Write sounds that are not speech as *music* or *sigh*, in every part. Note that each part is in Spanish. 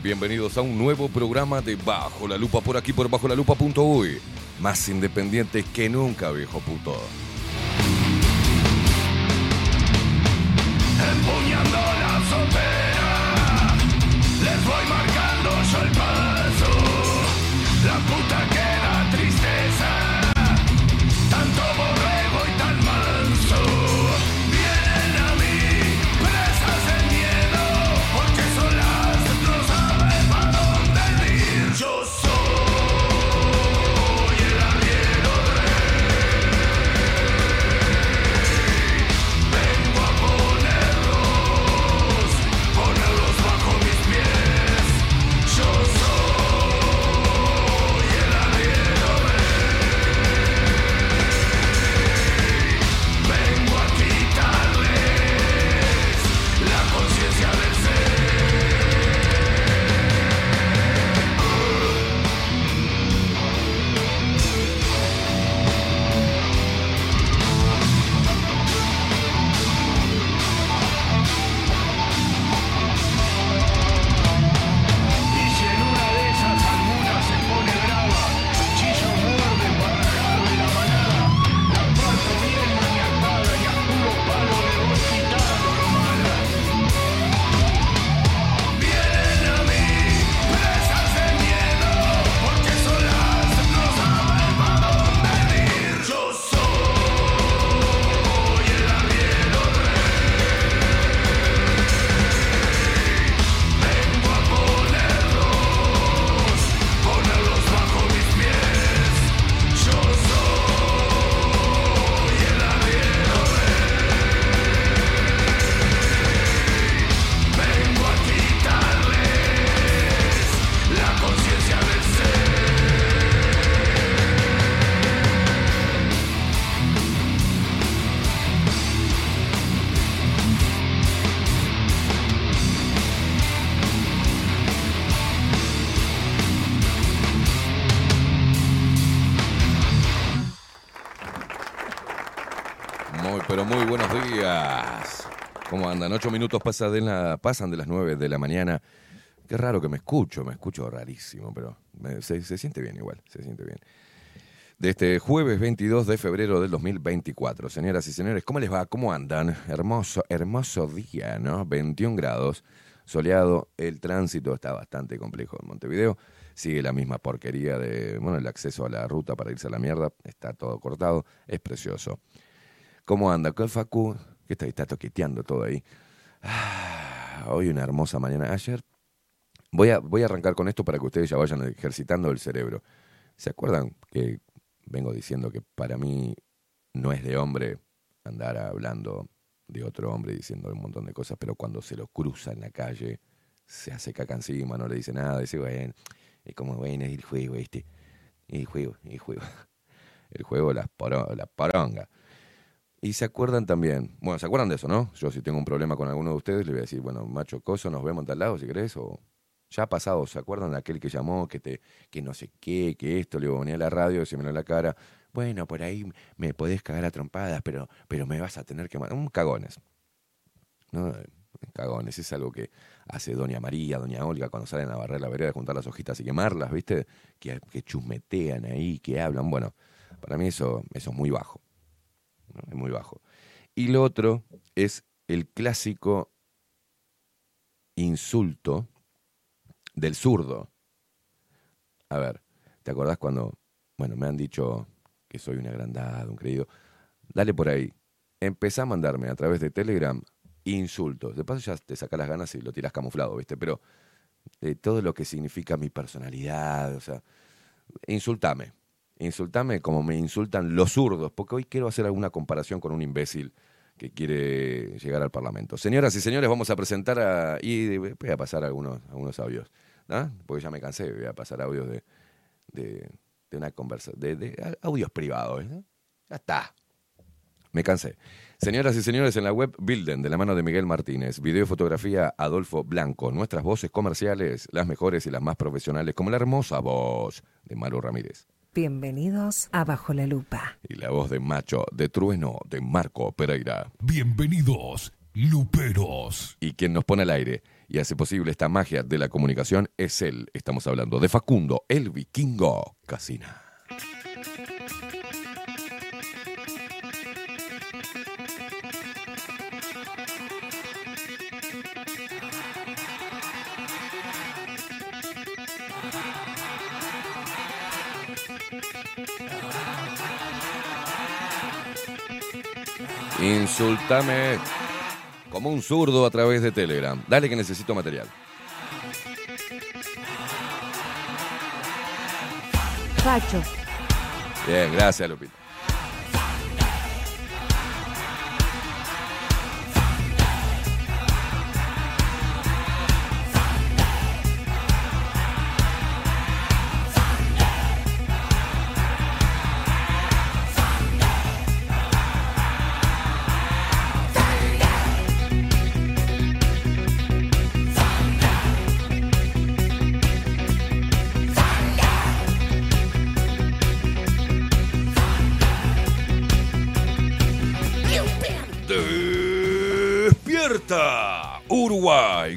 Bienvenidos a un nuevo programa de Bajo la Lupa por aquí por bajo la lupa.uy. Más independientes que nunca, viejo puto. ¿Cómo andan? Ocho minutos pasa de la- pasan de las nueve de la mañana. Qué raro que me escucho, me escucho rarísimo, pero se, se siente bien igual, se siente bien. De este jueves 22 de febrero del 2024. Señoras y señores, ¿cómo les va? ¿Cómo andan? Hermoso, hermoso día, ¿no? 21 grados, soleado, el tránsito está bastante complejo en Montevideo. Sigue la misma porquería de, bueno, el acceso a la ruta para irse a la mierda, está todo cortado, es precioso. ¿Cómo anda? ¿Qué Facu? ¿Qué está, toqueteando todo ahí? Ah, hoy una hermosa mañana. Ayer voy a, voy a arrancar con esto para que ustedes ya vayan ejercitando el cerebro. ¿Se acuerdan que vengo diciendo que para mí no es de hombre andar hablando de otro hombre diciendo un montón de cosas, pero cuando se lo cruza en la calle se hace caca encima, no le dice nada, dice, bueno, es como, bueno, es el juego este, el juego, el juego, *laughs* el juego, la, poro- la poronga. Y se acuerdan también, bueno, ¿se acuerdan de eso, no? Yo si tengo un problema con alguno de ustedes, le voy a decir, bueno, macho coso, nos vemos en tal lado si querés, o ya ha pasado, ¿se acuerdan de aquel que llamó, que te, que no sé qué, que esto, le venía a la radio, se me la cara, bueno, por ahí me podés cagar a trompadas, pero, pero me vas a tener que mandar, un cagones. ¿no? Cagones, es algo que hace Doña María, Doña Olga, cuando salen a barrer la vereda, juntar las hojitas y quemarlas, ¿viste? Que, que chusmetean ahí, que hablan. Bueno, para mí eso, eso es muy bajo. Es muy bajo. Y lo otro es el clásico insulto del zurdo. A ver, ¿te acordás cuando, bueno, me han dicho que soy un agrandado, un creído? Dale por ahí. Empezá a mandarme a través de Telegram insultos. De paso ya te sacás las ganas y lo tirás camuflado, ¿viste? Pero de todo lo que significa mi personalidad, o sea, insultame. Insultame como me insultan los zurdos, porque hoy quiero hacer alguna comparación con un imbécil que quiere llegar al Parlamento. Señoras y señores, vamos a presentar a, y voy a pasar algunos, algunos audios, ¿no? Porque ya me cansé, voy a pasar audios de, de, una conversación, de, de audios privados, ¿no? Ya está. Me cansé. Señoras y señores, en la web Bilden, de la mano de Miguel Martínez, video y fotografía Adolfo Blanco, nuestras voces comerciales, las mejores y las más profesionales, como la hermosa voz de Maru Ramírez. Bienvenidos a Bajo la Lupa. Y la voz de macho de trueno de Marco Pereira. Bienvenidos, luperos. Y quien nos pone al aire y hace posible esta magia de la comunicación es él. Estamos hablando de Facundo, el vikingo Casina. Insultame como un zurdo a través de Telegram. Dale que necesito material. Facho. Bien, gracias, Lupita.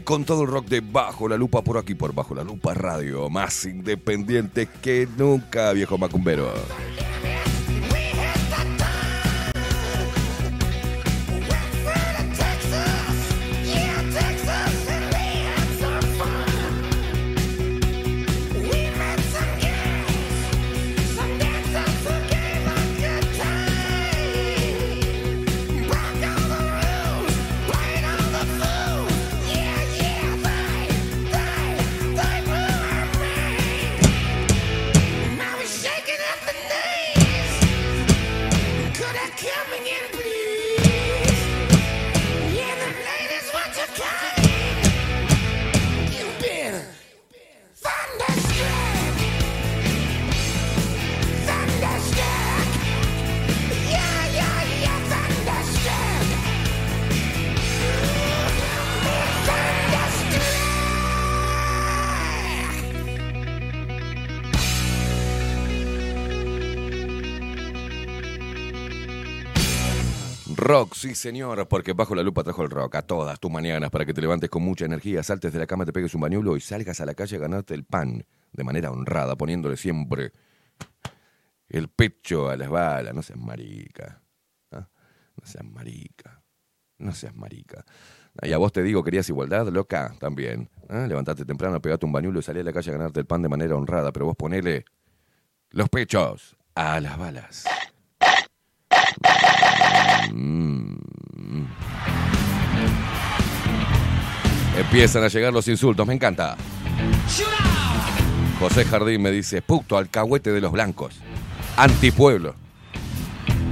Con todo el rock de Bajo la Lupa por aquí por Bajo la Lupa Radio, más independiente que nunca, viejo macumbero. Rock, sí señor, porque bajo la lupa trajo el rock a todas tus mañanas para que te levantes con mucha energía, saltes de la cama, te pegues un bañuelo y salgas a la calle a ganarte el pan de manera honrada, poniéndole siempre el pecho a las balas. No seas marica. ¿ah? No seas marica. No seas marica. Y a vos te digo, querías igualdad, loca, también. ¿ah? Levantate temprano, pegate un bañuelo y salí a la calle a ganarte el pan de manera honrada, pero vos ponele los pechos a las balas. Mm. Empiezan a llegar los insultos, me encanta. José Jardín me dice, puto alcahuete de los blancos. Antipueblo.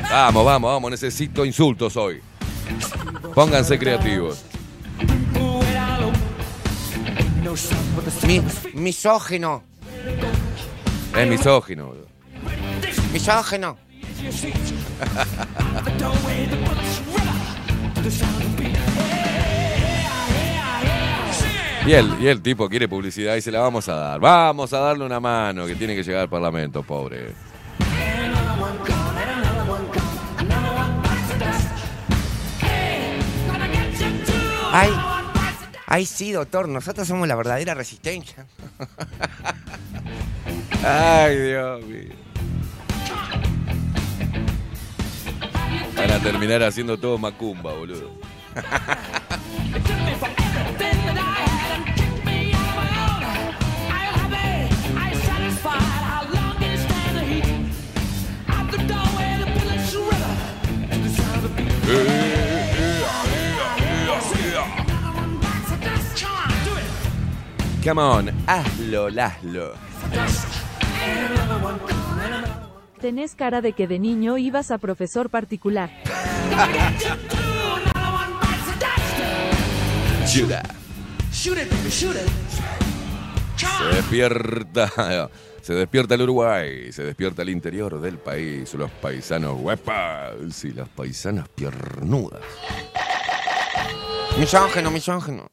Vamos, vamos, vamos, necesito insultos hoy. Pónganse creativos. Mi, misógino. Es misógino. Y el, y el tipo quiere publicidad y se la vamos a dar. Vamos a darle una mano que tiene que llegar al Parlamento, pobre. Ay, ay, sí, doctor, nosotros somos la verdadera resistencia. *laughs* Ay, Dios mío. Van a terminar haciendo todo macumba, boludo. Come on, hazlo, hazlo. Tenés cara de que de niño ibas a profesor particular. Chuda. Se despierta. Se despierta el Uruguay, se despierta el interior del país, los paisanos huepas y las paisanas piernudas. Misógino.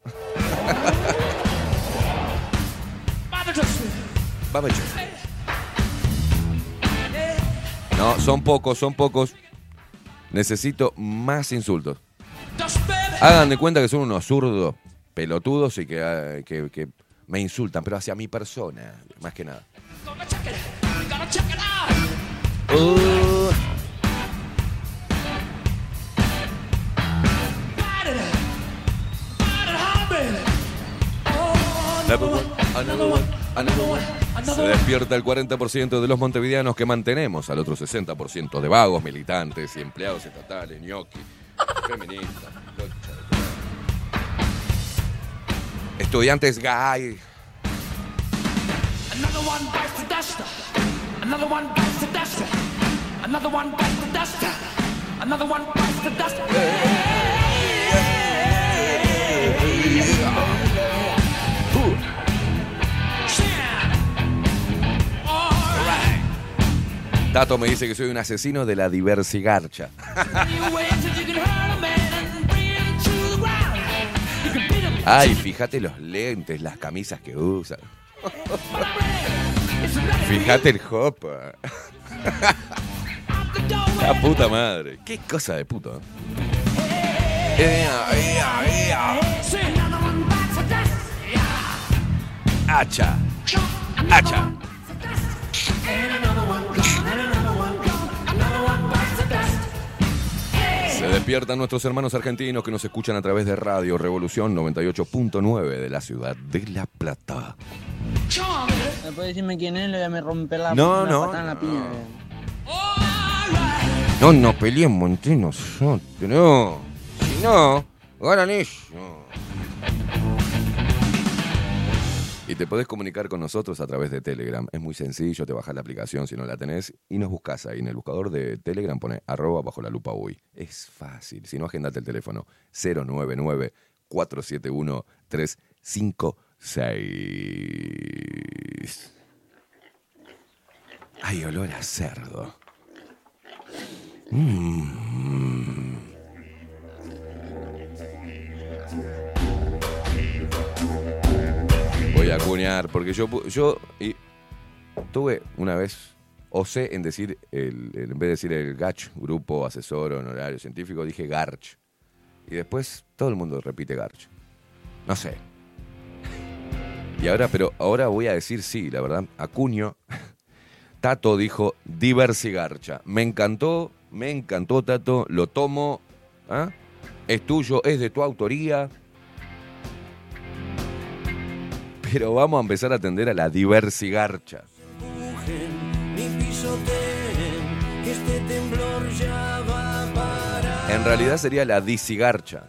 Vamos, che. No, son pocos, son pocos. Necesito más insultos. Hagan de cuenta que son unos zurdos, pelotudos y que, ah, que- que me insultan, pero hacia mi persona, más que nada. Uh. Another one, another one, another one. Se despierta el 40% de los montevideanos que mantenemos al otro 60% de vagos, militantes y empleados estatales, ñoqui, feministas, concha de tu madre. estudiantes gay. Another Tato me dice que soy un asesino de la diversigarcha. Ay, fíjate los lentes, las camisas que usan. Fíjate el hop. La puta madre. Qué cosa de puto. Hacha. Hacha. Despiertan nuestros hermanos argentinos que nos escuchan a través de Radio Revolución 98.9 de la ciudad de La Plata. ¿Me puede decirme quién es? Le voy a me romper la, No, no, patada en la piña. No, no peleemos entre nosotros, no. Si no, ganan ellos. Y te podés comunicar con nosotros a través de Telegram. Es muy sencillo, te bajas la aplicación si no la tenés y nos buscas ahí en el buscador de Telegram, pone arroba bajo la lupa uy. Es fácil, si no, agendate el teléfono 099 471 356. Hay olor a cerdo. Mm. Voy a cuñar, porque yo, yo tuve una vez, osé en decir, el, en vez de decir el GACH, Grupo Asesor Honorario Científico, dije GARCH. Y después todo el mundo repite GARCH. No sé. Y ahora, pero ahora voy a decir sí, la verdad, acuño. *laughs* Tato dijo diversigarcha. Me encantó, me encantó, Tato. Lo tomo. ¿ah? Es tuyo, es de tu autoría. Pero vamos a empezar a atender a la diversigarcha. En realidad sería la disigarcha.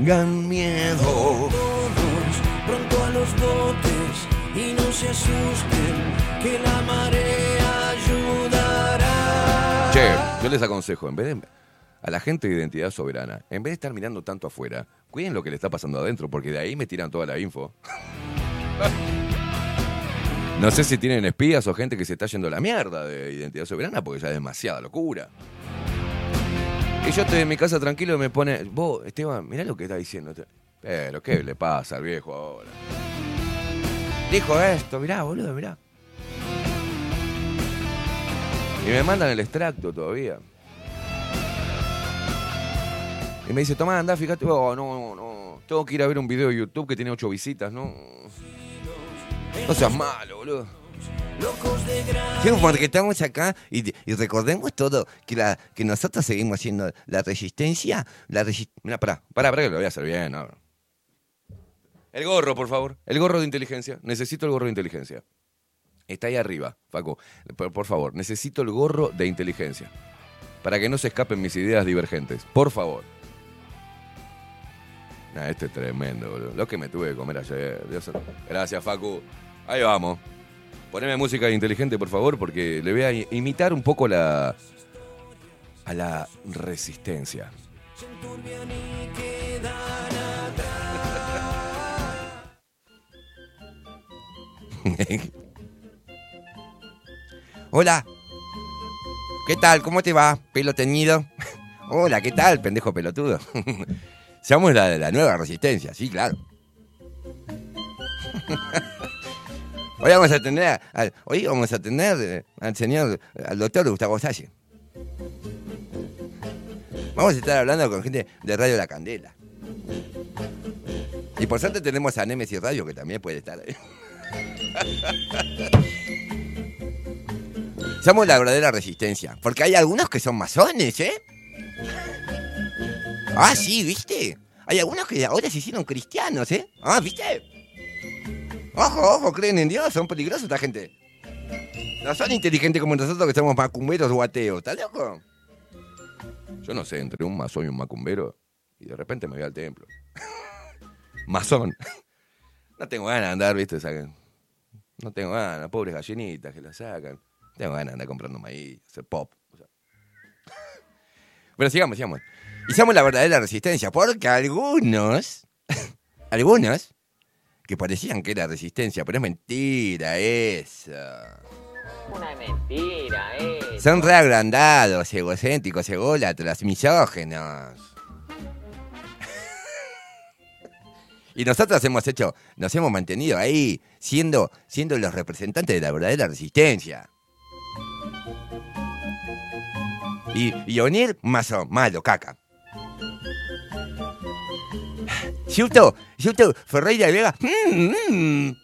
Gan miedo. pronto a los botes y no se asusten que la marea ayudará. Che, yo les aconsejo, en vez de a la gente de identidad soberana, en vez de estar mirando tanto afuera, cuiden lo que le está pasando adentro, porque de ahí me tiran toda la info. *laughs* No sé si tienen espías o gente que se está yendo a la mierda de identidad soberana, porque ya es demasiada locura. Y yo estoy en mi casa tranquilo y me pone, vos, Esteban, mirá lo que está diciendo. Pero, ¿qué le pasa al viejo ahora? Dijo esto, mirá, boludo, mirá. Y me mandan el extracto todavía. Y me dice, tomá, anda, fíjate. Oh, no, no. Tengo que ir a ver un video de YouTube que tiene ocho visitas, ¿no? No seas malo, boludo. Sí, porque estamos acá y, recordemos todo, que, nosotros seguimos haciendo la resistencia, la. Mira, pará, pará, pará que lo voy a hacer bien. no. El gorro, por favor. El gorro de inteligencia. Necesito el gorro de inteligencia. Está ahí arriba, Facu. Por, por favor, necesito el gorro de inteligencia. Para que no se escapen mis ideas divergentes. Por favor. Este es tremendo, boludo. Lo que me tuve que comer ayer. Dios- Gracias, Facu. Ahí vamos. Poneme música inteligente, por favor, porque le voy a imitar un poco la. a la resistencia. *laughs* Hola. ¿Qué tal? ¿Cómo te va? ¿Pelo teñido? *laughs* Hola, ¿qué tal, pendejo pelotudo? *laughs* Somos la, la nueva resistencia, sí, claro. *laughs* Hoy vamos a tener, a- al- hoy vamos a tener eh, al señor, al doctor Gustavo Salle. Vamos a estar hablando con gente de Radio La Candela. Y por suerte tenemos a Nemesis Radio que también puede estar ahí. *laughs* Somos la verdadera resistencia. Porque hay algunos que son masones, ¿eh? Ah, sí, ¿viste? Hay algunos que ahora se hicieron cristianos, ¿eh? Ah, ¿viste? Ojo, ojo, creen en Dios, son peligrosos esta gente. No son inteligentes como nosotros que somos macumberos o ateos, ¿estás loco? Yo no sé, entre un masón y un macumbero, y de repente me voy al templo. *laughs* Masón. No tengo ganas de andar, ¿viste? No tengo ganas, pobres gallinitas que la sacan. Tengo ganas de andar comprando maíz, hacer pop. o. *laughs* Bueno, sigamos, sigamos. Y somos la verdadera resistencia, porque algunos, *laughs* algunos, que parecían que era resistencia, pero es mentira eso. Una mentira, eh. Son reagrandados, egocéntricos, ególatras, misógenos. *laughs* Y nosotros hemos hecho, nos hemos mantenido ahí, siendo, siendo los representantes de la verdadera resistencia. Y, y O'Neill, mazo, malo, caca. Yuto, Yuto, Ferreira de Vega, mm, mm.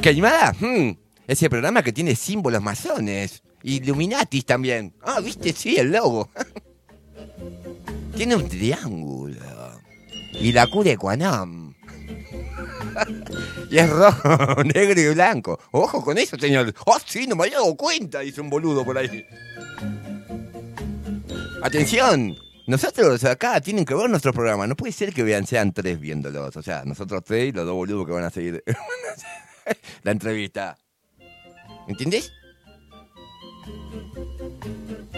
Caimada, mm, ese programa que tiene símbolos masones. Illuminatis también. Ah, viste, sí, el logo. *laughs* tiene un triángulo. Y la cura Equanam. *laughs* y es rojo, *laughs* negro y blanco. Ojo con eso, señor. Oh, sí, no me había dado cuenta, dice un boludo por ahí. Atención, nosotros acá tienen que ver nuestro programa. No puede ser que vean, sean tres viéndolos. O sea, nosotros tres y los dos boludos que van a seguir *laughs* la entrevista. ¿Entendés?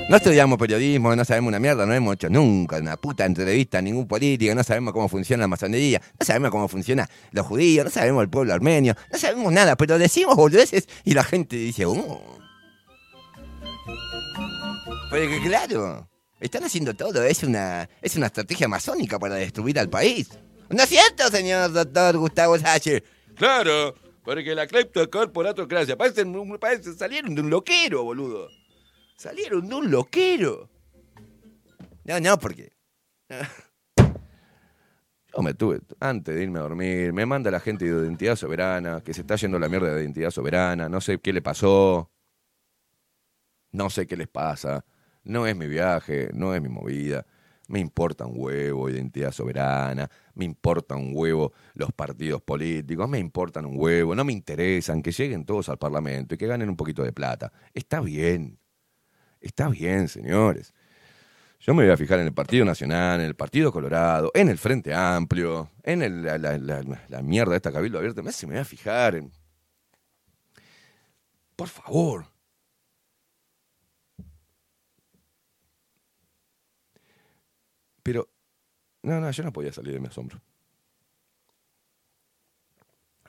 No estudiamos periodismo, no sabemos una mierda, no hemos hecho nunca una puta entrevista a ningún político, no sabemos cómo funciona la masonería, no sabemos cómo funcionan los judíos, no sabemos el pueblo armenio, no sabemos nada, pero decimos boludeces y la gente dice, oh. Porque claro, están haciendo todo, es una, es una estrategia masónica para destruir al país. ¿No es cierto, señor doctor Gustavo Sacher? Claro, porque la cleptocorporatocracia parece, parece salieron de un loquero, boludo. Salieron de un loquero. No, no, porque... *laughs* Yo me tuve, antes de irme a dormir, me manda la gente de Identidad Soberana, que se está yendo la mierda de Identidad Soberana, no sé qué le pasó, no sé qué les pasa, no es mi viaje, no es mi movida, me importa un huevo Identidad Soberana, me importa un huevo los partidos políticos, me importan un huevo, no me interesan, que lleguen todos al Parlamento y que ganen un poquito de plata. Está bien, está bien, señores. Yo me voy a fijar en el Partido Nacional, en el Partido Colorado, en el Frente Amplio, en el- la, la- la- mierda de esta Cabildo Abierto. Me, me voy a fijar en... Por favor. Pero, no, no, yo no podía salir de mi asombro.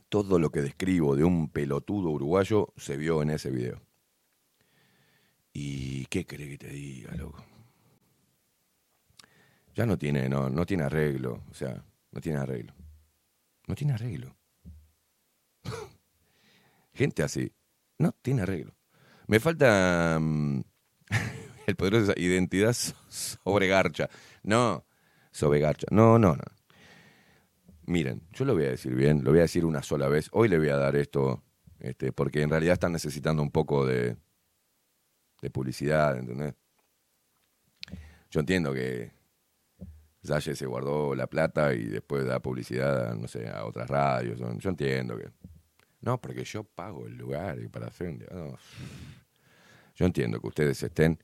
Todo lo que describo de un pelotudo uruguayo se vio en ese video. ¿Y qué cree que te diga, loco? Ya no tiene, no, no tiene arreglo. O sea, no tiene arreglo. No tiene arreglo. *laughs* Gente así, no tiene arreglo. Me falta mm, *laughs* el poderoso identidad so- sobre garcha. No, sobre garcha. No, no, no. Miren, yo lo voy a decir bien, lo voy a decir una sola vez. Hoy le voy a dar esto, este, porque en realidad están necesitando un poco de, de publicidad, ¿entendés? Yo entiendo que Salle se guardó la plata y después da publicidad, no sé, a otras radios. Yo yo entiendo que... No, porque yo pago el lugar y para hacer... un- no. Yo entiendo que ustedes estén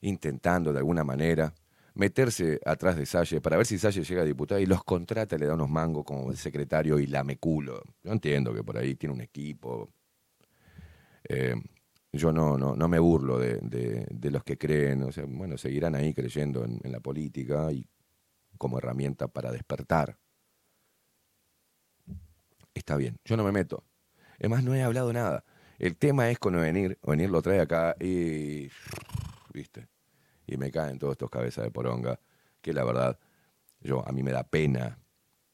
intentando de alguna manera meterse atrás de Salle para ver si Salle llega a diputado y los contrata, le da unos mangos como secretario y lame culo. Yo entiendo que por ahí tiene un equipo. Eh, yo no, no, no me burlo de, de- de los que creen, o sea, bueno, seguirán ahí creyendo en, en la política y como herramienta para despertar. Está bien, yo no me meto. Es más, no he hablado nada. El tema es con venir, venir lo trae acá y. ¿Viste? Y me caen todos estos cabezas de poronga, que la verdad, yo, a mí me da pena,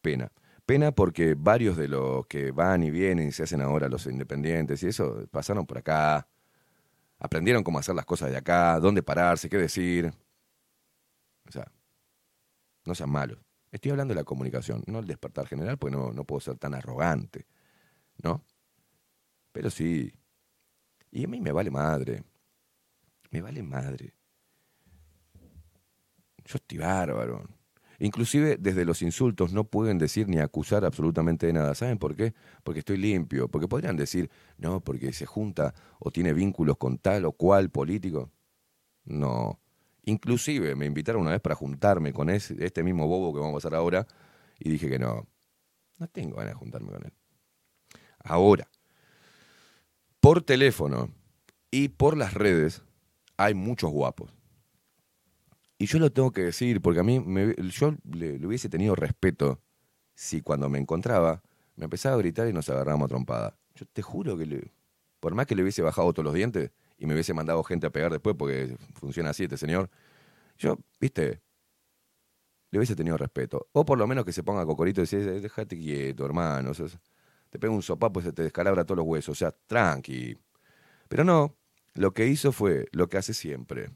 pena. Pena porque varios de los que van y vienen y se hacen ahora los independientes y eso pasaron por acá, Aprendieron cómo hacer las cosas de acá, dónde pararse, qué decir. O sea, no sean malos. Estoy hablando de la comunicación, no el despertar general, porque no, no puedo ser tan arrogante, ¿no? Pero sí. Y a mí me vale madre. Me vale madre. Yo estoy bárbaro. Inclusive desde los insultos no pueden decir ni acusar absolutamente de nada. ¿Saben por qué? Porque estoy limpio. Porque podrían decir, no, porque se junta o tiene vínculos con tal o cual político. No. Inclusive me invitaron una vez para juntarme con ese, este mismo bobo que vamos a pasar ahora y dije que no. No tengo ganas de juntarme con él. Ahora, por teléfono y por las redes hay muchos guapos. Y yo lo tengo que decir, porque a mí me- yo le, hubiese tenido respeto si cuando me encontraba me empezaba a gritar y nos agarrábamos a trompada. Yo te juro que le- por más que le hubiese bajado todos los dientes y me hubiese mandado gente a pegar después, porque funciona así este señor, yo, viste, le hubiese tenido respeto. O por lo menos que se ponga cocorito y decir, déjate quieto, hermano. te pega un sopapo y se te descalabra todos los huesos. O sea, tranqui. Pero no, lo que hizo fue lo que hace siempre.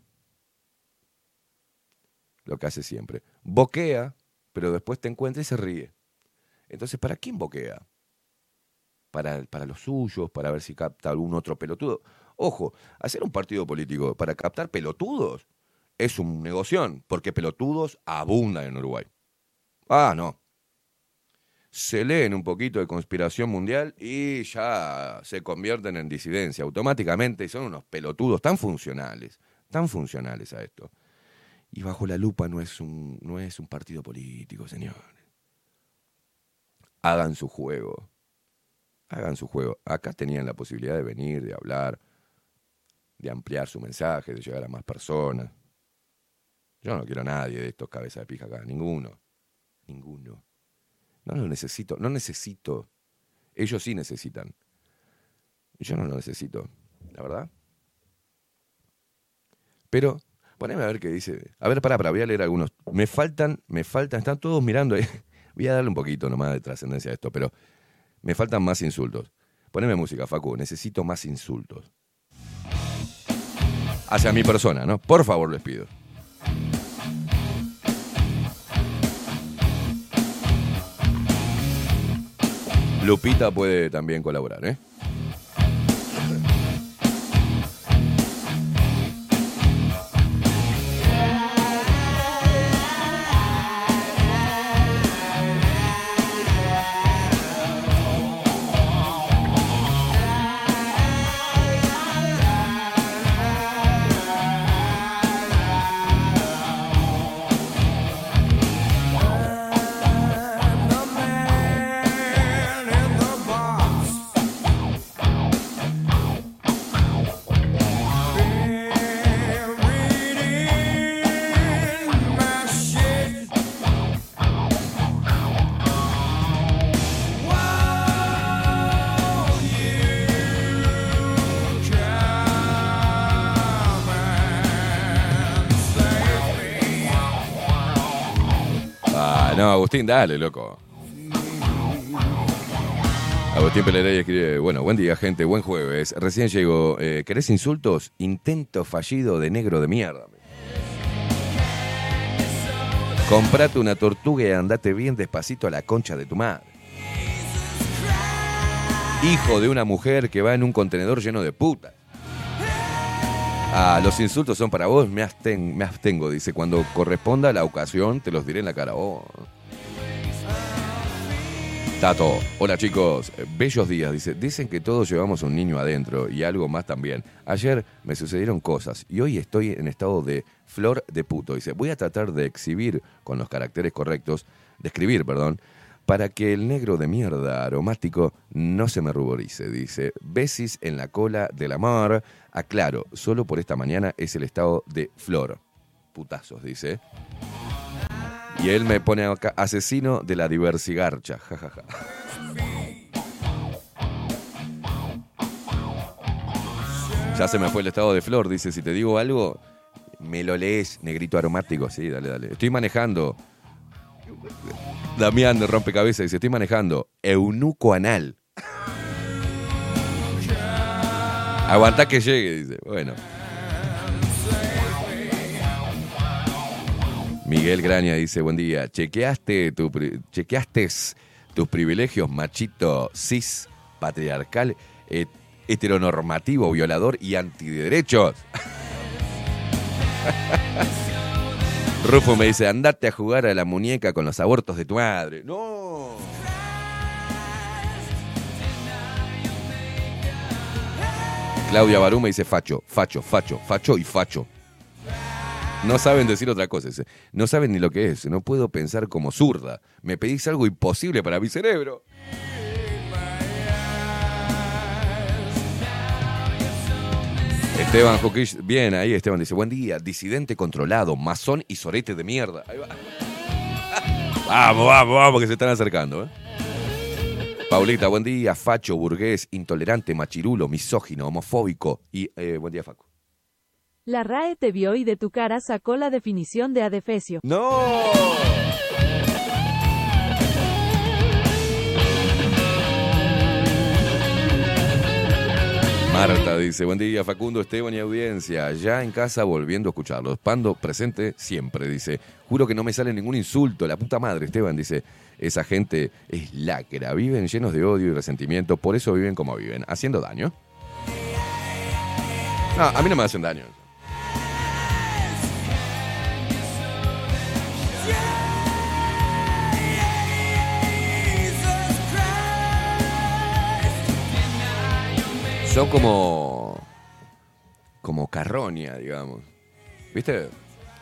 Lo que hace siempre. Boquea, pero después te encuentra y se ríe. Entonces, ¿para quién boquea? Para, para los suyos, para ver si capta algún otro pelotudo. Ojo, hacer un partido político para captar pelotudos es un negoción, porque pelotudos abundan en Uruguay. Ah, no. Se leen un poquito de conspiración mundial y ya se convierten en disidencia automáticamente y son unos pelotudos tan funcionales, tan funcionales a esto. Y bajo la lupa no es un, no es un partido político, señores. Hagan su juego. Hagan su juego. Acá tenían la posibilidad de venir, de hablar, de ampliar su mensaje, de llegar a más personas. Yo no quiero a nadie de estos cabezas de pija acá, ninguno. Ninguno. No lo necesito, no necesito. Ellos sí necesitan. Yo no lo necesito, la verdad. Pero, poneme a ver qué dice. A ver, pará, pará, voy a leer algunos. Me faltan, me faltan, están todos mirando ahí. *laughs* Voy a darle un poquito nomás de trascendencia a esto, pero me faltan más insultos. Poneme música, Facu, necesito más insultos. Hacia mi persona, ¿no? Por favor, les pido. Lupita puede también colaborar, ¿eh? Dale, loco. Agustín Pelerey escribe, bueno, buen día, gente, buen jueves. Recién llegó, eh, ¿querés insultos? Intento fallido de negro de mierda. Comprate una tortuga y andate bien despacito a la concha de tu madre. Hijo de una mujer que va en un contenedor lleno de putas. Ah, los insultos son para vos, me, me abstengo, dice. Cuando corresponda la ocasión, te los diré en la cara. Oh. Tato, hola chicos, Eh, bellos días, dice. Dicen que todos llevamos un niño adentro y algo más también. Ayer me sucedieron cosas y hoy estoy en estado de flor de puto. Dice, voy a tratar de exhibir con los caracteres correctos, de escribir, perdón, para que el negro de mierda aromático no se me ruborice. Dice, besis en la cola del amor. Aclaro, solo por esta mañana es el estado de flor. Putazos, dice. Y él me pone acá, asesino de la diversigarcha. Ja, ja, ja. Ya se me fue el estado de flor, dice, si te digo algo, me lo lees, negrito aromático. Sí, dale, dale. Estoy manejando. Damián de Rompecabezas dice, estoy manejando eunuco anal. Aguantá que llegue, dice. Bueno. Miguel Graña dice, buen día. ¿Chequeaste, tu, tus privilegios machito, cis, patriarcal, eh, heteronormativo, violador y antiderechos? *laughs* Rufo me dice, andate a jugar a la muñeca con los abortos de tu madre. No. Claudia Barú me dice facho, facho, facho, facho y facho. No saben decir otra cosa. No saben ni lo que es. No puedo pensar como zurda. Me pedís algo imposible para mi cerebro. Esteban Jokic, bien ahí Esteban dice, buen día, disidente controlado, masón y sorete de mierda. Ahí va. *laughs* Vamos, vamos, vamos, que se están acercando. ¿eh? Paulita, buen día, facho, burgués, intolerante, machirulo, misógino, homofóbico y eh, buen día, Facu. La RAE te vio y de tu cara sacó la definición de adefesio. ¡No! Marta dice, buen día Facundo, Esteban y audiencia, ya en casa volviendo a escucharlos, Pando presente siempre, dice, juro que no me sale ningún insulto, la puta madre, Esteban dice, esa gente es lacra, viven llenos de odio y resentimiento, por eso viven como viven, haciendo daño. A mí no me hacen daño. Son como. como carroña, digamos. ¿Viste?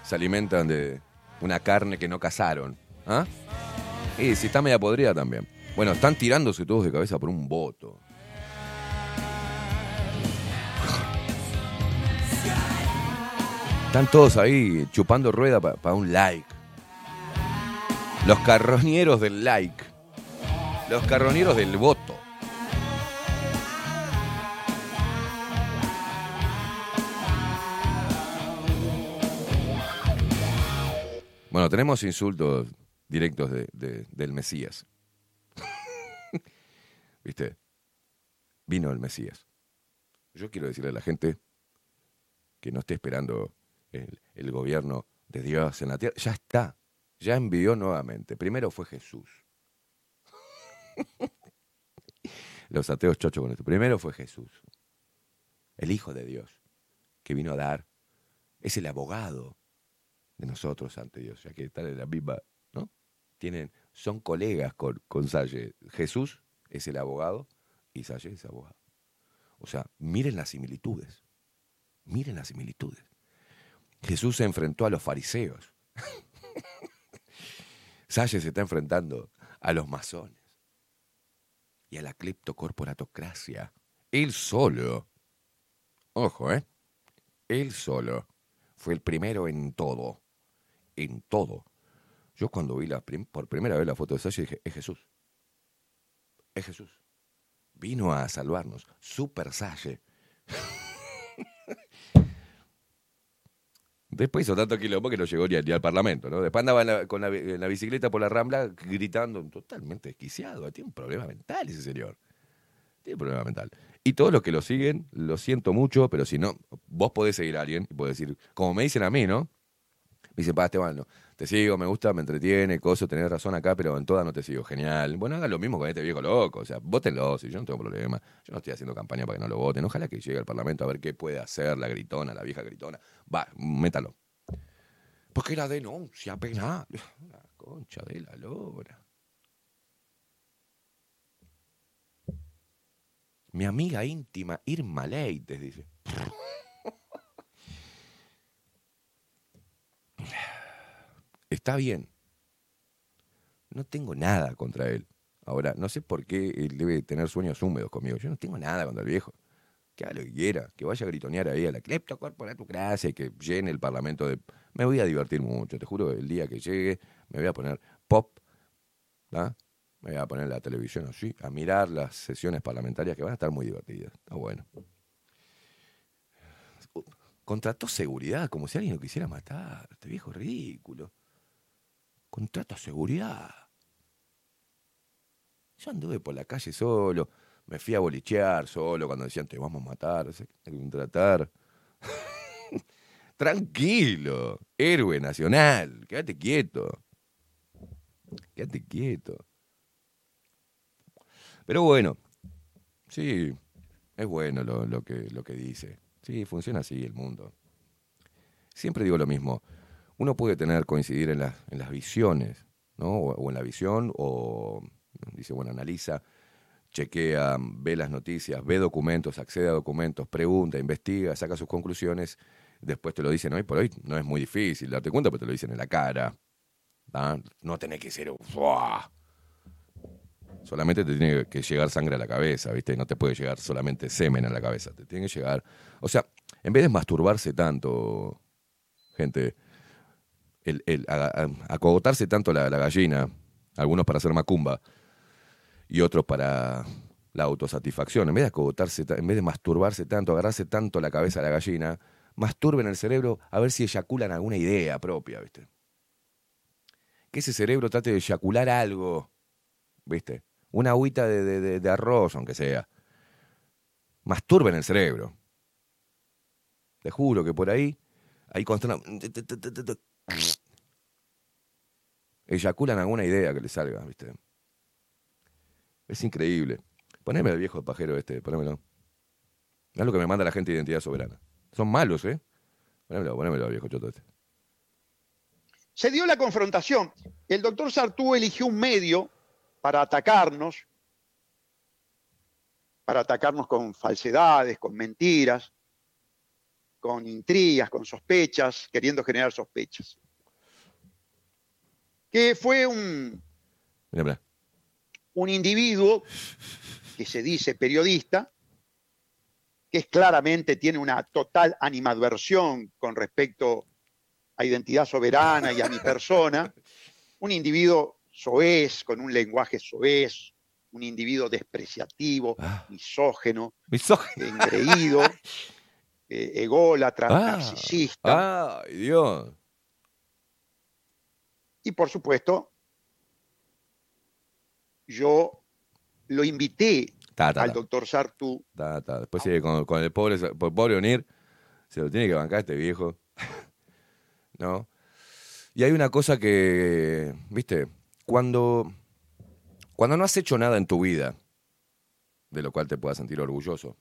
Se alimentan de una carne que no cazaron. ¿Ah? Y si está media podrida también. Bueno, están tirándose todos de cabeza por un voto. Están todos ahí chupando rueda para un like. Los carroñeros del like. Los carroñeros del voto. Bueno, tenemos insultos directos de- de- del Mesías. *laughs* ¿Viste? Vino el Mesías. Yo quiero decirle a la gente que no esté esperando el gobierno de Dios en la tierra. Ya está. Ya envió nuevamente. Primero fue Jesús. *laughs* Los ateos chocho con esto. Primero fue Jesús. El Hijo de Dios. Que vino a dar. Es el abogado de nosotros ante Dios, ya que están en la misma, ¿no? Tienen, son colegas con, con Salle. Jesús es el abogado y Salle es abogado. O sea, miren las similitudes. Miren las similitudes. Jesús se enfrentó a los fariseos. *laughs* Salle se está enfrentando a los masones y a la cleptocorporatocracia. Él solo. Ojo, ¿eh? Él solo fue el primero en todo. En todo. Yo cuando vi por primera vez la foto de Sasha dije, es Jesús. Es Jesús. Vino a salvarnos. Super Sasha. Después hizo tanto quilombo que no llegó ni, al Parlamento, ¿no? Después andaba en la- con la, bicicleta por la Rambla gritando, totalmente desquiciado. Tiene un problema mental ese señor. Tiene un problema mental. Y todos los que lo siguen, lo siento mucho, pero si no, vos podés seguir a alguien y podés decir, como me dicen a mí, ¿no? Me dicen, pa, Esteban, no, te sigo, me gusta, me entretiene, coso, tenés razón acá, pero en todas no te sigo. Genial. Bueno, hagan lo mismo con este viejo loco. O sea, votenlo, si yo no tengo problema. Yo no estoy haciendo campaña para que no lo voten. Ojalá que llegue al Parlamento a ver qué puede hacer la gritona, la vieja gritona. Va, métalo. Porque la denuncia penal. *laughs* La concha de la lora. Mi amiga íntima, Irma Leites, dice. Está bien. No tengo nada contra él. Ahora, no sé por qué él debe tener sueños húmedos conmigo. Yo no tengo nada contra el viejo. Que haga lo que quiera, que vaya a gritonear ahí a la cleptocorporatocracia y que llene el parlamento de... Me voy a divertir mucho, te juro, el día que llegue me voy a poner pop, ¿ah? me voy a poner la televisión así, a mirar las sesiones parlamentarias que van a estar muy divertidas. Está bueno. Contrató seguridad, como si alguien lo quisiera matar. Este viejo ridículo. Contrata seguridad. Yo anduve por la calle solo, me fui a bolichear solo cuando decían te vamos a matar, hay que tratar. *laughs* Tranquilo, héroe nacional, quédate quieto. Quédate quieto. Pero bueno, sí, es bueno lo que, lo que dice. Sí, funciona así el mundo. Siempre digo lo mismo. Uno puede tener, coincidir en las, en las visiones, ¿no? O, en la visión, o dice, bueno, analiza, chequea, ve las noticias, ve documentos, accede a documentos, pregunta, investiga, saca sus conclusiones, después te lo dicen hoy por hoy. No es muy difícil darte cuenta, pero te lo dicen en la cara. No tenés que ser. ¡fua! Solamente te tiene que llegar sangre a la cabeza, ¿viste? No te puede llegar solamente semen a la cabeza. Te tiene que llegar. O sea, en vez de masturbarse tanto, gente, el, el- acogotarse tanto la, gallina, algunos para hacer macumba y otros para la autosatisfacción, en vez de acogotarse, ta- en vez de masturbarse tanto, agarrarse tanto la cabeza a la gallina, masturben el cerebro a ver si eyaculan alguna idea propia, ¿viste? Que ese cerebro trate de eyacular algo, ¿viste? Una agüita de, de- de- de arroz, aunque sea. Masturben el cerebro. Te juro que por ahí, ahí constantemente... Eyaculan alguna idea que les salga, ¿viste? Es increíble. Poneme al viejo pajero este, ponémelo. Es lo que me manda la gente de Identidad Soberana. Son malos, ¿eh? Ponémelo, ponémelo al viejo choto este. Se dio la confrontación. El doctor Sartú eligió un medio para atacarnos, para atacarnos con falsedades, con mentiras, con intrigas, con sospechas, queriendo generar sospechas. Que fue un, un individuo que se dice periodista, que es claramente tiene una total animadversión con respecto a identidad soberana y a mi persona, un individuo soez, con un lenguaje soez, un individuo despreciativo, Ah. misógeno, Misógino. engreído, *laughs* eh, ególatra, Ah. narcisista, ¡Ay, Dios! y por supuesto, yo lo invité Ta, ta, al doctor ta. Después sigue con, con el pobre, pobre Onir. Se lo tiene que bancar este viejo. *laughs* ¿No? Y hay una cosa que, viste, cuando, cuando no has hecho nada en tu vida, de lo cual te puedas sentir orgulloso,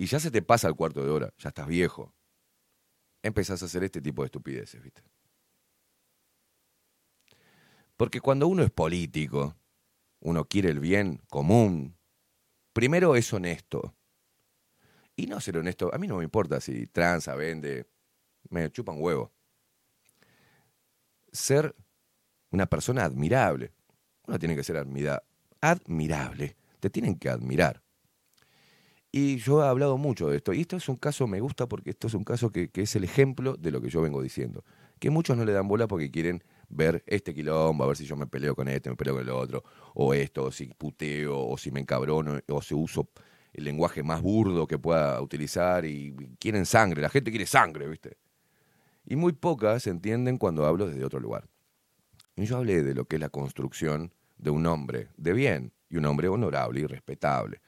y ya se te pasa el cuarto de hora, ya estás viejo, empezás a hacer este tipo de estupideces, viste. Porque cuando uno es político, uno quiere el bien común, primero es honesto. Y no ser honesto, a mí no me importa si tranza, vende, me chupan huevo. Ser una persona admirable. Uno tiene que ser admira- admirable. Te tienen que admirar. Y yo he hablado mucho de esto. Y esto es un caso, me gusta porque esto es un caso que, que es el ejemplo de lo que yo vengo diciendo. Que muchos no le dan bola porque quieren ver este quilombo, a ver si yo me peleo con este, me peleo con el otro, o esto, o si puteo, o si me encabrono, o si uso el lenguaje más burdo que pueda utilizar y quieren sangre. La gente quiere sangre, ¿viste? Y muy pocas entienden cuando hablo desde otro lugar. Y yo hablé de lo que es la construcción de un hombre de bien y un hombre honorable y respetable.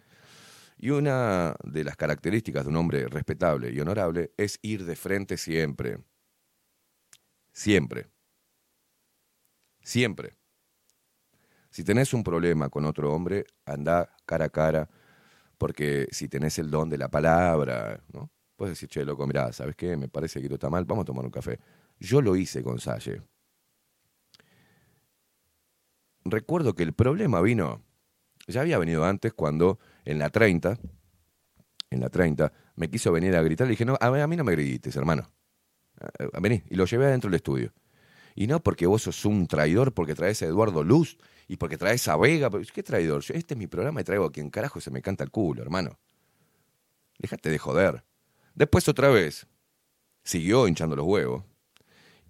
Y una de las características de un hombre respetable y honorable es ir de frente siempre. Siempre. Siempre. Si tenés un problema con otro hombre, anda cara a cara, porque si tenés el don de la palabra, ¿no? Puedes decir, che, loco, mirá, ¿sabes qué? Me parece que esto está mal, vamos a tomar un café. Yo lo hice con Salle. Recuerdo que el problema vino, ya había venido antes cuando en la 30, en la 30, me quiso venir a gritar, le dije, no, a, a mí no me grites, hermano. Vení, y lo llevé adentro del estudio. Y no porque vos sos un traidor, porque traes a Eduardo Luz y porque traes a Vega. ¿Qué traidor? Yo- Este es mi programa y traigo a quien carajo se me canta el culo, hermano. Déjate de joder. Después otra vez, siguió hinchando los huevos.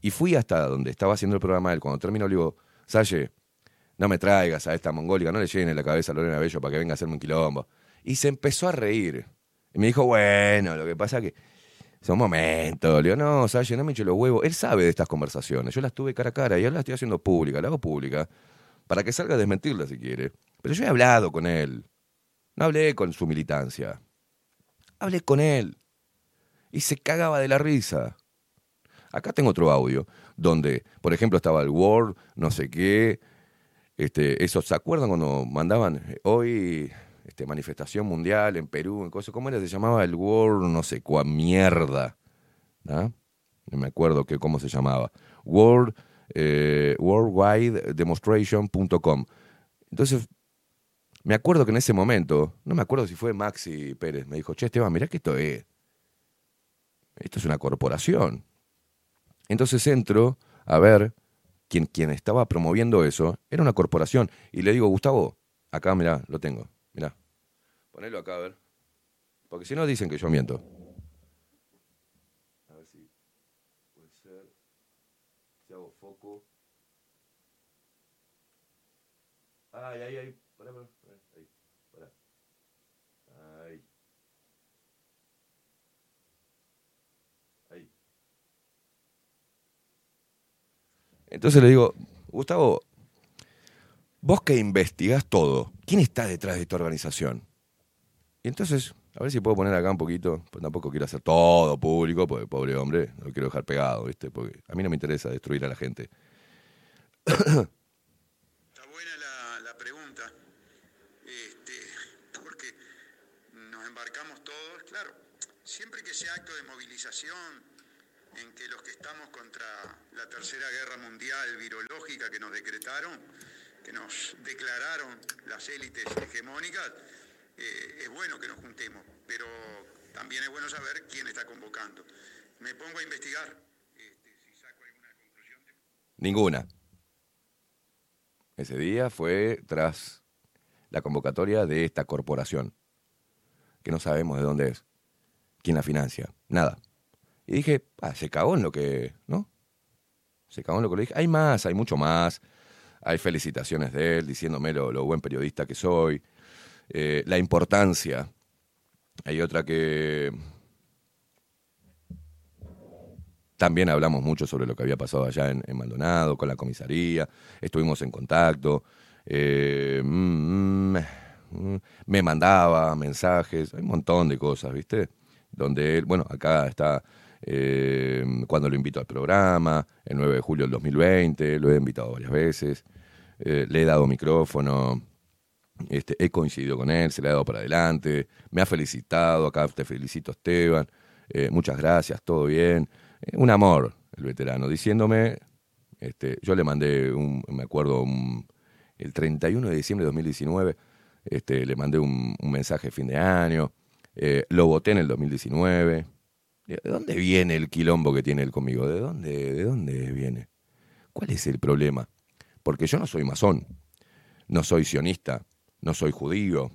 Y fui hasta donde estaba haciendo el programa él. Cuando terminó, le digo, Salle, no me traigas a esta mongólica, no le llene la cabeza a Lorena Bello para que venga a hacerme un quilombo. Y se empezó a reír. Y me dijo, bueno, lo que pasa que es un momento. Le digo, no, Salle, no me eche los huevos. Él sabe de estas conversaciones. Yo las tuve cara a cara y ahora las estoy haciendo pública, la hago pública, para que salga a desmentirla si quiere. Pero yo he hablado con él. No hablé con su militancia. Hablé con él. Y se cagaba de la risa. Acá tengo otro audio donde, por ejemplo, estaba el Word, no sé qué. Este, esos, ¿se acuerdan cuando mandaban eh, hoy este, manifestación mundial en Perú? En cosas, ¿Cómo era? Se llamaba el Word, no sé cuál mierda. ¿ah? No me acuerdo que, cómo se llamaba. World, eh, worldwidedemonstration.com. Entonces, me acuerdo que en ese momento, no me acuerdo si fue Maxi Pérez, me dijo, che, Esteban, mirá que esto es. Esto es una corporación. Entonces entro a ver quién estaba promoviendo eso. Era una corporación. Y le digo, Gustavo, acá, mirá, lo tengo. Mirá. Ponelo acá, a ver. Porque si no dicen que yo miento. A ver si puede ser. Si hago foco. Ay, ay, ay. Pará, pará, pará, Ahí. Pará. Ahí. Ahí. Entonces le digo, Gustavo, vos que investigás todo, ¿quién está detrás de esta organización? Y entonces, a ver si puedo poner acá un poquito, pues tampoco quiero hacer todo público, porque pobre hombre, no lo quiero dejar pegado, ¿viste? Porque a mí no me interesa destruir a la gente. Está buena la, pregunta, este, porque nos embarcamos todos, claro, siempre que sea acto de movilización, en que los que estamos contra la tercera guerra mundial virológica que nos decretaron, que nos declararon las élites hegemónicas, eh, es bueno que nos juntemos, pero también es bueno saber quién está convocando. Me pongo a investigar. este, si saco alguna conclusión. Ninguna. Ese día fue tras la convocatoria de esta corporación, que no sabemos de dónde es, quién la financia, nada. Y dije, ah, se cagó en lo que, ¿no? Se cagó en lo que le dije. Hay más, hay mucho más. Hay felicitaciones de él diciéndome lo, lo buen periodista que soy. Eh, la importancia. Hay otra que también hablamos mucho sobre lo que había pasado allá en, Maldonado, con la comisaría. Estuvimos en contacto. Eh, mm, mm, me mandaba mensajes. Hay un montón de cosas, ¿viste? Donde él, bueno, acá está eh, cuando lo invito al programa, el 9 de julio del 2020, lo he invitado varias veces, eh, le he dado micrófono, este, he coincidido con él, se le ha dado para adelante, me ha felicitado, acá te felicito Esteban, eh, muchas gracias, todo bien, un amor el veterano, diciéndome, este, yo le mandé, un, me acuerdo, un- el 31 de diciembre de 2019, este, le mandé un, mensaje de fin de año, lo voté en el 2019, ¿De dónde viene el quilombo que tiene él conmigo? ¿De dónde, ¿De dónde viene? ¿Cuál es el problema? Porque yo no soy masón, no soy sionista, no soy judío,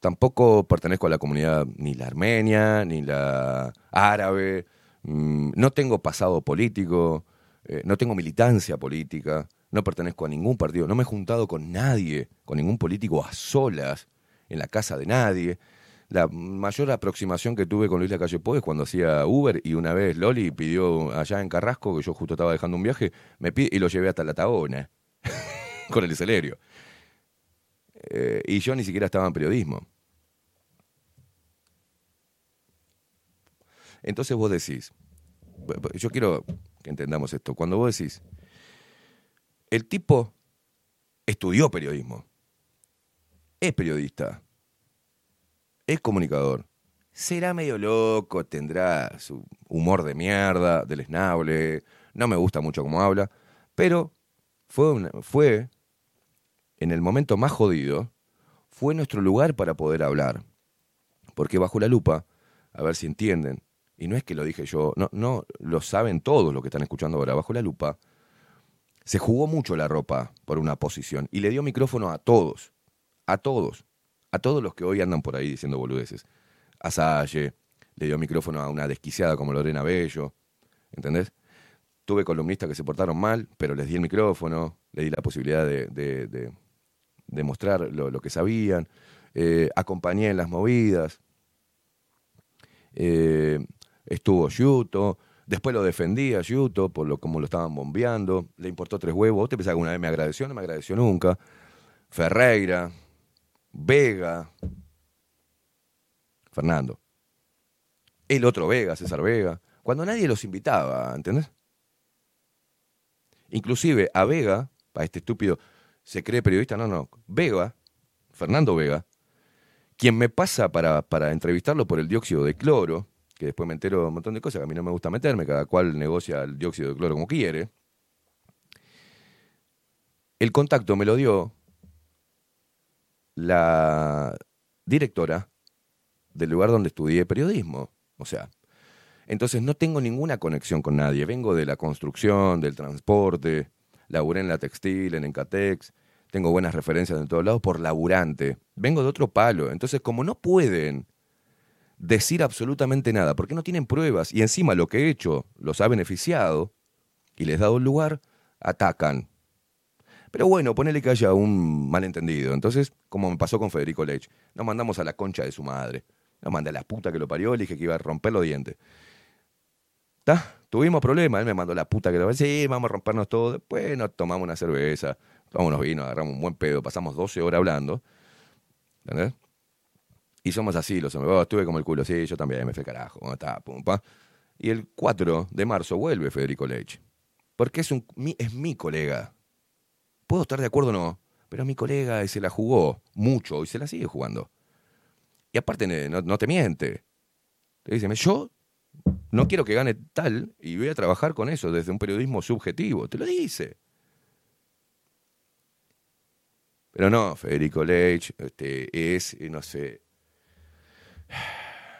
tampoco pertenezco a la comunidad ni la armenia, ni la árabe, mm, no tengo pasado político, eh, no tengo militancia política, no pertenezco a ningún partido, no me he juntado con nadie, con ningún político a solas, en la casa de nadie. La mayor aproximación que tuve con Luis Lacalle Pou es cuando hacía Uber y una vez Loli pidió allá en Carrasco, que yo justo estaba dejando un viaje, me pide, y lo llevé hasta la Tabona, *laughs* con el Celerio. Eh, y yo ni siquiera estaba en periodismo. Entonces vos decís, yo quiero que entendamos esto, cuando vos decís, el tipo estudió periodismo, es periodista, es comunicador, será medio loco, tendrá su humor de mierda, del esnable, no me gusta mucho cómo habla, pero fue, fue en el momento más jodido, fue nuestro lugar para poder hablar. Porque bajo la lupa, a ver si entienden, y no es que lo dije yo, no, no lo saben todos los que están escuchando ahora, bajo la lupa, se jugó mucho la ropa por una posición y le dio micrófono a todos, a todos, a todos los que hoy andan por ahí diciendo boludeces. A Salle, le dio micrófono a una desquiciada como Lorena Bello, ¿entendés? Tuve columnistas que se portaron mal, pero les di el micrófono, les di la posibilidad de, de- de- mostrar lo, que sabían, eh, acompañé en las movidas, eh, estuvo Yuto, después lo defendí a Yuto por lo como lo estaban bombeando, le importó tres huevos, ¿vos te pensás que una vez me agradeció? No me agradeció nunca. Ferreira, Vega, Fernando. El otro Vega, César Vega. Cuando nadie los invitaba, ¿entendés? Inclusive a Vega, para este estúpido, se cree periodista, no, no. Vega, Fernando Vega, quien me pasa para, para entrevistarlo por el dióxido de cloro, que después me entero un montón de cosas que a mí no me gusta meterme, cada cual negocia el dióxido de cloro como quiere. El contacto me lo dio la directora del lugar donde estudié periodismo. O sea, entonces no tengo ninguna conexión con nadie. Vengo de la construcción, del transporte, laburé en la textil, en Encatex, tengo buenas referencias en todos lados por laburante. Vengo de otro palo. Entonces, como no pueden decir absolutamente nada, porque no tienen pruebas, y encima lo que he hecho los ha beneficiado y les ha dado lugar, atacan. Pero bueno, ponele que haya un malentendido. Entonces, como me pasó con Federico Lech, nos mandamos a la concha de su madre. Nos mandé a la puta que lo parió, le dije que iba a romper los dientes. ¿Está? Tuvimos problemas, él me mandó la puta que lo parió. Sí, vamos a rompernos todo. Después nos tomamos una cerveza, tomamos unos vinos, agarramos un buen pedo, pasamos 12 horas hablando. ¿Entendés? Y somos así, los hombres. Oh, estuve como el culo, sí, yo también, me fui carajo. ¿cómo está? Pum, pa. Y el 4 de marzo vuelve Federico Lech. Porque es, un, es mi colega. Puedo estar de acuerdo o no, pero mi colega se la jugó mucho y se la sigue jugando. Y aparte no, te miente. Te dice, yo no quiero que gane tal y voy a trabajar con eso desde un periodismo subjetivo. Te lo dice. Pero no, Federico Lech este, es, eh, no sé,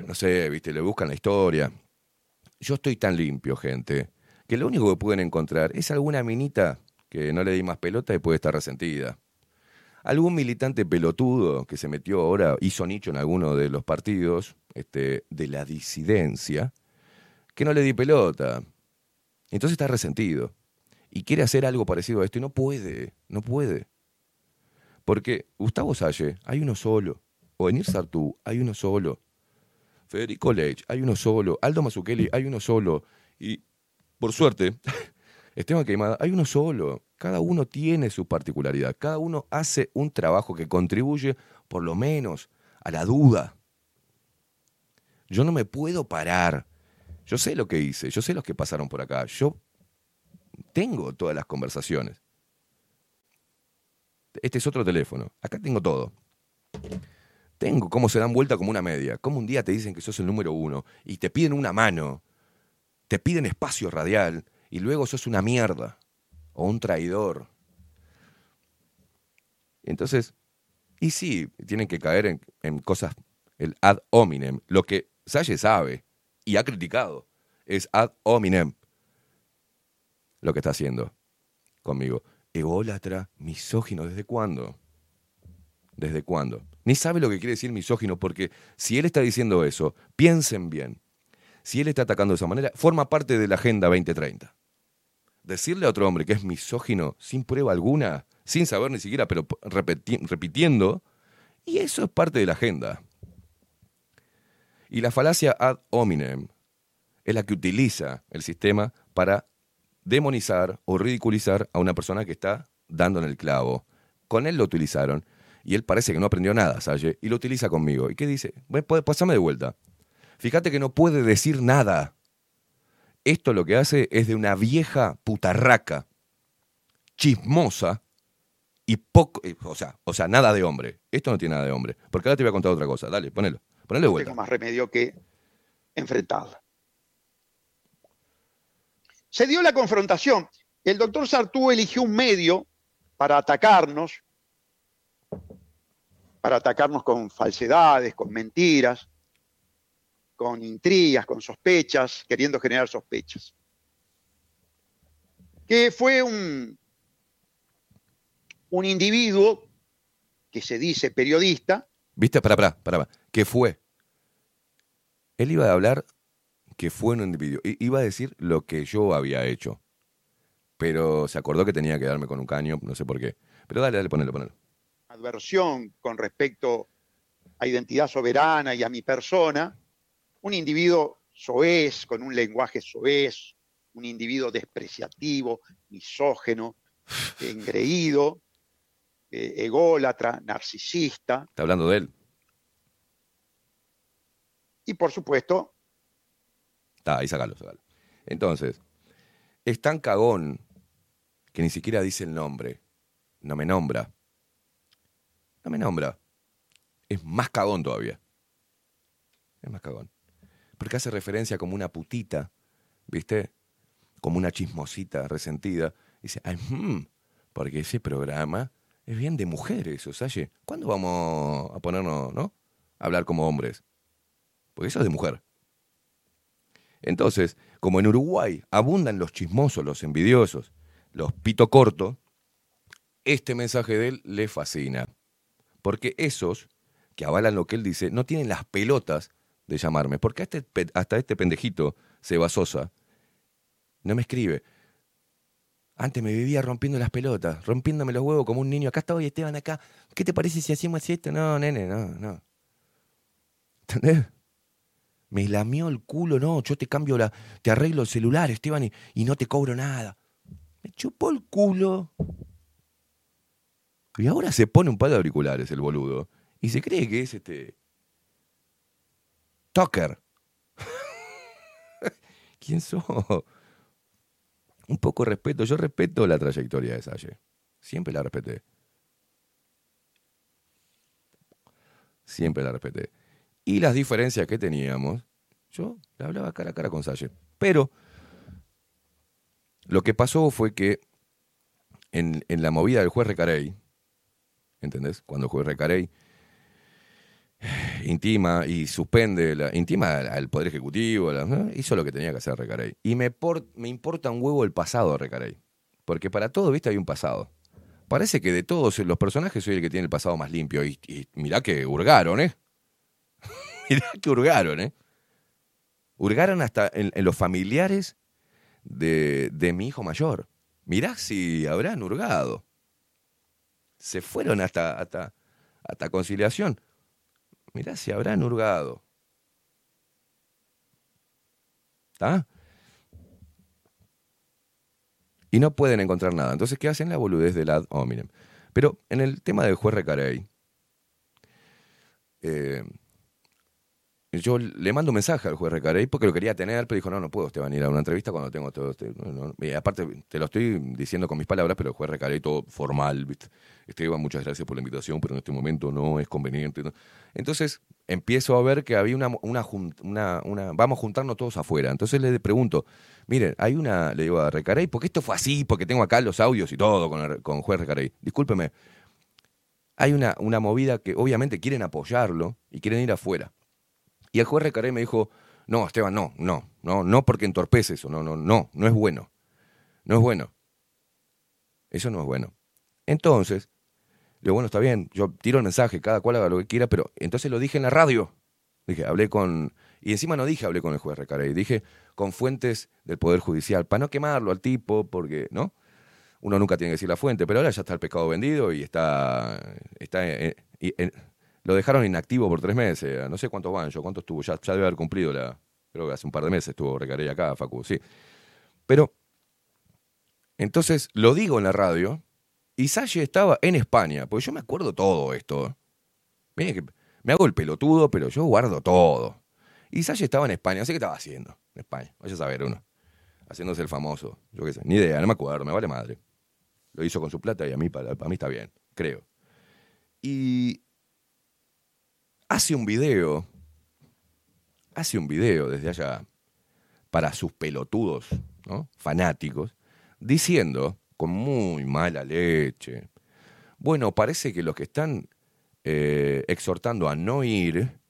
no sé, viste, le buscan la historia. Yo estoy tan limpio, gente, que lo único que pueden encontrar es alguna minita que no le di más pelota y puede estar resentida. Algún militante pelotudo que se metió ahora, hizo nicho en alguno de los partidos este, de la disidencia, que no le di pelota. Entonces está resentido. Y quiere hacer algo parecido a esto y no puede, no puede. Porque Gustavo Salle, hay uno solo. O Enir Sartú, hay uno solo. Federico Lech, hay uno solo. Aldo Mazzucchelli, hay uno solo. Y, por suerte, *laughs* Esteban Queimada, hay uno solo. Cada uno tiene su particularidad. Cada uno hace un trabajo que contribuye, por lo menos, a la duda. Yo no me puedo parar. Yo sé lo que hice, yo sé los que pasaron por acá. Yo tengo todas las conversaciones. Este es otro teléfono. Acá tengo todo. Tengo cómo se dan vuelta como una media. Cómo un día te dicen que sos el número uno y te piden una mano, te piden espacio radial y luego sos una mierda o un traidor. Entonces, y sí, tienen que caer en, cosas, el ad hominem. Lo que Salle sabe y ha criticado es ad hominem lo que está haciendo conmigo. Ególatra, misógino, ¿desde cuándo? ¿Desde cuándo? Ni sabe lo que quiere decir misógino, porque si él está diciendo eso, piensen bien. Si él está atacando de esa manera, forma parte de la Agenda 2030. Decirle a otro hombre que es misógino sin prueba alguna, sin saber ni siquiera, pero repitiendo, y eso es parte de la agenda. Y la falacia ad hominem es la que utiliza el sistema para demonizar o ridiculizar a una persona que está dando en el clavo. Con él lo utilizaron y él parece que no aprendió nada, Salle, y lo utiliza conmigo. ¿Y qué dice? Bueno, pues, Pásame de vuelta. Fíjate que no puede decir nada. Esto lo que hace es de una vieja putarraca, chismosa y poco, eh, o sea, o sea, nada de hombre. Esto no tiene nada de hombre. Porque ahora te voy a contar otra cosa. Dale, ponelo. Ponelo de no vuelta. tengo más remedio que enfrentarla. Se dio la confrontación. El doctor Sartú eligió un medio para atacarnos, para atacarnos con falsedades, con mentiras, con intrigas, con sospechas, queriendo generar sospechas. Que fue un, un individuo que se dice periodista, ¿Viste? Pará, pará, pará. ¿Qué fue? Él iba a hablar que fue un individuo. Iba a decir lo que yo había hecho. Pero se acordó que tenía que darme con un caño, no sé por qué. Pero dale, dale, ponelo, ponelo. adversión con respecto a identidad soberana y a mi persona, un individuo soez, con un lenguaje soez, un individuo despreciativo, misógeno, *laughs* engreído, eh, ególatra, narcisista Está hablando de él. y por supuesto Está, ahí sacalo, sacalo. Entonces, es tan cagón que ni siquiera dice el nombre. No me nombra. No me nombra. Es más cagón todavía. Es más cagón. Porque hace referencia como una putita, ¿viste? Como una chismosita resentida. Dice, ay, hmm, porque ese programa es bien de mujeres, Osaye. ¿Cuándo vamos a ponernos, no? A hablar como hombres. Porque eso es de mujer. Entonces, como en Uruguay abundan los chismosos, los envidiosos, los pito corto, este mensaje de él le fascina. Porque esos que avalan lo que él dice no tienen las pelotas de llamarme. Porque hasta, este, hasta este pendejito, Seba Sosa, no me escribe. Antes me vivía rompiendo las pelotas, rompiéndome los huevos como un niño. Acá estoy, Esteban, acá. ¿Qué te parece si hacemos esto? No, nene, no, no. ¿Entendés? Me lamió el culo, no, yo te cambio la, te arreglo el celular, Esteban, y no te cobro nada. Me chupó el culo. Y ahora se pone un par de auriculares el boludo. Y se cree que es este. Tucker. *laughs* ¿Quién sos? Un poco respeto. Yo respeto la trayectoria de Salle. Siempre la respeté. Siempre la respeté. Y las diferencias que teníamos, yo le hablaba cara a cara con Salle. Pero lo que pasó fue que en, en la movida del juez Recarey, ¿entendés? Cuando el juez Recarey intima y suspende, la, intima al, Poder Ejecutivo, hizo lo que tenía que hacer Recarey. Y me, me importa un huevo el pasado de Recarey. Porque para todo, viste, hay un pasado. Parece que de todos los personajes soy el que tiene el pasado más limpio. Y, y mirá que hurgaron, ¿eh? *laughs* mirá que hurgaron, ¿eh? Hurgaron hasta en, en los familiares de, de mi hijo mayor. Mirá si habrán hurgado. Se fueron hasta, hasta, hasta conciliación. Mirá si habrán hurgado. ¿Está? Y no pueden encontrar nada. Entonces, ¿qué hacen? La boludez del ad hominem. Pero en el tema del juez Recarey, eh, yo le mando un mensaje al juez Recarey porque lo quería tener, pero dijo, no, no puedo, Esteban, ir a una entrevista cuando tengo todo este... no, no". Y aparte, te lo estoy diciendo con mis palabras, pero el juez Recarey todo formal, ¿viste? Esteban, muchas gracias por la invitación, pero en este momento no es conveniente. Entonces, empiezo a ver que había una, una- Vamos a juntarnos todos afuera. Entonces le pregunto, miren, hay una... Le digo a Recarey, porque esto fue así, porque tengo acá los audios y todo con, el- con juez Recarey. Discúlpeme. Hay una, una movida que obviamente quieren apoyarlo y quieren ir afuera. Y el juez Recarey me dijo, no, Esteban, no, no, no, no porque entorpece eso, no, no, no, no es bueno. No es bueno. Eso no es bueno. Entonces, digo, bueno, está bien, yo tiro el mensaje, cada cual haga lo que quiera, pero entonces lo dije en la radio. Dije, hablé con. Y encima no dije hablé con el juez Recarey, dije con fuentes del Poder Judicial, para no quemarlo al tipo, porque, ¿no? Uno nunca tiene que decir la fuente, pero ahora ya está el pescado vendido y está. está eh, lo dejaron inactivo por tres meses. No sé cuántos van, yo cuánto estuvo, ya, debe haber cumplido la. Creo que hace un par de meses estuvo Recarey acá, Facu, sí. Pero. Entonces lo digo en la radio y estaba en España, porque yo me acuerdo todo esto. Me hago el pelotudo, pero yo guardo todo. Y estaba en España, no sé qué estaba haciendo en España. Vaya a saber uno. Haciéndose el famoso. Yo qué sé, ni idea, no me acuerdo, me vale madre. Lo hizo con su plata y a mí, para mí está bien, creo. Y hace un video, hace un video desde allá para sus pelotudos, ¿no? fanáticos, diciendo con muy mala leche, bueno, parece que los que están eh, exhortando a no ir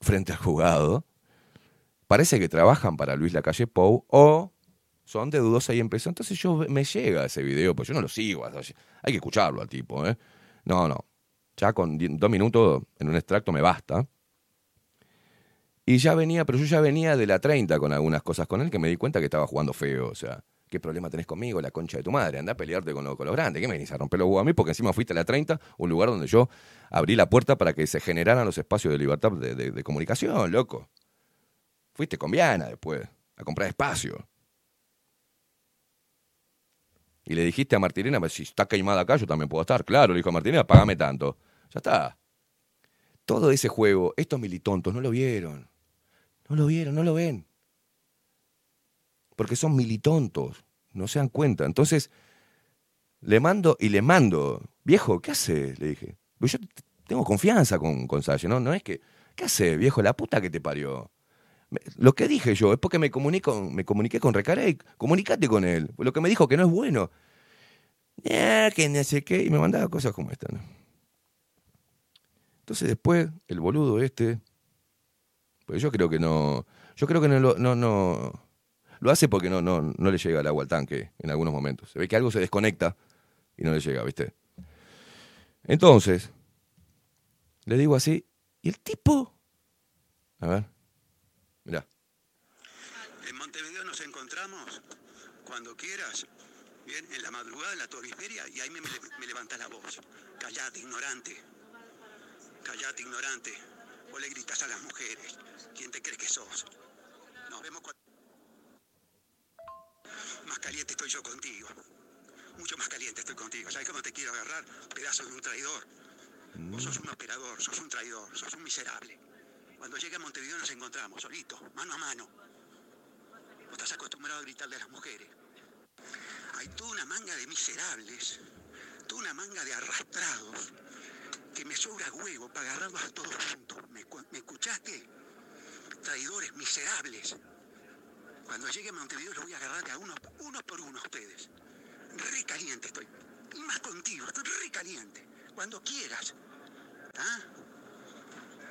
frente al juzgado, parece que trabajan para Luis Lacalle Pou o son de dudosa y empezó. Entonces yo me llega ese video, pues yo no lo sigo. Hay que escucharlo al tipo, ¿eh? No, no. Ya con dos minutos en un extracto me basta. Y ya venía, pero yo ya venía de la 30 con algunas cosas con él que me di cuenta que estaba jugando feo. O sea, ¿qué problema tenés conmigo? La concha de tu madre. Anda a pelearte con, lo- con grandes. ¿Qué me venís a romper los huevos a mí? Porque encima fuiste a la 30, un lugar donde yo abrí la puerta para que se generaran los espacios de libertad de, comunicación, loco. Fuiste con Viana después a comprar espacio. Y le dijiste a Martirena, si está queimada acá, yo también puedo estar. Claro, le dijo a Martirena, pagame tanto. Ya está. Todo ese juego, estos militontos no lo vieron. No lo vieron, no lo ven. Porque son militontos, no se dan cuenta. Entonces, le mando y le mando, viejo, ¿qué haces? Le dije. Pues yo tengo confianza con, con ¿no? No es que, ¿qué haces, viejo? La puta que te parió. Lo que dije yo es porque me, comunico, me comuniqué con Recarey. Comunicate con él. Lo que me dijo que no es bueno. Eh, que no sé qué. Y me mandaba cosas como esta. ¿no? Entonces después, el boludo este. Pues yo creo que no. Yo creo que no lo, no, no, lo hace porque no, no, no le llega el agua al tanque en algunos momentos. Se ve que algo se desconecta y no le llega, ¿viste? Entonces, le digo así, y el tipo. A ver. Mirá. En Montevideo nos encontramos cuando quieras, bien, en la madrugada en la Toriferia, y ahí me, me, me levanta la voz. Callate, ignorante. Callate, ignorante. O le gritas a las mujeres. ¿Quién te crees que sos? Nos vemos cuando... Más caliente estoy yo contigo. Mucho más caliente estoy contigo. ¿Sabes cómo te quiero agarrar? Pedazo de un traidor. Vos sos un operador, sos un traidor, sos un miserable. Cuando llegue a Montevideo nos encontramos, solito, mano a mano. Vos estás acostumbrado a gritarle a las mujeres. Hay toda una manga de miserables, toda una manga de arrastrados, que me sobra huevo para agarrarlos a todos juntos. ¿Me, cu- me escuchaste? Traidores, miserables. Cuando llegue a Montevideo los voy a agarrar a uno, uno por uno a ustedes. Re caliente estoy. Y más contigo, estoy re caliente. Cuando quieras. ¿Ah?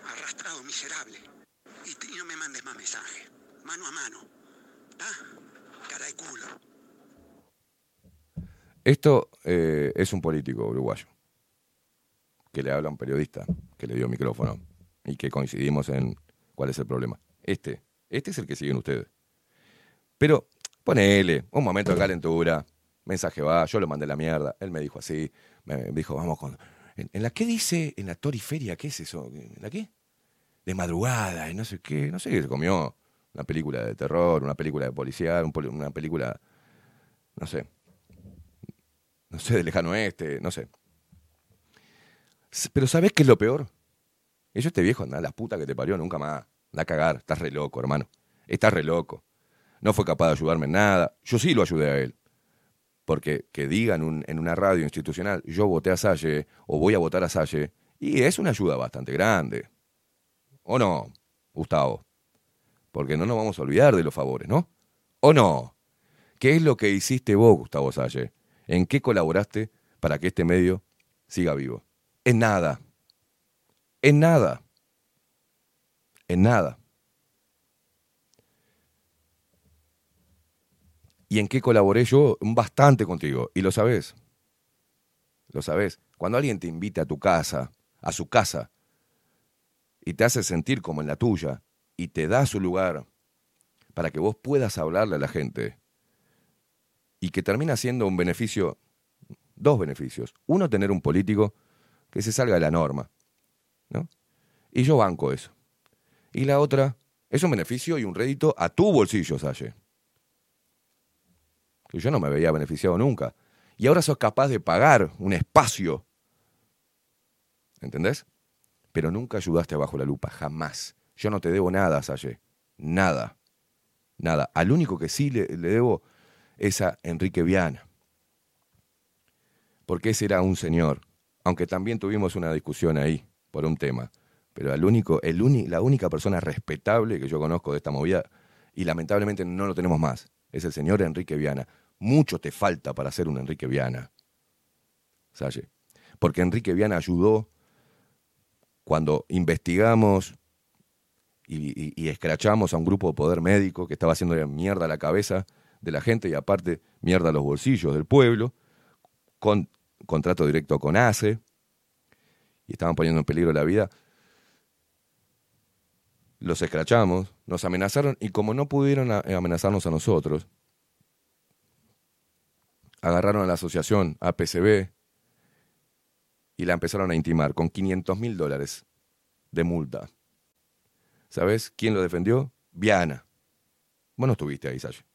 Arrastrado, miserable. Y, y no me mandes más mensajes. Mano a mano. ¿Ah? Cara de culo. Esto eh, es un político uruguayo que le habla a un periodista que le dio micrófono y que coincidimos en cuál es el problema. Este, este es el que siguen ustedes. Pero ponele un momento de calentura, mensaje va, yo lo mandé a la mierda, él me dijo así, me dijo, vamos con... ¿En, la qué dice? ¿En la Toriferia? ¿Qué es eso? ¿En la qué? De madrugada y no sé qué, no sé qué se comió. Una película de terror, una película de policial, un poli- una película, no sé, no sé, de lejano oeste, no sé. Pero ¿sabés qué es lo peor? Ellos este viejo, anda, la puta que te parió, nunca más. Anda a cagar, estás re loco, hermano. Estás re loco. No fue capaz de ayudarme en nada. Yo sí lo ayudé a él. Porque que digan un- en una radio institucional, yo voté a Salle o voy a votar a Salle, y es una ayuda bastante grande. ¿O no, Gustavo? Porque no nos vamos a olvidar de los favores, ¿no? ¿O no? ¿Qué es lo que hiciste vos, Gustavo Salle? ¿En qué colaboraste para que este medio siga vivo? En nada. En nada. En nada. ¿Y en qué colaboré yo? Bastante contigo. Y lo sabés. Lo sabés. Cuando alguien te invita a tu casa, a su casa, y te hace sentir como en la tuya, y te da su lugar para que vos puedas hablarle a la gente, y que termina siendo un beneficio, dos beneficios. Uno, tener un político que se salga de la norma, ¿no? Y yo banco eso. Y la otra, es un beneficio y un rédito a tu bolsillo, Salle. Que yo no me veía beneficiado nunca. Y ahora sos capaz de pagar un espacio. ¿Entendés? Pero nunca ayudaste bajo la lupa, jamás. Yo no te debo nada, Salle. Nada. Nada. Al único que sí le, le debo es a Enrique Viana. Porque ese era un señor. Aunque también tuvimos una discusión ahí por un tema. Pero único, el uni- la única persona respetable que yo conozco de esta movida, y lamentablemente no lo tenemos más, es el señor Enrique Viana. Mucho te falta para ser un Enrique Viana. Salle. Porque Enrique Viana ayudó cuando investigamos y escrachamos a un grupo de poder médico que estaba haciendo mierda a la cabeza de la gente y aparte mierda a los bolsillos del pueblo, con contrato directo con ACE, y estaban poniendo en peligro la vida. Los escrachamos, nos amenazaron y como no pudieron a- amenazarnos a nosotros, agarraron a la asociación APCB y la empezaron a intimar con 500 mil dólares de multa. ¿Sabes quién lo defendió? Viana. Vos no estuviste ahí, Salle.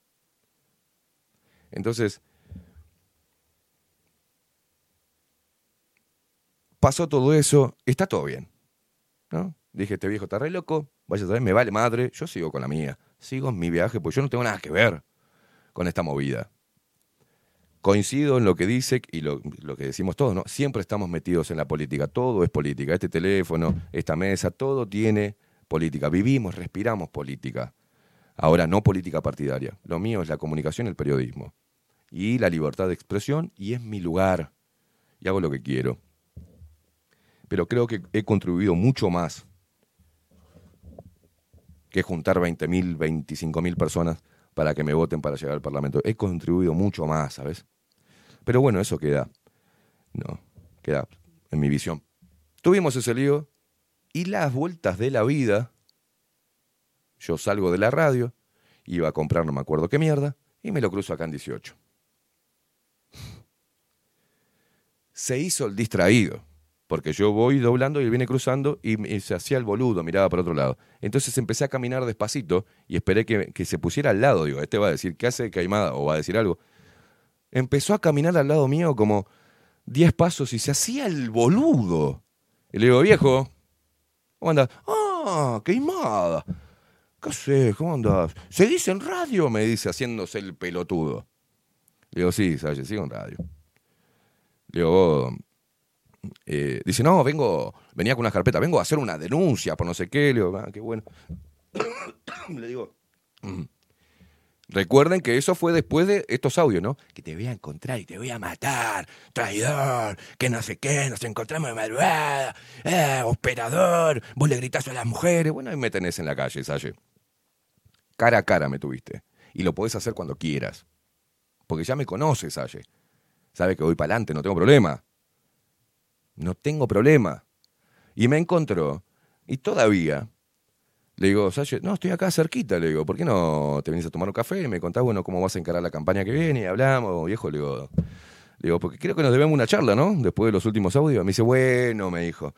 Entonces, pasó todo eso, está todo bien. ¿no? Dije, este viejo está re loco, vaya a saber, me vale madre, yo sigo con la mía, sigo en mi viaje, pues yo no tengo nada que ver con esta movida. Coincido en lo que dice y lo, lo que decimos todos, ¿no? Siempre estamos metidos en la política, todo es política, este teléfono, esta mesa, todo tiene política, vivimos, respiramos política. Ahora, no política partidaria. Lo mío es la comunicación el periodismo. Y la libertad de expresión, y es mi lugar. Y hago lo que quiero. Pero creo que he contribuido mucho más que juntar 20.000, 25.000 personas para que me voten para llegar al Parlamento. He contribuido mucho más, ¿sabes? Pero bueno, eso queda. No, queda en mi visión. Tuvimos ese lío y las vueltas de la vida. Yo salgo de la radio, iba a comprar no me acuerdo qué mierda, y me lo cruzo acá en 18. Se hizo el distraído, porque yo voy doblando y él viene cruzando y se hacía el boludo, miraba para otro lado. Entonces empecé a caminar despacito y esperé que, que se pusiera al lado. Digo, este va a decir, ¿qué hace Caimada? O va a decir algo. Empezó a caminar al lado mío como 10 pasos y se hacía el boludo. Y le digo, viejo, ¿cómo andás? Ah, Caimada. ¿Qué haces? ¿Cómo andás? ¿Seguís en radio? Me dice, haciéndose el pelotudo. Le digo, sí, Salle, sigo en radio. Le digo, vos, eh, dice, no, vengo, venía con una carpeta, vengo a hacer una denuncia por no sé qué. Le digo, ah, qué bueno. *coughs* Le digo, "Mm". recuerden que eso fue después de estos audios, ¿no? Que te voy a encontrar y te voy a matar, traidor, que no sé qué, nos encontramos de madrugada, eh, operador, vos le gritás a las mujeres. Bueno, ahí me tenés en la calle, Salle. Cara a cara me tuviste. Y lo podés hacer cuando quieras. Porque ya me conoces, Salle. Sabe que voy para adelante, no tengo problema. No tengo problema. Y me encontró, y todavía, le digo, Salle, no, estoy acá cerquita, le digo, ¿por qué no te venís a tomar un café y me contás, bueno, cómo vas a encarar la campaña que viene y hablamos, viejo? Le digo, le digo, porque creo que nos debemos una charla, ¿no? Después de los últimos audios. Me dice, bueno, me dijo,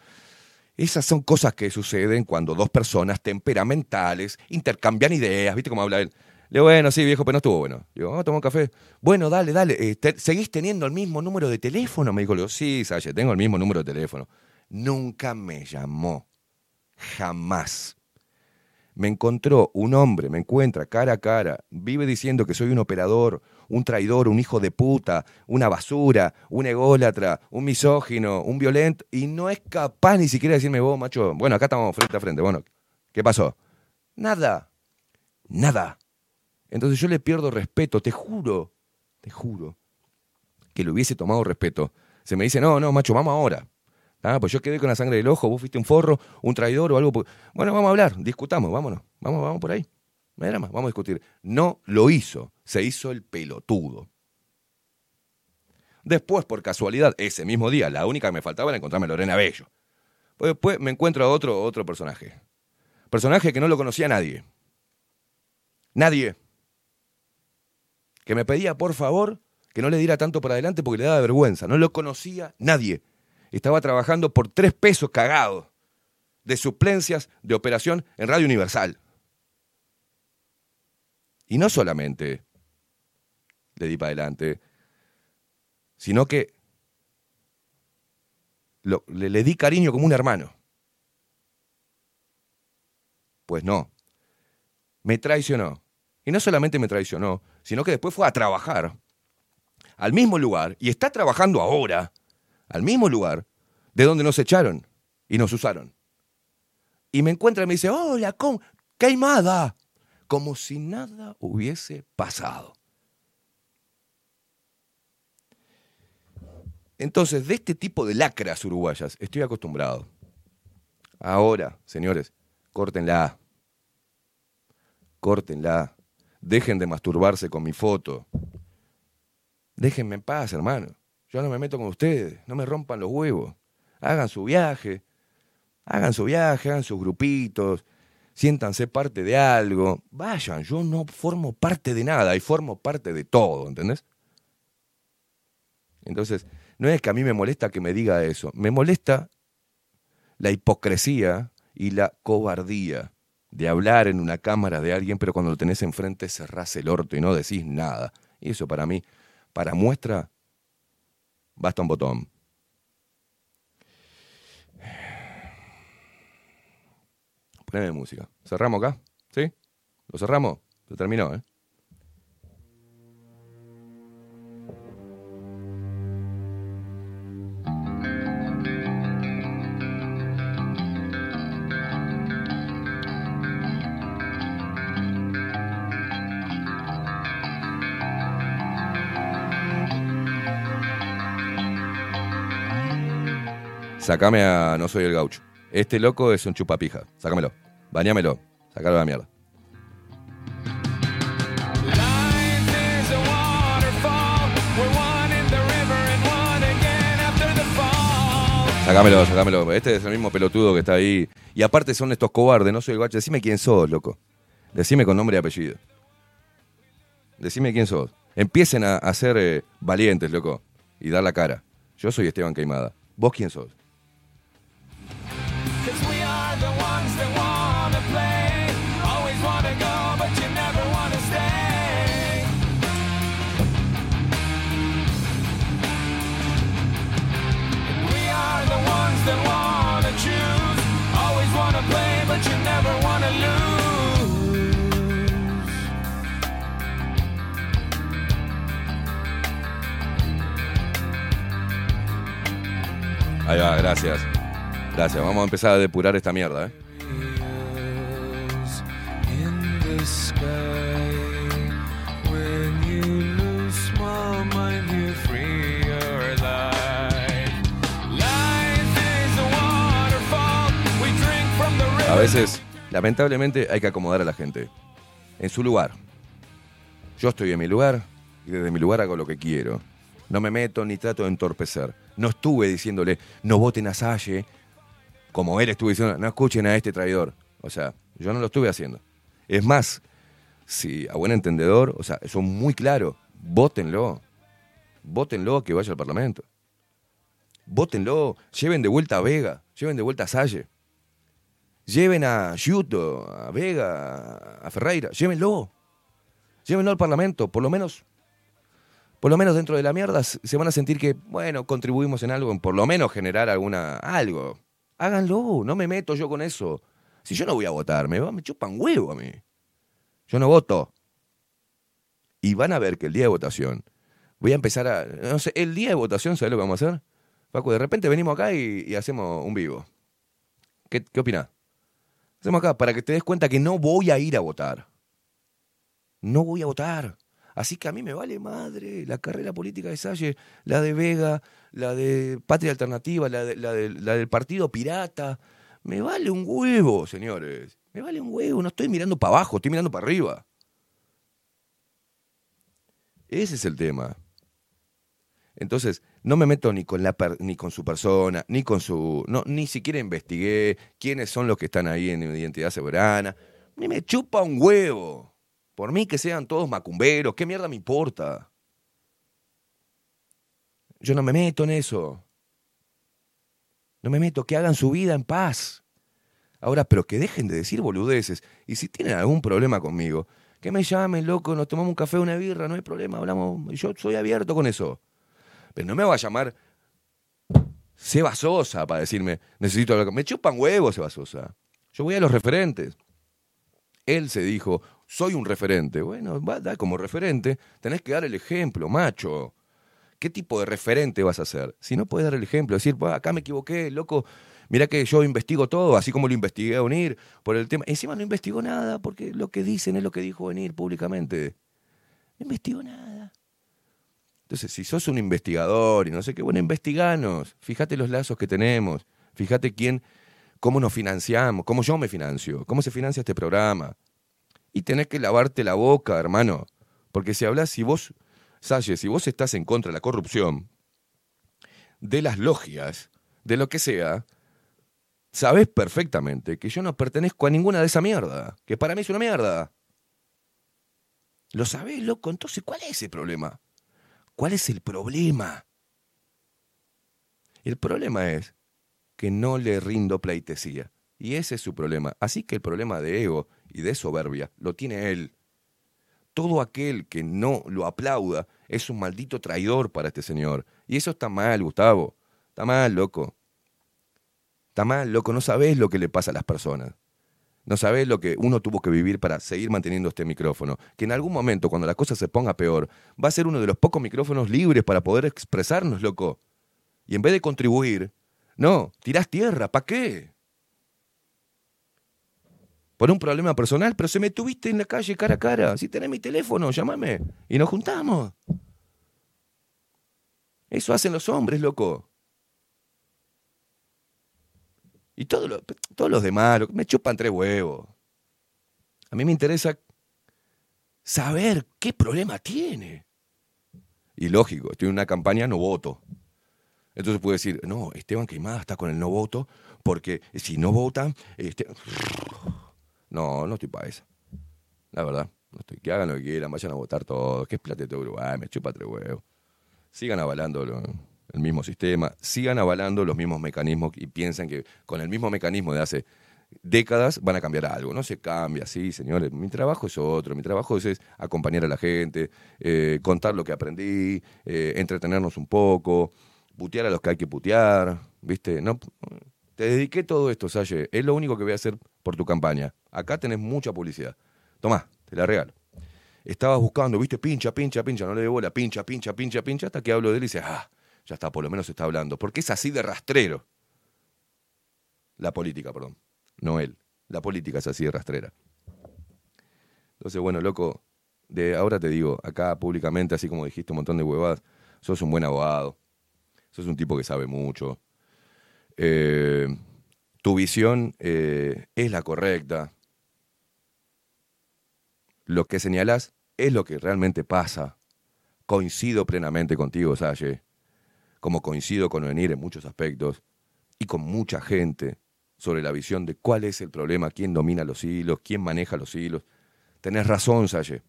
esas son cosas que suceden cuando dos personas temperamentales intercambian ideas, ¿viste cómo habla él? Le digo, bueno, sí, viejo, pero no estuvo bueno. Le digo, vamos a tomar café. Bueno, dale, dale. eh, ¿Seguís teniendo el mismo número de teléfono? Me dijo, le digo, sí, Salle, tengo el mismo número de teléfono. Nunca me llamó. Jamás. Me encontró un hombre, me encuentra cara a cara, vive diciendo que soy un operador, un traidor, un hijo de puta, una basura, un ególatra, un misógino, un violento, y no es capaz ni siquiera de decirme vos, macho, bueno, acá estamos frente a frente, bueno, ¿qué pasó? Nada, nada. Entonces yo le pierdo respeto, te juro, te juro, que le hubiese tomado respeto. Se me dice, no, no, macho, vamos ahora. Ah, pues yo quedé con la sangre del ojo, vos fuiste un forro, un traidor o algo. Bueno, vamos a hablar, discutamos, vámonos, vamos, vamos por ahí. No hay drama, vamos a discutir. No lo hizo, se hizo el pelotudo. Después, por casualidad, ese mismo día, la única que me faltaba era encontrarme Lorena Bello. Pues después me encuentro a otro, otro personaje. Personaje que no lo conocía nadie. Nadie. Que me pedía, por favor, que no le diera tanto para adelante porque le daba vergüenza. No lo conocía nadie. Estaba trabajando por tres pesos cagado de suplencias de operación en Radio Universal. Y no solamente le di para adelante, sino que le di cariño como un hermano. Pues no, me traicionó. Y no solamente me traicionó, sino que después fue a trabajar al mismo lugar, y está trabajando ahora, al mismo lugar, de donde nos echaron y nos usaron. Y me encuentra y me dice, hola, ¿cómo? ¡Caimada! Como si nada hubiese pasado. Entonces, de este tipo de lacras uruguayas estoy acostumbrado. Ahora, señores, córtenla. Córtenla. Dejen de masturbarse con mi foto. Déjenme en paz, hermano. Yo no me meto con ustedes. No me rompan los huevos. Hagan su viaje. Hagan su viaje, hagan sus grupitos. Siéntanse parte de algo. Vayan, yo no formo parte de nada y formo parte de todo, ¿entendés? Entonces, no es que a mí me molesta que me diga eso. Me molesta la hipocresía y la cobardía de hablar en una cámara de alguien, pero cuando lo tenés enfrente cerrás el orto y no decís nada. Y eso para mí, para muestra, basta un botón. Poneme música. ¿Cerramos acá? ¿Sí? ¿Lo cerramos? Se terminó, ¿eh? Sacame a No Soy el Gaucho. Este loco es un chupapija. Sácamelo. Bañámelo. Sacalo de la mierda. Sacámelo, sacámelo. Este es el mismo pelotudo que está ahí. Y aparte son estos cobardes, no soy el guacho. Decime quién sos, loco. Decime con nombre y apellido. Decime quién sos. Empiecen a, a ser eh, valientes, loco. Y dar la cara. Yo soy Esteban Queimada. ¿Vos quién sos? Ahí va, gracias. Gracias. Vamos a empezar a depurar esta mierda, ¿eh? A veces, lamentablemente, hay que acomodar a la gente en su lugar. Yo estoy en mi lugar y desde mi lugar hago lo que quiero. No me meto ni trato de entorpecer. No estuve diciéndole, no voten a Salle, como él estuvo diciendo, no escuchen a este traidor. O sea, yo no lo estuve haciendo. Es más, si a buen entendedor, o sea, son muy claros, votenlo. Votenlo que vaya al Parlamento. Votenlo, lleven de vuelta a Vega, lleven de vuelta a Salle. Lleven a Giuto, a Vega, a Ferreira, llévenlo. Llévenlo al Parlamento, por lo menos por lo menos dentro de la mierda se van a sentir que, bueno, contribuimos en algo, en por lo menos generar alguna algo. Háganlo, no me meto yo con eso. Si yo no voy a votar, me, me chupan huevo a mí. Yo no voto. Y van a ver que el día de votación, voy a empezar a, no sé, el día de votación, ¿sabes lo que vamos a hacer? Paco, de repente venimos acá y, y hacemos un vivo. ¿Qué, qué opinás? Hacemos acá para que te des cuenta que no voy a ir a votar. No voy a votar. Así que a mí me vale madre la carrera política de Salle, la de Vega, la de Patria Alternativa, la, de- la, de- la del Partido Pirata. Me vale un huevo, señores. Me vale un huevo. No estoy mirando para abajo, estoy mirando para arriba. Ese es el tema. Entonces, no me meto ni con, la per- ni con su persona, ni con su... No, ni siquiera investigué quiénes son los que están ahí en Identidad Soberana. Ni me chupa un huevo. Por mí que sean todos macumberos, ¿qué mierda me importa? Yo no me meto en eso. No me meto, que hagan su vida en paz. Ahora, pero que dejen de decir boludeces. Y si tienen algún problema conmigo, que me llamen, loco, nos tomamos un café, una birra, no hay problema, hablamos. Yo soy abierto con eso. Pero no me va a llamar Seba Sosa para decirme, necesito hablar con... Me chupan huevos, Seba Sosa. Yo voy a los referentes. Él se dijo, soy un referente. Bueno, va, da como referente, tenés que dar el ejemplo, macho. ¿Qué tipo de referente vas a ser? Si no puedes dar el ejemplo, decir, "Bah, acá me equivoqué, loco, mira que yo investigo todo, así como lo investigué a Unir por el tema. Encima no investigó nada, porque lo que dicen es lo que dijo Unir públicamente. No investigó nada. Entonces, si sos un investigador y no sé qué, bueno, investiganos. Fíjate los lazos que tenemos. Fíjate quién, cómo nos financiamos, cómo yo me financio, cómo se financia este programa. Y tenés que lavarte la boca, hermano. Porque si hablas, si vos, Salle, si vos estás en contra de la corrupción, de las logias, de lo que sea, sabés perfectamente que yo no pertenezco a ninguna de esa mierda. Que para mí es una mierda. Lo sabés, loco. Entonces, ¿cuál es el problema? ¿Cuál es el problema? El problema es que no le rindo pleitesía. Y ese es su problema. Así que el problema de ego y de soberbia lo tiene él. Todo aquel que no lo aplauda es un maldito traidor para este señor. Y eso está mal, Gustavo. Está mal, loco. Está mal, loco. No sabés lo que le pasa a las personas. No sabés lo que uno tuvo que vivir para seguir manteniendo este micrófono. Que en algún momento, cuando la cosa se ponga peor, va a ser uno de los pocos micrófonos libres para poder expresarnos, loco. Y en vez de contribuir, no, tirás tierra, ¿para qué? Por un problema personal, pero se me tuviste en la calle cara a cara. Si tenés mi teléfono, llámame y nos juntamos. Eso hacen los hombres, loco. Y todos los, todos los demás me chupan tres huevos. A mí me interesa saber qué problema tiene. Y lógico, estoy en una campaña no voto. Entonces puede decir, no, Esteban Queimada está con el no voto, porque si no votan, este... no, no estoy para eso. La verdad, no estoy. Que hagan lo que quieran, vayan a votar todos, que es plata de todo Uruguay, me chupa tres huevos. Sigan avalando el mismo sistema, sigan avalando los mismos mecanismos y piensen que con el mismo mecanismo de hace décadas van a cambiar algo. No se cambia, sí, señores. Mi trabajo es otro. Mi trabajo es, es acompañar a la gente, eh, contar lo que aprendí, eh, entretenernos un poco, putear a los que hay que putear, ¿viste? No, te dediqué todo esto, Salle. Es lo único que voy a hacer por tu campaña. Acá tenés mucha publicidad. Tomá, te la regalo. Estabas buscando, ¿viste? Pincha, pincha, pincha, no le dé bola, pincha, pincha, pincha, pincha, hasta que hablo de él y dices, ah, ya está, por lo menos está hablando. Porque es así de rastrero. La política, perdón. No él. La política es así de rastrera. Entonces, bueno, loco, de ahora te digo, acá públicamente, así como dijiste un montón de huevadas, sos un buen abogado. Sos un tipo que sabe mucho. Eh, tu visión eh, es la correcta. Lo que señalás es lo que realmente pasa. Coincido plenamente contigo, Salle. Como coincido con Venir en muchos aspectos y con mucha gente sobre la visión de cuál es el problema, quién domina los hilos, quién maneja los hilos. Tenés razón, Salle.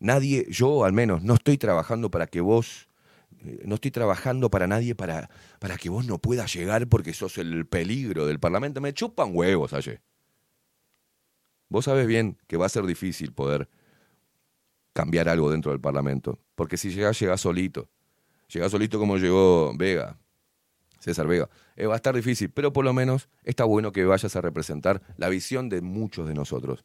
Nadie, yo al menos, no estoy trabajando para que vos, no estoy trabajando para nadie para, para que vos no puedas llegar porque sos el peligro del Parlamento. Me chupan huevos, Salle. Vos sabés bien que va a ser difícil poder cambiar algo dentro del Parlamento. Porque si llegás, llegás solito. Llegás solito como llegó Vega, César Vega. Eh, va a estar difícil, pero por lo menos está bueno que vayas a representar la visión de muchos de nosotros,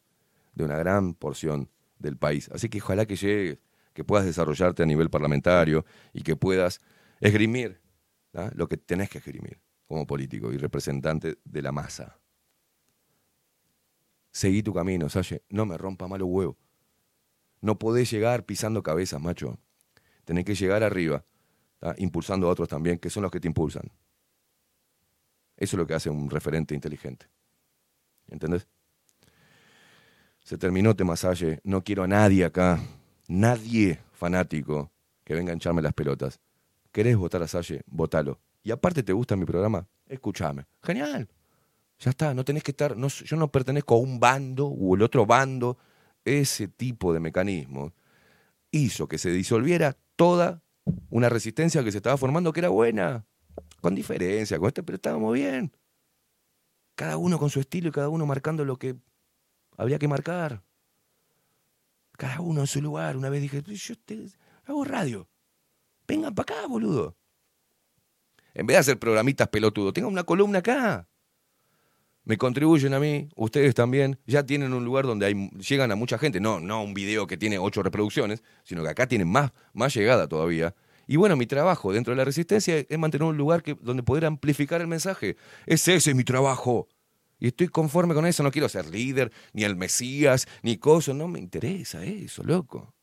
de una gran porción del país. Así que ojalá que llegues, que puedas desarrollarte a nivel parlamentario y que puedas esgrimir lo que tenés que esgrimir como político y representante de la masa. Seguí tu camino, Salle. No me rompa malo huevo. No podés llegar pisando cabezas, macho. Tenés que llegar arriba, impulsando a otros también, que son los que te impulsan. Eso es lo que hace un referente inteligente. ¿Entendés? Se terminó Temasalle. No quiero a nadie acá, nadie fanático que venga a hincharme las pelotas. ¿Querés votar a Salle? Votalo. Y aparte te gusta mi programa, escúchame. Genial. Ya está, no tenés que estar, no, yo no pertenezco a un bando o el otro bando. Ese tipo de mecanismo hizo que se disolviera toda una resistencia que se estaba formando que era buena, con diferencia, con este, pero estábamos bien. Cada uno con su estilo y cada uno marcando lo que había que marcar. Cada uno en su lugar. Una vez dije, yo hago radio. Vengan para acá, boludo. En vez de hacer programitas pelotudos, tengan una columna acá. Me contribuyen a mí, ustedes también, ya tienen un lugar donde llegan a mucha gente, no, no un video que tiene ocho reproducciones, sino que acá tienen más, más llegada todavía. Y bueno, mi trabajo dentro de la resistencia es mantener un lugar que, donde poder amplificar el mensaje. Es ese mi trabajo. Y estoy conforme con eso, no quiero ser líder, ni el Mesías, ni cosas, no me interesa eso, loco.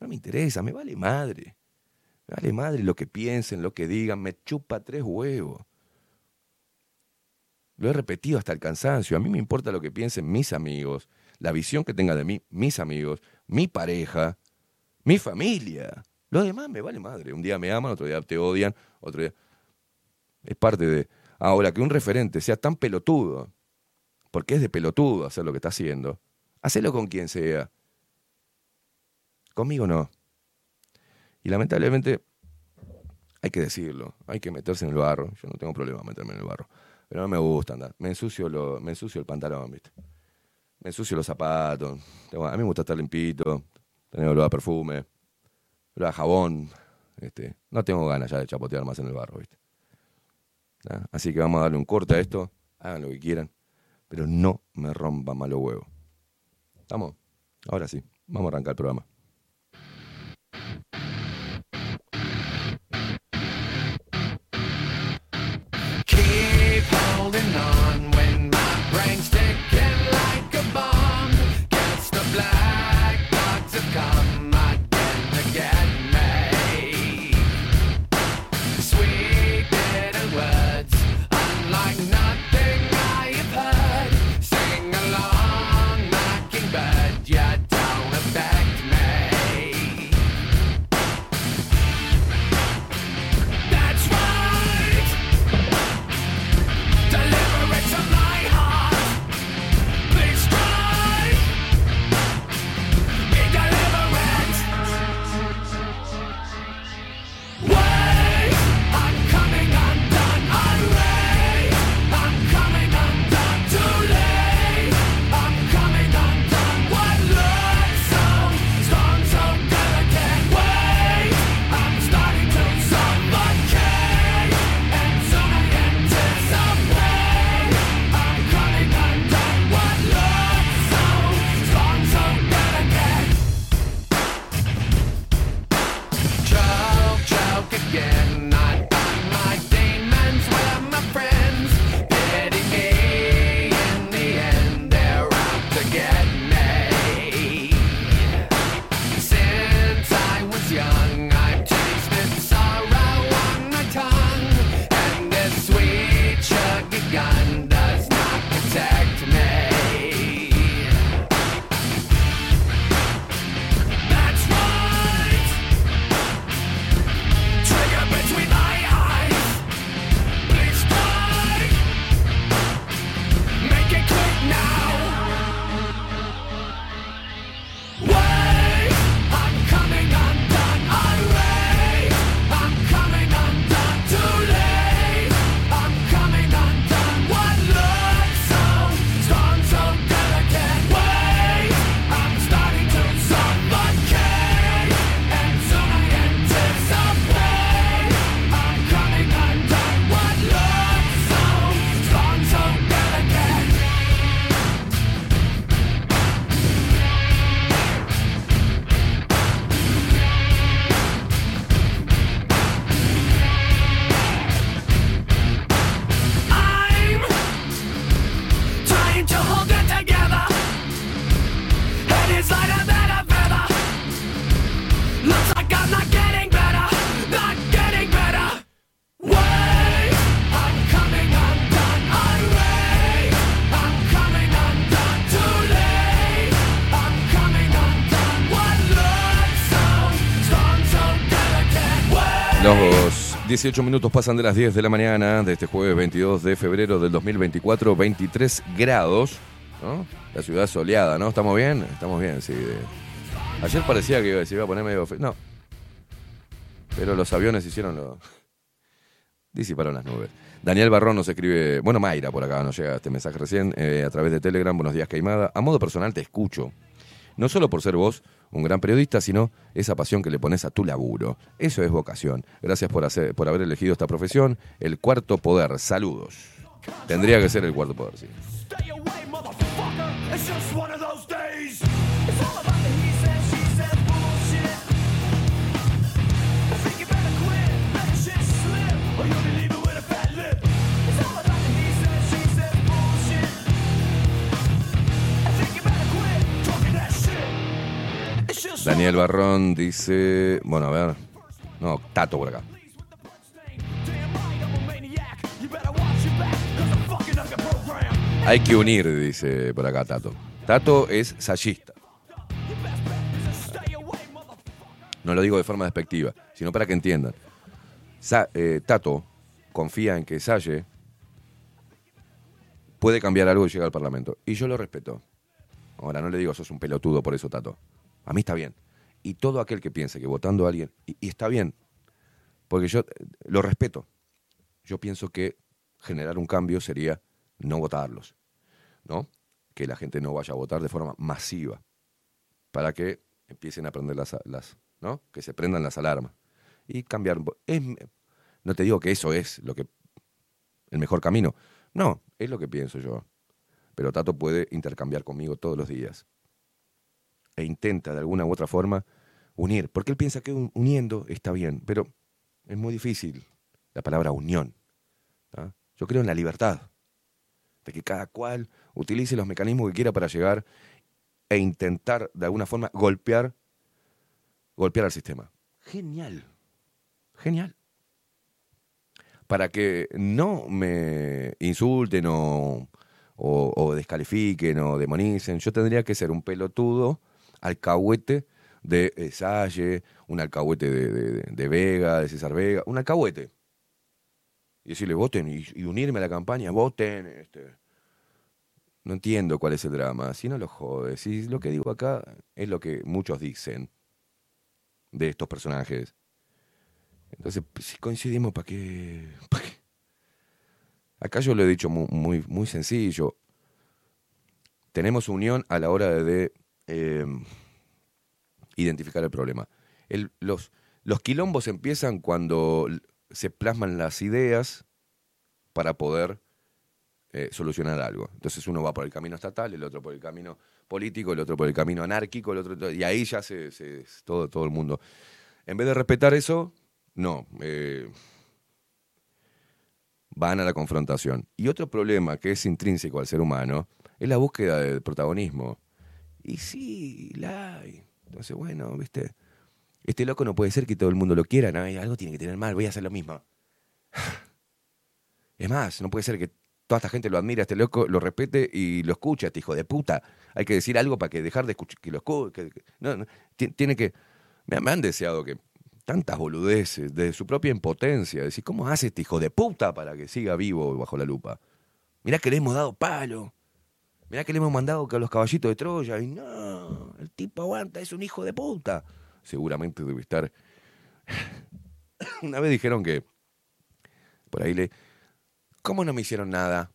No me interesa, me vale madre. Me vale madre lo que piensen, lo que digan, me chupa tres huevos. Lo he repetido hasta el cansancio. A mí me importa lo que piensen mis amigos, la visión que tenga de mí, mis amigos, mi pareja, mi familia. Lo demás me vale madre. Un día me aman, otro día te odian, otro día. Es parte de. Ahora, que un referente sea tan pelotudo, porque es de pelotudo hacer lo que está haciendo, hacelo con quien sea. Conmigo no. Y lamentablemente, hay que decirlo, hay que meterse en el barro. Yo no tengo problema meterme en el barro. Pero no me gusta andar. Me ensucio, lo, me ensucio el pantalón, ¿viste? Me ensucio los zapatos. A mí me gusta estar limpito, tener olor a perfume, olor a jabón. Este, no tengo ganas ya de chapotear más en el barro, ¿viste? ¿Ah? Así que vamos a darle un corte a esto. Hagan lo que quieran. Pero no me rompa malo huevo. ¿Estamos? Ahora sí, vamos a arrancar el programa. 18 minutos pasan de las 10 de la mañana de este jueves 22 de febrero del 2024, 23 grados. La ciudad soleada, ¿no? ¿Estamos bien? Estamos bien, sí. Ayer parecía que se iba a poner medio... No. Pero los aviones hicieron lo... *laughs* Disiparon las nubes. Daniel Barrón nos escribe, bueno, Mayra por acá nos llega este mensaje recién, eh, a través de Telegram, buenos días Caimada. A modo personal te escucho. No solo por ser vos un gran periodista, sino esa pasión que le pones a tu laburo. Eso es vocación. Gracias por, por haber elegido esta profesión. El cuarto poder. Saludos. Tendría que ser el cuarto poder, sí. Daniel Barrón dice. Bueno, a ver. No, Tato por acá. Hay que unir, dice por acá Tato. Tato es sayista. No lo digo de forma despectiva, sino para que entiendan. Eh, Tato confía en que Salle puede cambiar algo y llega al Parlamento. Y yo lo respeto. Ahora, no le digo sos un pelotudo por eso, Tato. A mí está bien. Y todo aquel que piense que votando a alguien, y, está bien, porque yo lo respeto. Yo pienso que generar un cambio sería no votarlos, ¿no? Que la gente no vaya a votar de forma masiva, para que empiecen a prender las, ¿no? Que se prendan las alarmas y cambiar. Es, no te digo que eso es lo que el mejor camino, no, es lo que pienso yo. pero Tato puede intercambiar conmigo todos los días. E intenta de alguna u otra forma unir, porque él piensa que un- uniendo está bien, pero es muy difícil la palabra unión. Yo creo en la libertad, de que cada cual utilice los mecanismos que quiera para llegar e intentar de alguna forma golpear, golpear al sistema. Genial, genial. Para que no me insulten o, o, o descalifiquen o demonicen, yo tendría que ser un pelotudo alcahuete de eh, Salle, un alcahuete de, Vega, de César Vega, un alcahuete. Y decirle, voten y, unirme a la campaña, voten. Este. No entiendo cuál es el drama, si no lo jodes. Si lo que digo acá es lo que muchos dicen de estos personajes. Entonces, pues, si coincidimos, ¿para qué? ¿Pa' qué? Acá yo lo he dicho mu- muy, muy, sencillo. Tenemos unión a la hora de, eh, identificar el problema. Los, quilombos empiezan cuando se plasman las ideas para poder eh, solucionar algo. Entonces uno va por el camino estatal, el otro por el camino político, el otro por el camino anárquico, el otro y ahí ya se, se- todo, todo el mundo. En vez de respetar eso, no. eh, van a la confrontación. Y otro problema que es intrínseco al ser humano es la búsqueda de protagonismo. Y sí, la. Entonces, bueno, viste, este loco no puede ser que todo el mundo lo quiera, ¿no? Algo tiene que tener mal, voy a hacer lo mismo. *sighs* Es más, no puede ser que toda esta gente lo admira, este loco lo respete y lo escucha, este hijo de puta. Hay que decir algo para que dejar de escuchar, que lo escuche. no, no, ti- tiene que... Me han deseado que tantas boludeces de su propia impotencia, decir, ¿cómo hace este hijo de puta para que siga vivo bajo la lupa? Mirá que le hemos dado palo. Mirá que le hemos mandado a los caballitos de Troya y no, el tipo aguanta, es un hijo de puta. Seguramente debe estar. Una vez dijeron que por ahí le. ¿Cómo no me hicieron nada?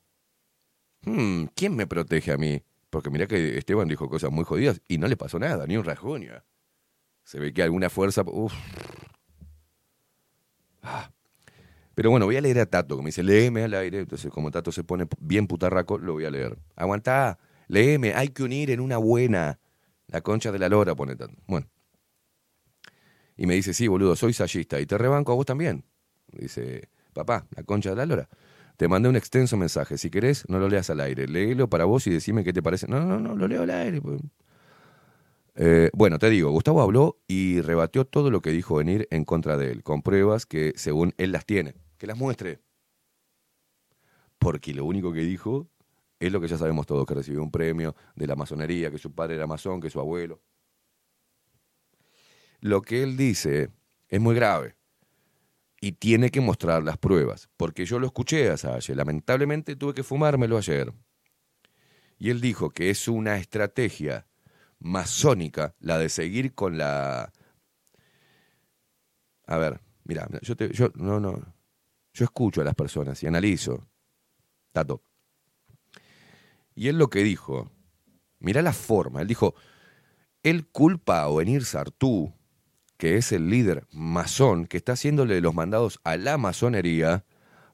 Hmm, ¿Quién me protege a mí? Porque mirá que Esteban dijo cosas muy jodidas y no le pasó nada, ni un rasguño. Se ve que alguna fuerza. Uf. Ah. Pero bueno, voy a leer a Tato, que me dice, léeme al aire. Entonces, como Tato se pone bien putarraco, lo voy a leer. Aguantá, léeme, hay que unir en una buena. La concha de la lora, pone Tato. Bueno. Y me dice, sí, boludo, soy sayista y te rebanco a vos también. Dice, papá, la concha de la lora. Te mandé un extenso mensaje. Si querés, no lo leas al aire. Léelo para vos y decime qué te parece. No, no, no, lo leo al aire. pues. Eh, bueno, te digo, Gustavo habló y rebatió todo lo que dijo venir en contra de él, con pruebas que según él las tiene. Que las muestre. Porque lo único que dijo es lo que ya sabemos todos, que recibió un premio de la masonería, que su padre era masón, que su abuelo. Lo que él dice es muy grave y tiene que mostrar las pruebas, porque yo lo escuché a Salle, lamentablemente tuve que fumármelo ayer. Y él dijo que es una estrategia masónica la de seguir con la... A ver, mira, yo, te, yo no, no, yo escucho a las personas y analizo. Tato. Y él lo que dijo, mira la forma, él dijo, él culpa a Ovenir Sartú, que es el líder masón, que está haciéndole los mandados a la masonería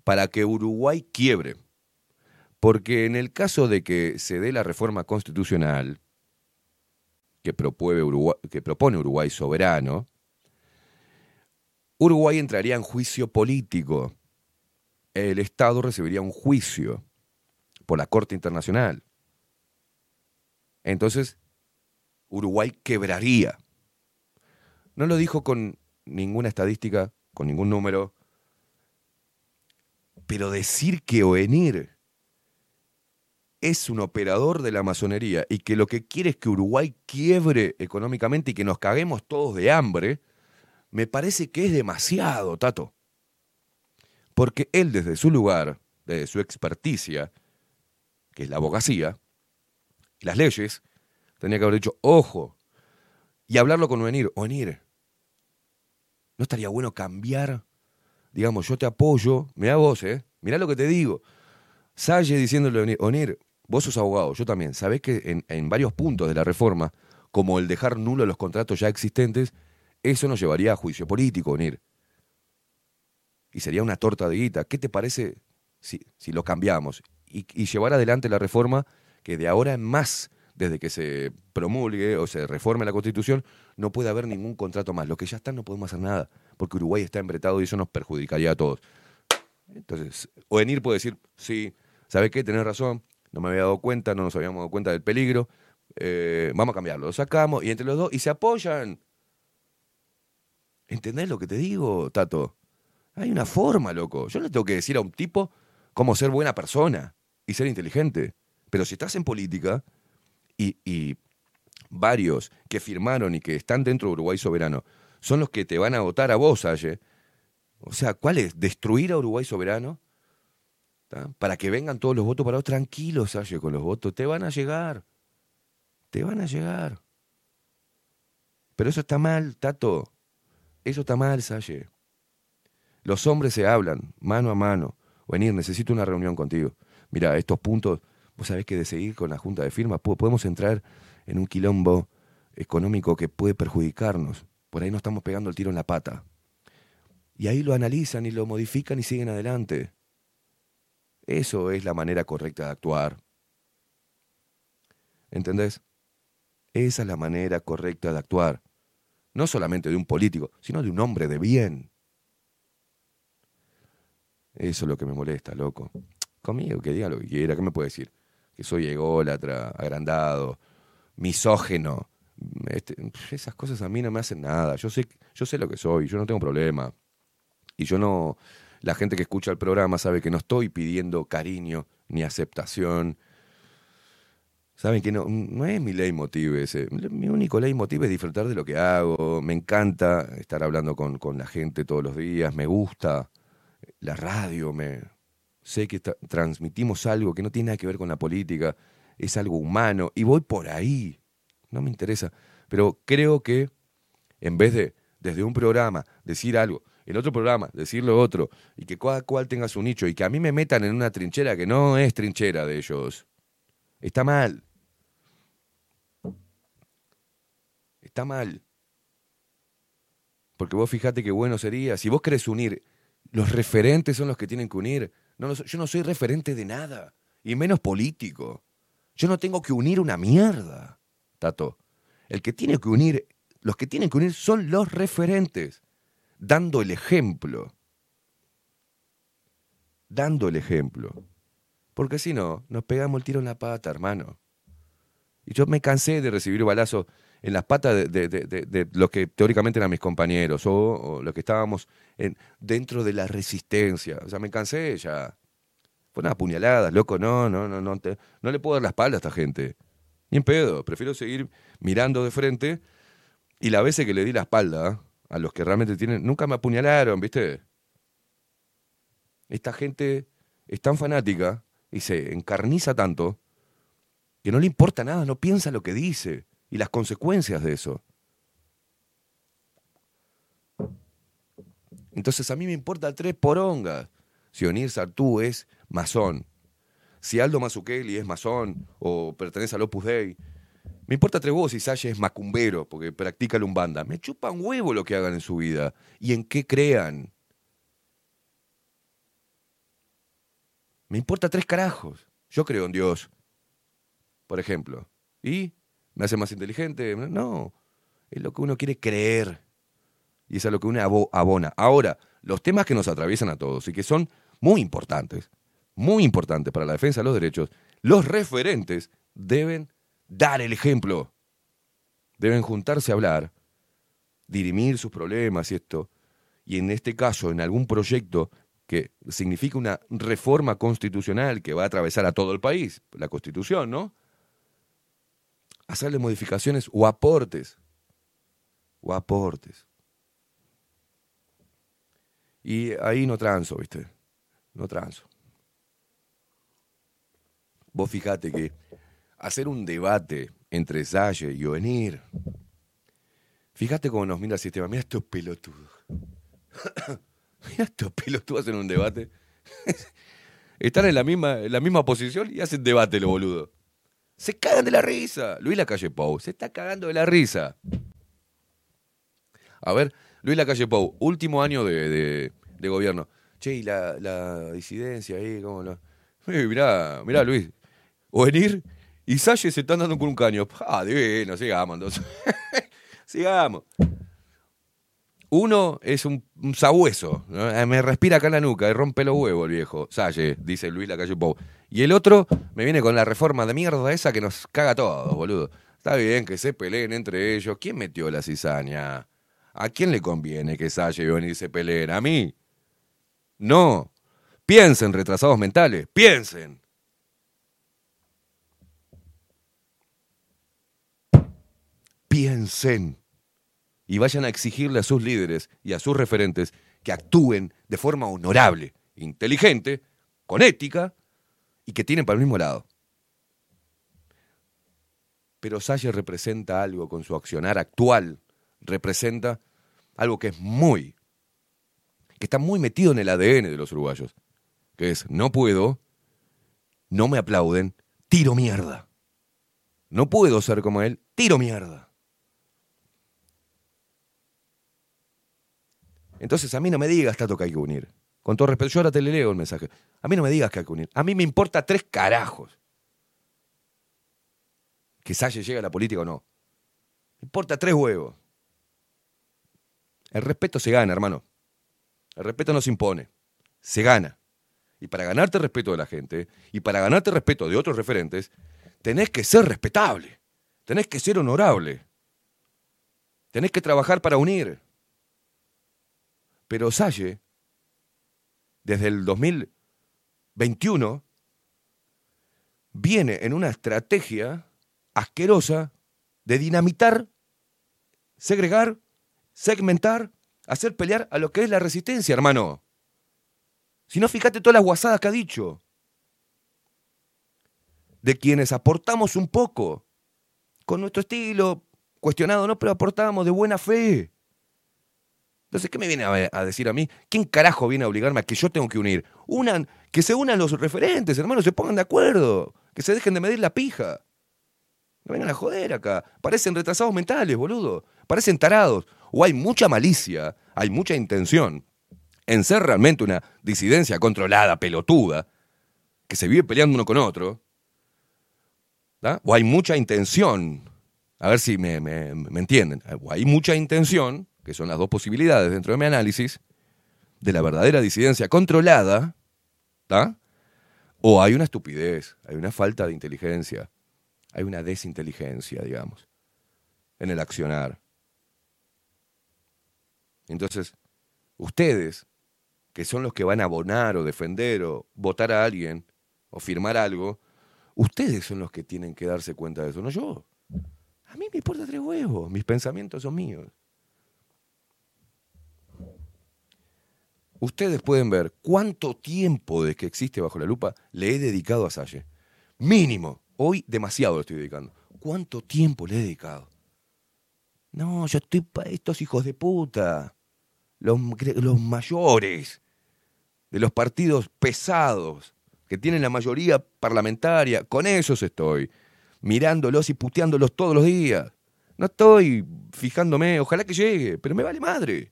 para que Uruguay quiebre. Porque en el caso de que se dé la reforma constitucional que, que propone Uruguay soberano, Uruguay entraría en juicio político. El Estado recibiría un juicio por la Corte Internacional. Entonces, Uruguay quebraría. No lo dijo con ninguna estadística, con ningún número, pero decir que Oenir es un operador de la masonería y que lo que quiere es que Uruguay quiebre económicamente y que nos caguemos todos de hambre, me parece que es demasiado, Tato. Porque él desde su lugar, desde su experticia, que es la abogacía, y las leyes, tenía que haber dicho, ojo, y hablarlo con Oenir, Oenir, ¿no estaría bueno cambiar? Digamos, yo te apoyo, mira vos, ¿eh? Mirá lo que te digo. Salle diciéndole a Onir, Onir, vos sos abogado, yo también. Sabés que en, en varios puntos de la reforma, como el dejar nulo los contratos ya existentes, eso nos llevaría a juicio político, Onir. Y sería una torta de guita. ¿Qué te parece si, si lo cambiamos? Y, llevar adelante la reforma que de ahora en más, desde que se promulgue o se reforme la Constitución, no puede haber ningún contrato más. Los que ya están no podemos hacer nada, porque Uruguay está embretado y eso nos perjudicaría a todos. Entonces, Ovenir puede decir, sí, ¿sabe qué? Tenés razón, no me había dado cuenta, no nos habíamos dado cuenta del peligro, eh, vamos a cambiarlo, lo sacamos y entre los dos, y se apoyan. ¿Entendés lo que te digo, Tato? Hay una forma, loco. Yo le tengo que decir a un tipo cómo ser buena persona y ser inteligente. Pero si estás en política y, y varios que firmaron y que están dentro de Uruguay Soberano son los que te van a votar a vos, Aye. O sea, ¿cuál es? ¿Destruir a Uruguay Soberano? Para que vengan todos los votos para vos. Tranquilos, Aye, con los votos. Te van a llegar. Te van a llegar. Pero eso está mal, Tato. Eso está mal, Salle. Los hombres se hablan, mano a mano. Venir, necesito una reunión contigo. Mira, estos puntos, vos sabés que de seguir con la junta de firmas po- podemos entrar en un quilombo económico que puede perjudicarnos. Por ahí nos estamos pegando el tiro en la pata. Y ahí lo analizan y lo modifican y siguen adelante. Eso es la manera correcta de actuar. ¿Entendés? Esa es la manera correcta de actuar. No solamente de un político, sino de un hombre de bien. Eso es lo que me molesta, loco. Conmigo, que diga lo que quiera, ¿qué me puede decir? Que soy ególatra, agrandado, misógeno. Este, esas cosas a mí no me hacen nada. Yo sé, yo sé lo que soy, yo no tengo problema. Y yo no. La gente que escucha el programa sabe que no estoy pidiendo cariño ni aceptación. Saben que no, no es mi leitmotiv ese. Mi único leitmotiv es disfrutar de lo que hago. Me encanta estar hablando con, con la gente todos los días. Me gusta la radio. Me, sé que transmitimos algo que no tiene nada que ver con la política. Es algo humano. Y voy por ahí. No me interesa. Pero creo que en vez de desde un programa decir algo, el otro programa decir lo otro, y que cada cual tenga su nicho, y que a mí me metan en una trinchera que no es trinchera de ellos, está mal. Está mal. Porque vos fijate qué bueno sería, si vos querés unir, los referentes son los que tienen que unir. Yo no soy referente de nada, y menos político. Yo no tengo que unir una mierda, Tato. El que tiene que unir, los que tienen que unir son los referentes, dando el ejemplo. Dando el ejemplo. Porque si no, nos pegamos el tiro en la pata, hermano. Y yo me cansé de recibir balazos en las patas de, de- de- los que teóricamente eran mis compañeros o, los que estábamos en- dentro de la resistencia. O sea, me cansé ya. Fueron apuñaladas, loco, no, no, no, no, no le puedo dar la espalda a esta gente. Ni en pedo, prefiero seguir mirando de frente y la veces que le di la espalda a los que realmente tienen, nunca me apuñalaron, ¿viste? Esta gente es tan fanática y se encarniza tanto que no le importa nada, no piensa lo que dice y las consecuencias de eso. Entonces a mí me importa tres porongas. Si Onir Sartú es masón, si Aldo Mazzucchelli es masón o pertenece al Opus Dei, me importa tres huevos si Salle es macumbero porque practica la umbanda. Me chupa un huevo lo que hagan en su vida y en qué crean. Me importa tres carajos. Yo creo en Dios, por ejemplo. ¿Y? ¿Me hace más inteligente? No. Es lo que uno quiere creer. Y es a lo que uno abo- abona. Ahora, los temas que nos atraviesan a todos y que son muy importantes, muy importantes para la defensa de los derechos, los referentes deben dar el ejemplo. Deben juntarse a hablar, dirimir sus problemas y esto. Y en este caso, en algún proyecto que significa una reforma constitucional que va a atravesar a todo el país, la constitución, ¿no? Hacerle modificaciones o aportes. O aportes. Y ahí no transo, ¿viste? No transo. Vos fijate que hacer un debate entre Salle y Ovenir. Fíjate cómo nos mira el sistema. Mira estos pelotudos. *coughs* mira estos pelotudos en un debate. *laughs* Están en la misma, en la misma posición y hacen debate, los boludos. Se cagan de la risa. Luis Lacalle Pou se está cagando de la risa. A ver, Luis Lacalle Pou, último año de, de- gobierno. Che, y la, la disidencia ahí, ¿cómo lo...? Eh, mirá, mirá, Luis. O venir Y Salle se está andando con un caño. Ah, divino, sigamos entonces. *laughs* sigamos. Uno es un, sabueso. Eh, me respira acá la nuca y rompe los huevos el viejo. Salle, dice Luis Lacalle. Y el otro me viene con la reforma de mierda esa que nos caga a todos, boludo. Está bien que se peleen entre ellos. ¿Quién metió la cizaña? ¿A quién le conviene que Salle y Boni se peleen? ¿A mí? No. Piensen, retrasados mentales. Piensen. Piensen. Y vayan a exigirle a sus líderes y a sus referentes que actúen de forma honorable, inteligente, con ética y que tienen para el mismo lado. Pero Salle representa algo con su accionar actual, representa algo que es muy, que está muy metido en el ADN de los uruguayos, que es no puedo, no me aplauden, tiro mierda. No puedo ser como él, tiro mierda. Entonces a mí no me digas, Tato, que hay que unir. Con todo respeto, yo ahora te le leo el mensaje. A mí no me digas que hay que unir. A mí me importa tres carajos. Que Salle llegue a la política o no. Me importa tres huevos. El respeto se gana, hermano. El respeto no se impone. Se gana. Y para ganarte el respeto de la gente, y para ganarte el respeto de otros referentes, tenés que ser respetable. Tenés que ser honorable. Tenés que trabajar para unir. Pero Salle, desde el 2021, viene en una estrategia asquerosa de dinamitar, segregar, segmentar, hacer pelear a lo que es la resistencia, hermano. Si no, fíjate todas las guasadas que ha dicho. De quienes aportamos un poco, con nuestro estilo, cuestionado, no, pero aportamos de buena fe. Entonces, ¿qué me viene a, decir a mí? ¿Quién carajo viene a obligarme a que yo tengo que unir? Unan, que se unan los referentes, hermano, se pongan de acuerdo, que se dejen de medir la pija. No vengan a joder acá. Parecen retrasados mentales, boludo. Parecen tarados. O hay mucha malicia, hay mucha intención en ser realmente una disidencia controlada, pelotuda, que se vive peleando uno con otro. ¿da? O hay mucha intención, a ver si me, me- me entienden, o hay mucha intención, que son las dos posibilidades dentro de mi análisis, de la verdadera disidencia controlada, ¿da? o hay una estupidez, hay una falta de inteligencia, hay una desinteligencia, digamos, en el accionar. Entonces, ustedes, que son los que van a abonar o defender o votar a alguien o firmar algo, ustedes son los que tienen que darse cuenta de eso, no yo. A mí me importa tres huevos, mis pensamientos son míos. Ustedes pueden ver cuánto tiempo desde que existe bajo la lupa le he dedicado a Salle. Mínimo. Hoy demasiado le estoy dedicando. ¿Cuánto tiempo le he dedicado? No, yo estoy para estos hijos de puta. Los, los mayores de los partidos pesados que tienen la mayoría parlamentaria. Con esos estoy. Mirándolos y puteándolos todos los días. No estoy fijándome, ojalá que llegue, pero me vale madre.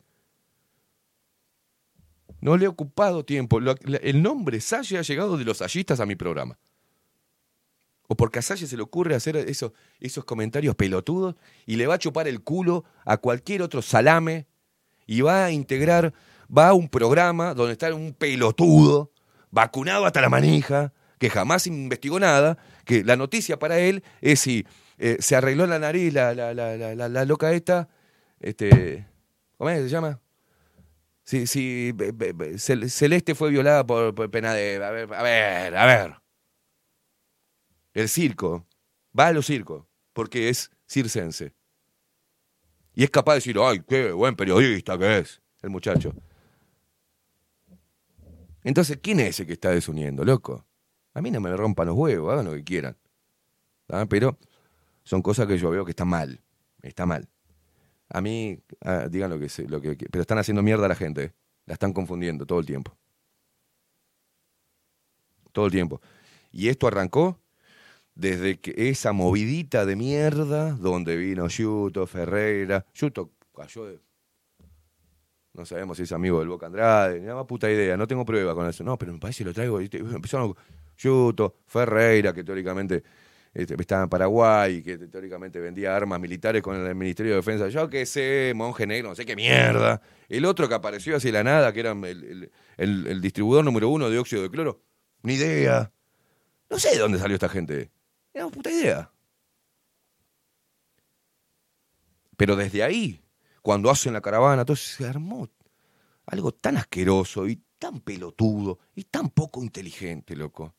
No le he ocupado tiempo. El nombre Salle ha llegado de los sallistas a mi programa. O porque a Salle se le ocurre hacer esos, comentarios pelotudos y le va a chupar el culo a cualquier otro salame y va a integrar, va a un programa donde está un pelotudo, vacunado hasta la manija, que jamás investigó nada, que la noticia para él es si eh, se arregló la nariz la, la, la- la loca esta, este, ¿cómo es que se llama? Si, si Celeste fue violada por, por Penade. A ver, a ver, a ver. El circo. Va a los circos. Porque es circense. Y es capaz de decir, ay, qué buen periodista que es el muchacho. Entonces, ¿quién es ese que está desuniendo, loco? A mí no me rompan los huevos, hagan lo que quieran. ¿Ah? Pero son cosas que yo veo que están mal. Está mal. A mí, ah, digan lo que, lo que Pero están haciendo mierda a la gente. La están confundiendo todo el tiempo. Todo el tiempo. Y esto arrancó desde que esa movidita de mierda donde vino Yuto, Ferreira. Yuto cayó de. No sabemos si es amigo del Boca Andrade, ni más puta idea, no tengo prueba con eso. No, pero me parece que lo traigo. Empezaron Yuto, Ferreira, que teóricamente este, estaba en Paraguay, que teóricamente vendía armas militares con el Ministerio de Defensa. Yo qué sé, monje negro, no sé qué mierda. El otro que apareció de la nada, que era el, distribuidor número uno de óxido de cloro. Ni idea. No sé de dónde salió esta gente. No puta idea. Pero desde ahí, cuando hacen la caravana, todo se armó algo tan asqueroso y tan pelotudo y tan poco inteligente, loco.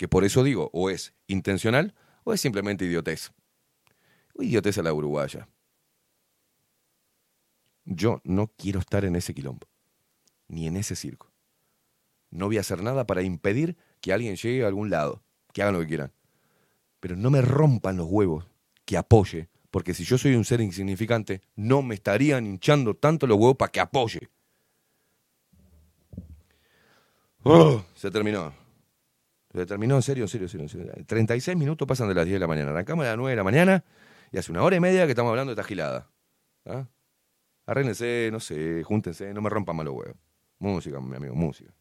Que por eso digo, o es intencional o es simplemente idiotez. O idiotez a la uruguaya. Yo no quiero estar en ese quilombo, ni en ese circo. No voy a hacer nada para impedir que alguien llegue a algún lado, que hagan lo que quieran. Pero no me rompan los huevos, que apoye, porque si yo soy un ser insignificante, no me estarían hinchando tanto los huevos para que apoye. Oh, se terminó. Se terminó, en serio, en serio, en serio, en serio. 36 minutos pasan de las 10 de la mañana. Arrancamos a las 9 de la mañana y hace una hora y media que estamos hablando de esta gilada. ¿Ah? No sé, júntense, no me rompan malos huevos. Música, mi amigo, música.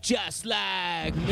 Just like me.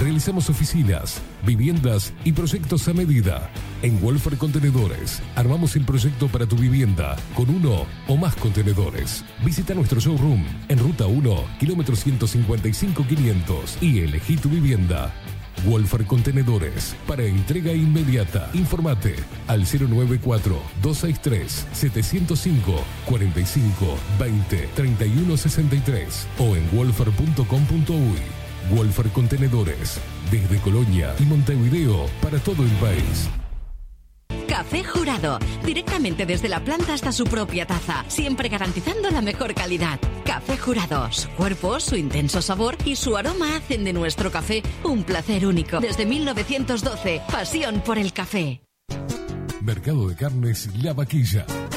Realizamos oficinas, viviendas y proyectos a medida. En Wolfer Contenedores armamos el proyecto para tu vivienda con uno o más contenedores. Visita nuestro showroom en Ruta 1, kilómetro 155-500 y elegí tu vivienda. Wolfer Contenedores para entrega inmediata. Informate al 094-263-705 45 20 31 63 o en wolfer.com.uy. Wolfer Contenedores desde Colonia y Montevideo para todo el país. Café Jurado, directamente desde la planta hasta su propia taza, siempre garantizando la mejor calidad. Café Jurado, su cuerpo, su intenso sabor y su aroma hacen de nuestro café un placer único. Desde 1912, pasión por el café. Mercado de Carnes La Vaquilla.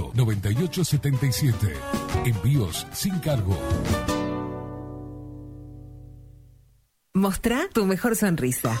2-208-9877. Envíos sin cargo. Mostrá tu mejor sonrisa.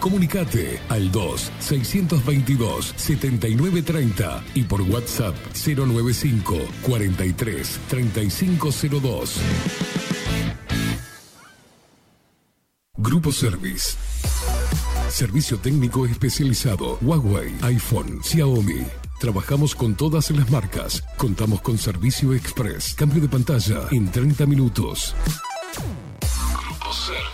Comunicate al 2-622-7930 y por WhatsApp 095 43 3502. Grupo Service. Servicio técnico especializado. Huawei, iPhone, Xiaomi. Trabajamos con todas las marcas. Contamos con servicio express. Cambio de pantalla en 30 minutos. Grupo Service.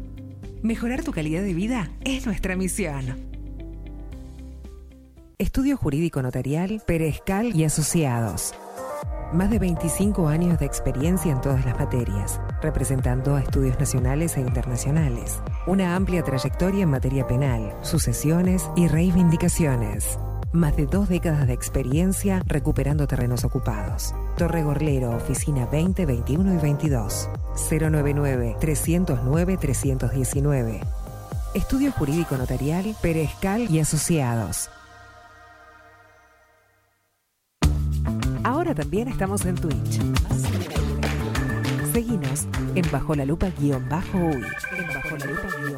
Mejorar tu calidad de vida es nuestra misión. Estudio Jurídico Notarial, Perezcal y Asociados. Más de 25 años de experiencia en todas las materias, representando a estudios nacionales e internacionales. Una amplia trayectoria en materia penal, sucesiones y reivindicaciones. Más de dos décadas de experiencia recuperando terrenos ocupados. Torre Gorlero, oficina 20, 21 y 22. 099-309-319. Estudio Jurídico Notarial, Perezcal y Asociados. Ahora también estamos en Twitch. Seguinos en Bajo la Lupa guion bajo uy. En Bajo la Lupa guion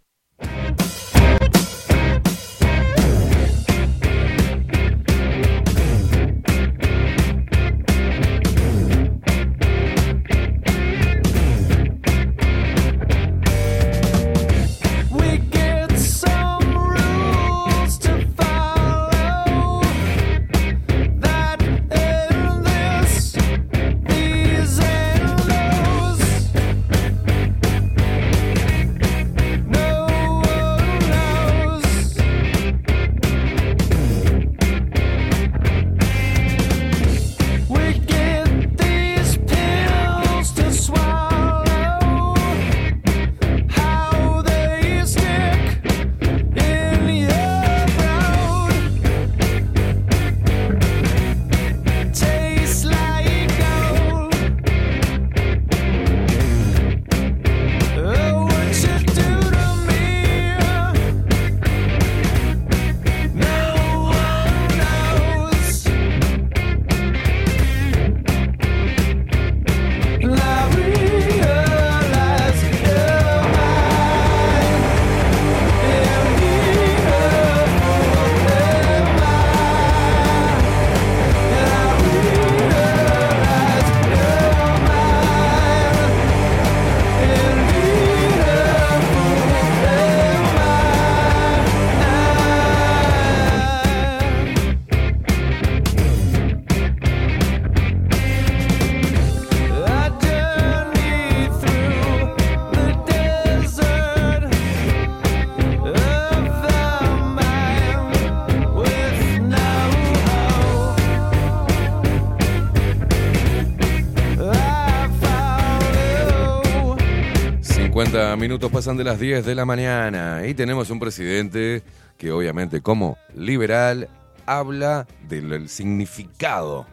50 minutos pasan de las 10 de la mañana y tenemos un presidente que obviamente como liberal habla del significado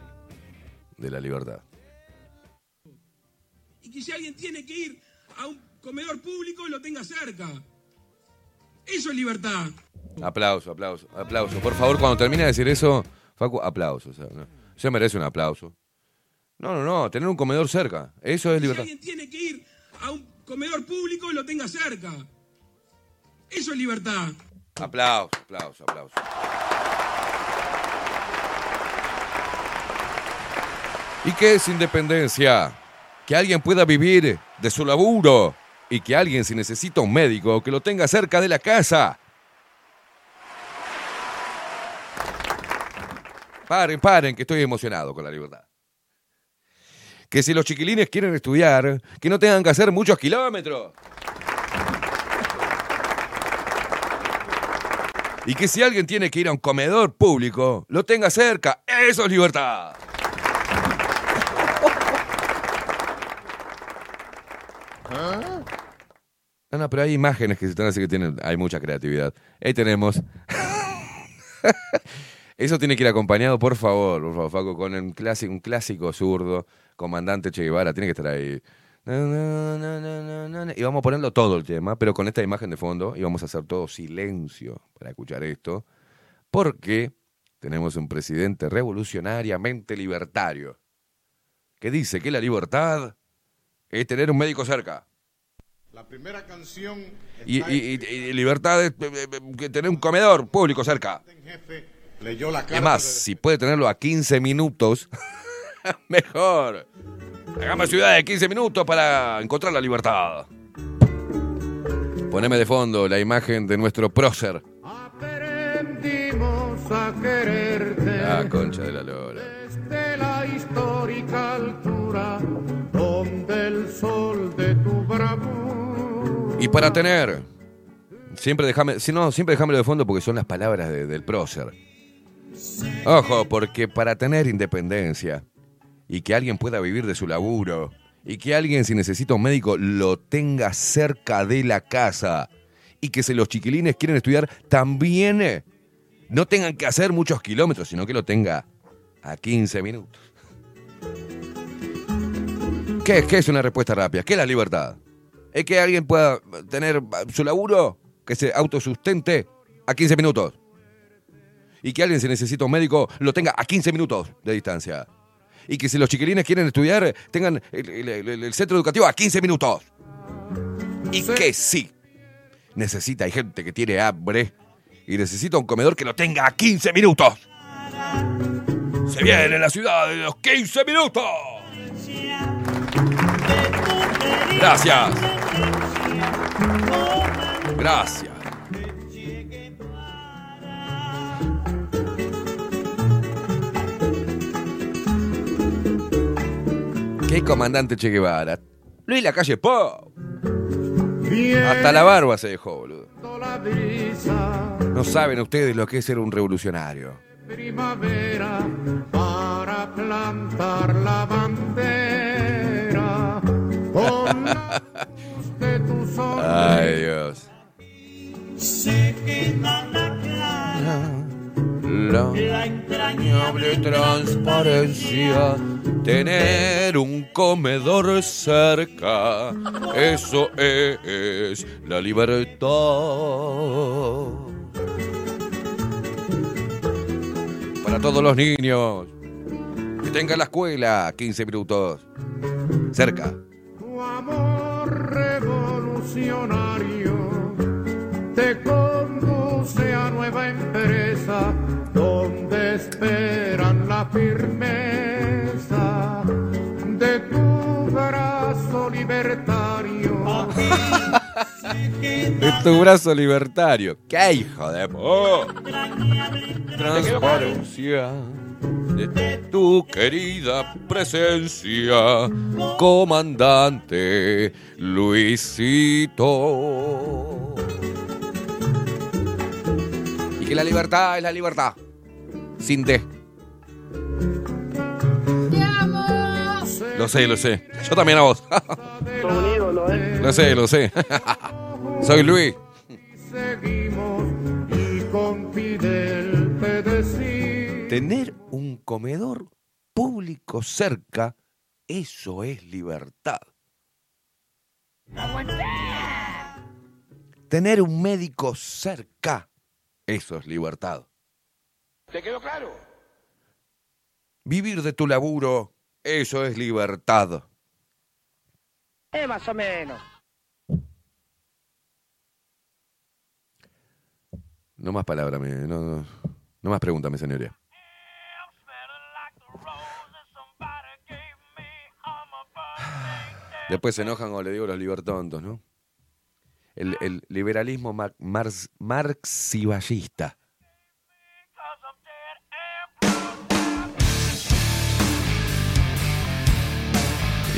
de la libertad. Y que si alguien tiene que ir a un comedor público, lo tenga cerca. Eso es libertad. Aplauso, aplauso, aplauso. Por favor, cuando termine de decir eso, Facu, aplauso. O sea, no. Se merece un aplauso. No, no, no, tener un comedor cerca. Eso es Si libertad. alguien tiene que ir a un comedor público, lo tenga cerca. Eso es libertad. Aplauso, aplauso, aplauso. ¿Y qué es independencia? Que alguien pueda vivir de su laburo y que alguien si necesita un médico que lo tenga cerca de la casa. Paren, paren, que estoy emocionado con la libertad. Que si los chiquilines quieren estudiar, que no tengan que hacer muchos kilómetros. Y que si alguien tiene que ir a un comedor público, lo tenga cerca. Eso es libertad. No, no, pero hay imágenes que se están así que tienen, hay mucha creatividad. Ahí tenemos. *laughs* Eso tiene que ir acompañado, por favor, por favor, Facu, con un clásico, un clásico zurdo, comandante Che Guevara, tiene que estar ahí. Y vamos a ponerlo todo el tema, pero con esta imagen de fondo, y vamos a hacer todo silencio para escuchar esto, porque tenemos un presidente revolucionariamente libertario, que dice que la libertad es tener un médico cerca. La primera canción Y, y- y- y libertad es eh, eh, tener un comedor público cerca. leyó la Es carta más, de- si puede tenerlo a 15 minutos, *laughs* mejor. Hagamos ciudad de 15 minutos para encontrar la libertad. Poneme de fondo la imagen de nuestro prócer. Aprendimos a quererte Ah, concha de la lora. de la histórica altura donde el sol de tu bravura Y para tener, siempre déjame, si no, siempre déjamelo de fondo porque son las palabras de- del prócer. Ojo, porque para tener independencia y que alguien pueda vivir de su laburo y que alguien si necesita un médico lo tenga cerca de la casa y que si los chiquilines quieren estudiar también eh, no tengan que hacer muchos kilómetros, sino que lo tenga a 15 minutos. ¿Qué, qué es una respuesta rápida? ¿Qué es la libertad? Es que alguien pueda tener su laburo, que se autosustente a 15 minutos. Y que alguien si necesita un médico lo tenga a 15 minutos de distancia. Y que si los chiquilines quieren estudiar, tengan el, el- el- el centro educativo a 15 minutos. Y que sí, necesita, hay gente que tiene hambre y necesita un comedor que lo tenga a 15 minutos. Se viene la ciudad de los 15 minutos. Gracias. Gracias. ¿Qué comandante Che Guevara? Luis la calle Po. Hasta la barba se dejó, boludo. No saben ustedes lo que es ser un revolucionario. primavera para plantar la bandera con *laughs* la luz de tu Ay, Dios. se queda la clara La la entrañable transparencia. Tener un comedor cerca. Eso es la libertad. Para todos los niños. Que tengan la escuela 15 minutos. Cerca. Tu amor revolucionario te conduce a nueva empresa esperan la firmeza de tu brazo libertario. *laughs* Es tu brazo libertario. ¡Qué hijo de po! Transparencia de tu querida presencia, comandante Luisito. Y que la libertad es la libertad. Sin D. Lo sé, lo sé. Yo también a vos. caer. Lo sé, lo sé. Soy Luis. Seguimos y con Fidel te decimos. Tener un comedor público cerca, eso es libertad. Tener un médico cerca, eso es libertad. ¿Te quedó claro? Vivir de tu laburo, eso es libertad. Eh, más o menos. No más palabras, no, no, no más preguntas, mi señoría. Después se enojan o le digo los libertontos, ¿no? El, el liberalismo mar, marx- marxiballista.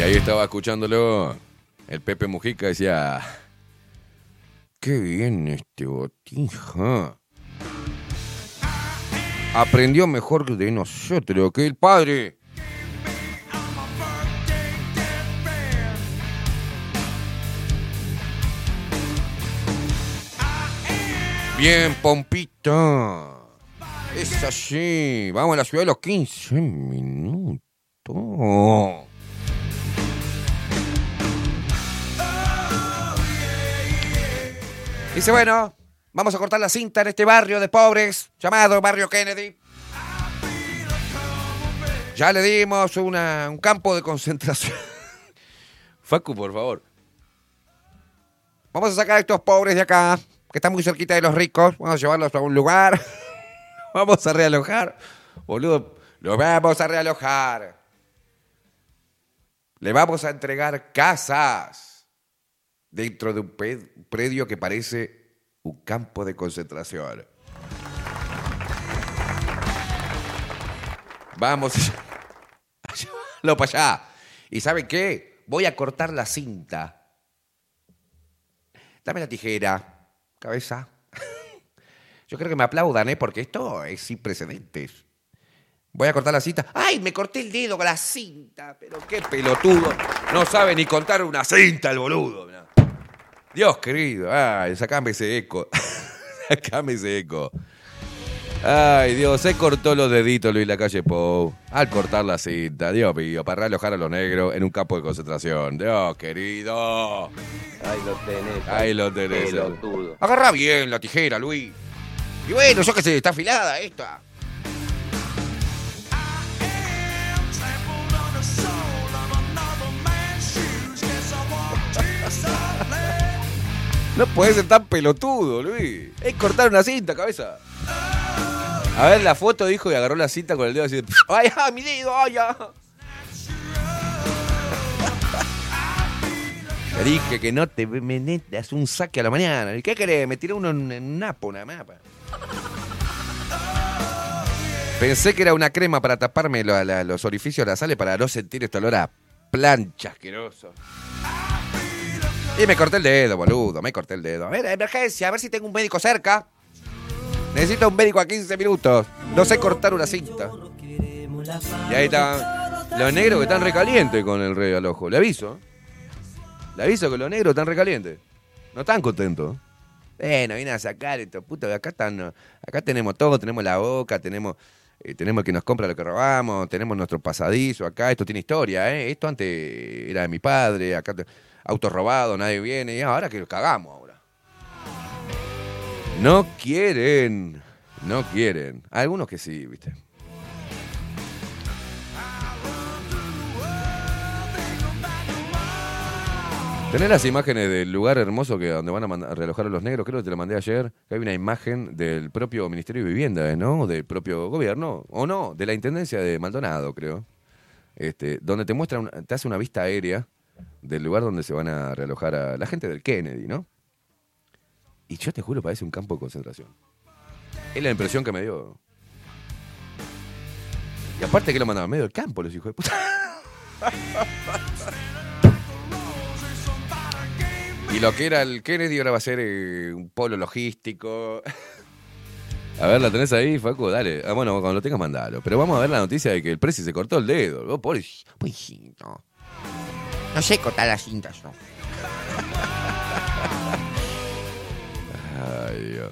Y ahí estaba escuchándolo el Pepe Mujica decía, qué bien este botija. Aprendió mejor de nosotros que el padre. Bien, Pompita. Es así. Vamos a la ciudad de los 15 minutos. Dice, bueno, vamos a cortar la cinta en este barrio de pobres llamado Barrio Kennedy. Ya le dimos una- un campo de concentración. *laughs* Facu, por favor. Vamos a sacar a estos pobres de acá, que están muy cerquita de los ricos. Vamos a llevarlos a un lugar. *laughs* vamos a realojar. Boludo, los vamos a realojar. Le vamos a entregar casas dentro de un predio que parece un campo de concentración. Vamos *laughs* a para allá. ¿Y saben qué? Voy a cortar la cinta. Dame la tijera, cabeza. *laughs* Yo creo que me aplaudan, ¿eh? Porque esto es sin precedentes. Voy a cortar la cinta. ¡Ay, me corté el dedo con la cinta! Pero qué pelotudo. No sabe ni contar una cinta el boludo. Dios querido. Ay, sacame ese eco. *laughs* sacame ese eco. Ay, Dios, se cortó los deditos Luis Lacalle Pou al cortar la cinta. Dios mío, para alojar a los negros en un campo de concentración. Dios querido. Ahí lo tenés. Ahí lo tenés. Pelotudo. Agarra bien la tijera, Luis. Y bueno, yo que sé, está afilada esta. No puede ser tan pelotudo, Luis. Es cortar una cinta, cabeza. A ver, la foto dijo y agarró la cinta con el dedo así. de, *laughs* ¡Ay, ah, mi dedo! ¡Ay, ah! *laughs* Te dije que no te me metas un saque a la mañana. ¿Y qué querés? Me tiré uno en, en napo, una mapa. Pensé que era una crema para taparme los orificios de la sale para no sentir este olor a plancha asqueroso. Y me corté el dedo, boludo. Me corté el dedo. A ver, emergencia, a ver si tengo un médico cerca. Necesito un médico a 15 minutos. No sé cortar una cinta. Y ahí están los negros que están recalientes con el rey al ojo. Le aviso. Le aviso que los negros están recalientes. No están contentos. Bueno, vienen a sacar estos putos. Acá están. Acá tenemos todo. Tenemos la boca, tenemos. eh, tenemos que nos compra lo que robamos, tenemos nuestro pasadizo acá, esto tiene historia, ¿eh? Esto antes era de mi padre, acá te- autos robados, nadie viene, y ahora que cagamos ahora. No quieren, no quieren. Algunos que sí, viste. Tenés las imágenes del lugar hermoso que donde van a, mandar- a los negros, creo que te lo mandé ayer, hay una imagen del propio Ministerio de Vivienda, ¿no? Del propio gobierno, o no, de la Intendencia de Maldonado, creo. Este, donde te muestra, te hace una vista aérea del lugar donde se van a realojar a la gente del Kennedy, ¿no? Y yo te juro, parece un campo de concentración. Es la impresión que me dio. Y aparte que lo mandaban medio del campo, los hijos de puta. *laughs* Y lo que era el Kennedy ahora va a ser eh, un polo logístico. *laughs* A ver, ¿la tenés ahí, Facu? Dale. Ah, bueno, cuando lo tengas, mandalo. Pero vamos a ver la noticia de que el Prezi se cortó el dedo. Oh, pobre- pobrecito. No sé cortar las cintas, no. Ay, Dios.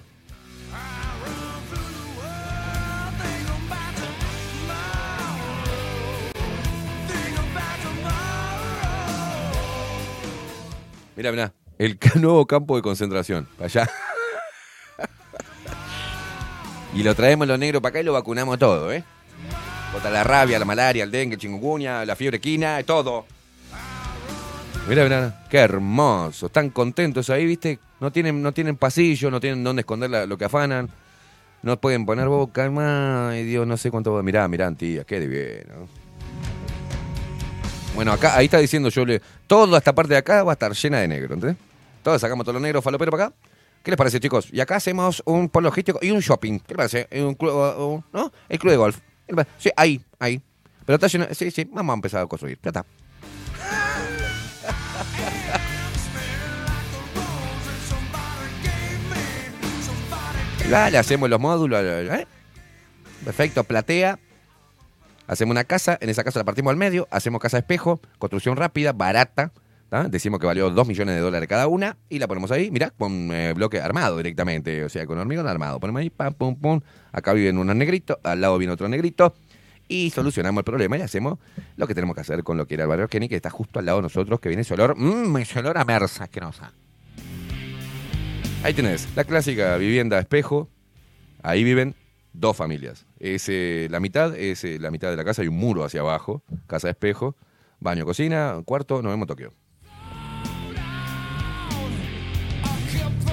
Mira, mira, el *laughs* nuevo campo de concentración, para allá. *laughs* y lo traemos los negros para acá y lo vacunamos todo, ¿eh? Contra la rabia, la malaria, el dengue, el chikungunya, la fiebre quina, todo. Mira, mira, qué hermoso. Están contentos ahí, ¿viste? No tienen, no tienen pasillo, no tienen dónde esconder lo que afanan. No pueden poner boca, ay Dios, no sé cuánto. Mirá, mirá, tía, qué divino. Bueno, acá, ahí está diciendo yo, toda esta parte de acá va a estar llena de negro, ¿entendés? Todos sacamos todos los negros faloperos para acá. ¿Qué les parece, chicos? Y acá hacemos un polo logístico y un shopping. ¿Qué les parece? Un club, ¿no? El club de golf. Sí, ahí, ahí. Pero está lleno, sí, sí, vamos a empezar a construir. Ya está. Le hacemos los módulos, ¿eh? Perfecto, platea. Hacemos una casa, en esa casa la partimos al medio, hacemos casa espejo, construcción rápida, barata. Decimos que valió 2 millones de dólares cada una y la ponemos ahí, mirá, con eh, bloque armado directamente, o sea, con hormigón armado. Ponemos ahí, pam, pum, pum. Acá viven unos negritos, al lado viene otro negrito. Y solucionamos el problema y hacemos lo que tenemos que hacer con lo que era el barrio Kenny, que está justo al lado de nosotros, que viene ese olor, mmm, ese olor a mersa asquerosa. Ahí tenés, la clásica vivienda espejo. Ahí viven dos familias. Es, eh, la mitad es eh, la mitad de la casa, hay un muro hacia abajo, casa espejo, baño, cocina, cuarto, nos vemos Tokio.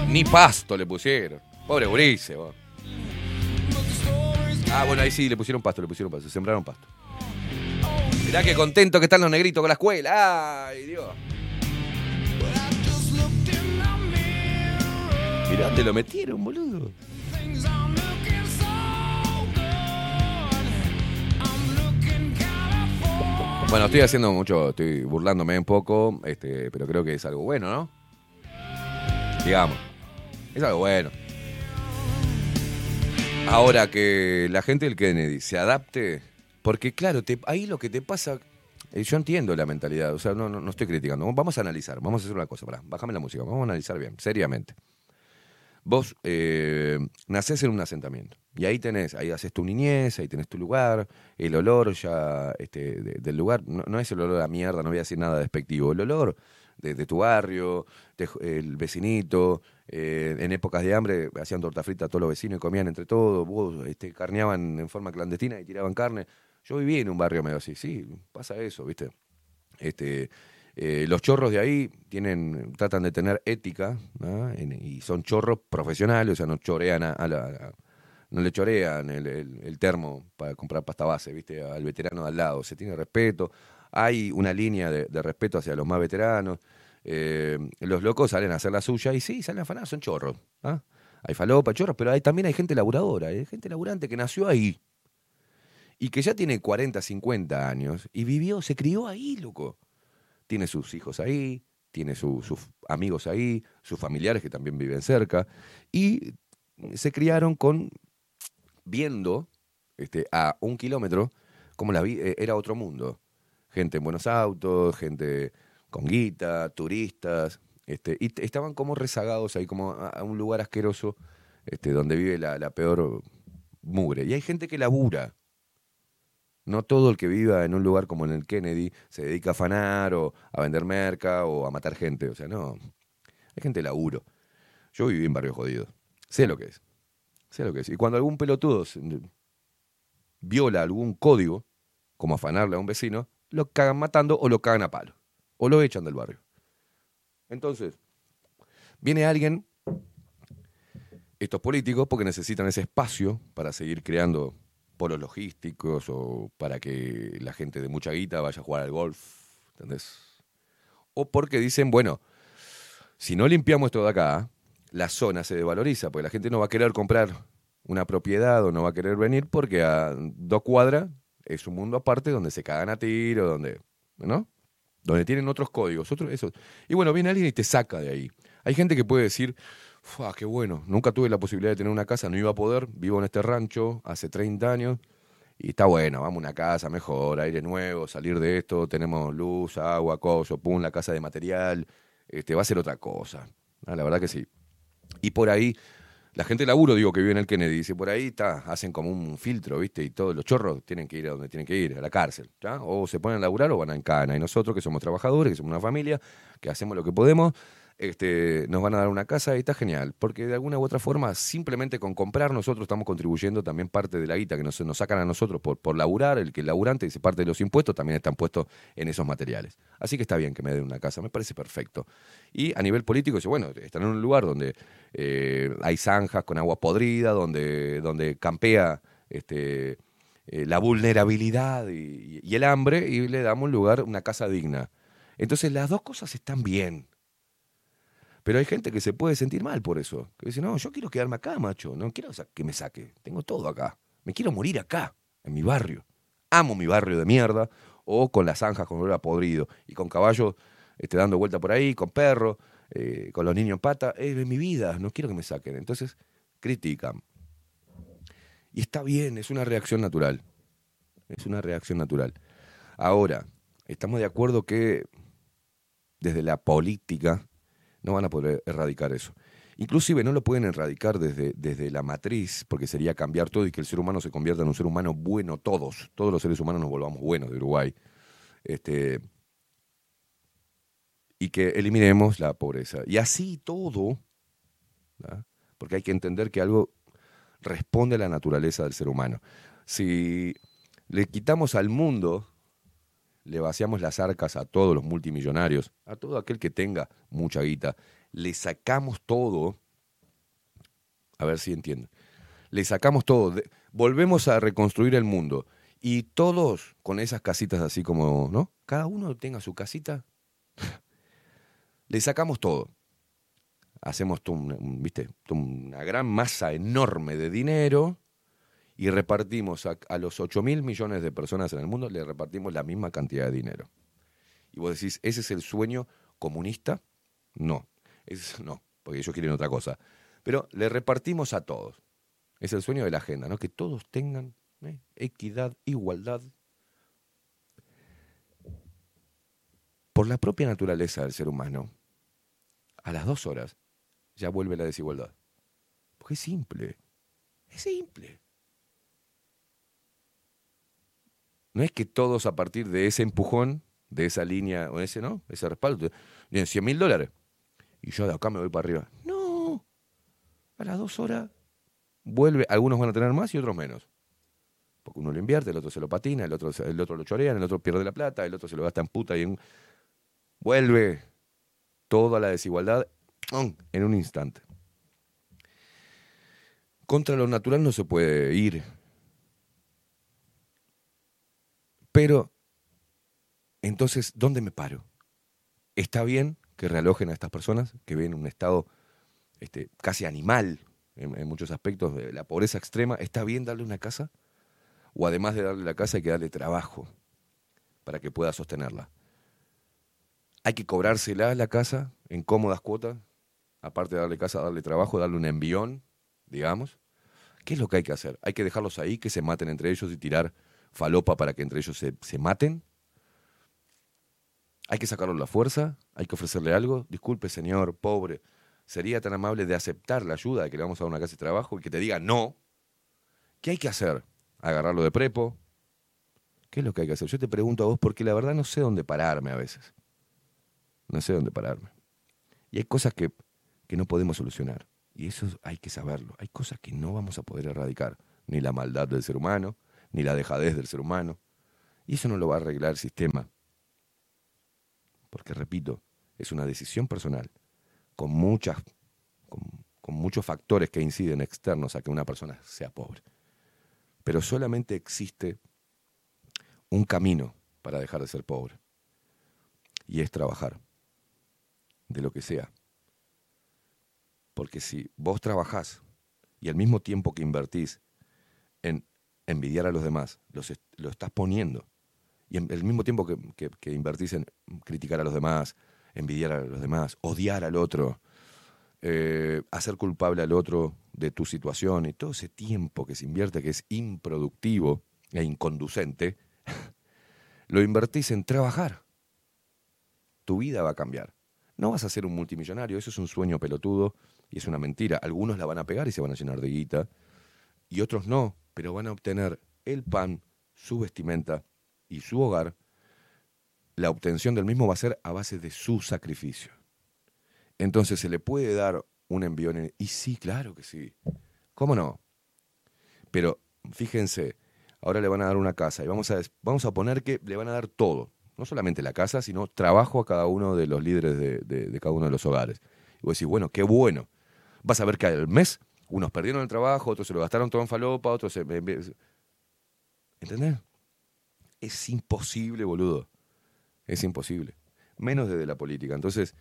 Ni pasto le pusieron. Pobre Urice. Ah, bueno, ahí sí le pusieron pasto, le pusieron pasto, sembraron pasto. Mirá qué contento que están los negritos con la escuela. Ay, Dios. Mirá, te lo metieron, boludo. Bueno, estoy haciendo mucho, estoy burlándome un poco, este, pero creo que es algo bueno, ¿no? Digamos, es algo bueno. Ahora que la gente del Kennedy se adapte, porque claro, te- ahí lo que te pasa, eh, yo entiendo la mentalidad, o sea, no, no, no estoy criticando, vamos a analizar, vamos a hacer una cosa, pará, bájame la música, vamos a analizar bien, seriamente. Vos eh, nacés en un asentamiento y ahí tenés, ahí haces tu niñez, ahí tenés tu lugar, el olor ya este, de- del lugar, no, es el olor a mierda, no voy a decir nada despectivo, el olor de, de tu barrio, de- el vecinito, eh, en épocas de hambre hacían torta frita a todos los vecinos y comían entre todos, vos este, carneaban en forma clandestina y tiraban carne. Yo viví en un barrio medio así, sí, pasa eso, ¿viste? Este, eh, los chorros de ahí tienen, tratan de tener ética y son chorros profesionales, o sea, no chorean a, la- no le chorean el, termo para comprar pasta base, ¿viste? Al veterano de al lado, se tiene respeto, hay una línea de, respeto hacia los más veteranos. eh, los locos salen a hacer la suya y sí, salen a afanar, son chorros. ¿ah? Hay falopa, chorros, pero hay, también hay gente laburadora, hay gente laburante que nació ahí y que ya tiene 40, 50 años y vivió, se crió ahí, loco tiene sus hijos ahí, tiene su- sus amigos ahí, sus familiares que también viven cerca, y se criaron con viendo este, a un kilómetro como la eh, era otro mundo. Gente en buenos autos, gente con guita, turistas, este, y estaban como rezagados ahí, como a, a un lugar asqueroso este, donde vive la, la peor mugre. Y hay gente que labura, no todo el que viva en un lugar como en el Kennedy se dedica a afanar o a vender merca o a matar gente. O sea, no. Hay gente de laburo. Yo viví en barrio jodido. Sé lo que es. Sé lo que es. Y cuando algún pelotudo se- viola algún código, como afanarle a un vecino, lo cagan matando o lo cagan a palo. O lo echan del barrio. Entonces, viene alguien, estos políticos, porque necesitan ese espacio para seguir creando polos logísticos o para que la gente de mucha guita vaya a jugar al golf, ¿entendés? O porque dicen, bueno, si no limpiamos esto de acá, la zona se desvaloriza, porque la gente no va a querer comprar una propiedad o no va a querer venir porque a dos cuadras es un mundo aparte donde se cagan a tiro, donde, ¿no? Donde tienen otros códigos, otros esos. Y bueno, viene alguien y te saca de ahí. Hay gente que puede decir, "Fua, qué bueno, nunca tuve la posibilidad de tener una casa, no iba a poder, vivo en este rancho hace 30 años y está bueno, vamos a una casa mejor, aire nuevo, salir de esto, tenemos luz, agua, coso, pum, la casa de material, este, va a ser otra cosa. Ah, la verdad que sí. Y por ahí, la gente de laburo, digo, que vive en el Kennedy, dice, por ahí está, hacen como un filtro, ¿viste? Y todos los chorros tienen que ir a donde tienen que ir, a la cárcel. ¿ya? O se ponen a laburar o van a en cana. Y nosotros, que somos trabajadores, que somos una familia, que hacemos lo que podemos, este, nos van a dar una casa y está genial. Porque de alguna u otra forma, simplemente con comprar, nosotros estamos contribuyendo también parte de la guita que nos, nos sacan a nosotros por, por laburar, el que el laburante dice parte de los impuestos también están puestos en esos materiales. Así que está bien que me den una casa, me parece perfecto. Y a nivel político, dice, bueno, están en un lugar donde eh, hay zanjas con agua podrida, donde, donde campea este, eh, la vulnerabilidad y, y el hambre, y le damos un lugar, una casa digna. Entonces las dos cosas están bien. Pero hay gente que se puede sentir mal por eso. Que dice, no, yo quiero quedarme acá, macho. No quiero que me saque. Tengo todo acá. Me quiero morir acá, en mi barrio. Amo mi barrio de mierda. O con las zanjas con olor a podrido. Y con caballos este, dando vuelta por ahí, con perros, eh, con los niños en pata. Es mi vida. No quiero que me saquen. Entonces, critican. Y está bien, es una reacción natural. Es una reacción natural. Ahora, estamos de acuerdo que desde la política no van a poder erradicar eso. Inclusive no lo pueden erradicar desde, desde la matriz, porque sería cambiar todo y que el ser humano se convierta en un ser humano bueno todos. Todos los seres humanos nos volvamos buenos de Uruguay. Este, y que eliminemos la pobreza. Y así todo, porque hay que entender que algo responde a la naturaleza del ser humano. Si le quitamos al mundo, le vaciamos las arcas a todos los multimillonarios, a todo aquel que tenga mucha guita, le sacamos todo, a ver si entienden, le sacamos todo, de- volvemos a reconstruir el mundo y todos con esas casitas así como, ¿no? Cada uno tenga su casita, *laughs* le sacamos todo. Hacemos ¿viste? una gran masa enorme de dinero y repartimos a, los 8 mil millones de personas en el mundo, le repartimos la misma cantidad de dinero. Y vos decís, ¿ese es el sueño comunista? No, es, no, porque ellos quieren otra cosa. Pero le repartimos a todos. Es el sueño de la agenda, ¿no? Que todos tengan ¿eh? equidad, igualdad. Por la propia naturaleza del ser humano, a las dos horas ya vuelve la desigualdad. Porque es simple. Es simple. No es que todos a partir de ese empujón, de esa línea, o ese, ¿no? Ese respaldo, tienen 100 mil dólares. Y yo de acá me voy para arriba. No. A las dos horas vuelve. Algunos van a tener más y otros menos. Porque uno lo invierte, el otro se lo patina, el otro, el otro lo chorea, el otro pierde la plata, el otro se lo gasta en puta y en... Vuelve toda la desigualdad en un instante. Contra lo natural no se puede ir. Pero, entonces, ¿dónde me paro? ¿Está bien que realojen a estas personas que ven un estado este, casi animal en, en muchos aspectos de la pobreza extrema? ¿Está bien darle una casa? ¿O además de darle la casa hay que darle trabajo para que pueda sostenerla? ¿Hay que cobrársela la casa en cómodas cuotas? Aparte de darle casa, darle trabajo, darle un envión, digamos. ¿Qué es lo que hay que hacer? ¿Hay que dejarlos ahí, que se maten entre ellos y tirar falopa para que entre ellos se, se maten? ¿Hay que sacarlo la fuerza? ¿Hay que ofrecerle algo? Disculpe, señor, pobre, ¿sería tan amable de aceptar la ayuda de que le vamos a dar una casa de trabajo y que te diga no? ¿Qué hay que hacer? ¿Agarrarlo de prepo? ¿Qué es lo que hay que hacer? Yo te pregunto a vos porque la verdad no sé dónde pararme a veces. No sé dónde pararme. Y hay cosas que, que no podemos solucionar. Y eso hay que saberlo. Hay cosas que no vamos a poder erradicar. Ni la maldad del ser humano, ni la dejadez del ser humano. Y eso no lo va a arreglar el sistema. Porque, repito, es una decisión personal, con, muchas, con, con muchos factores que inciden externos a que una persona sea pobre. Pero solamente existe un camino para dejar de ser pobre. Y es trabajar. De lo que sea. Porque si vos trabajás y al mismo tiempo que invertís en envidiar a los demás, los lo estás poniendo. Y al mismo tiempo que, que- que invertís en criticar a los demás, envidiar a los demás, odiar al otro, eh, hacer culpable al otro de tu situación y todo ese tiempo que se invierte que es improductivo e inconducente, *laughs* lo invertís en trabajar. Tu vida va a cambiar. No vas a ser un multimillonario, eso es un sueño pelotudo y es una mentira. Algunos la van a pegar y se van a llenar de guita, y otros no, pero van a obtener el pan, su vestimenta y su hogar. La obtención del mismo va a ser a base de su sacrificio. Entonces se le puede dar un envión. en- Y sí, claro que sí. ¿Cómo no? Pero fíjense, ahora le van a dar una casa y vamos a, vamos a poner que le van a dar todo. No solamente la casa, sino trabajo a cada uno de los líderes de, de- de cada uno de los hogares. Y vos decís, bueno, qué bueno. Vas a ver que al mes unos perdieron el trabajo, otros se lo gastaron todo en falopa, otros se... ¿Entendés? Es imposible, boludo. Es imposible. Menos desde la política. Entonces,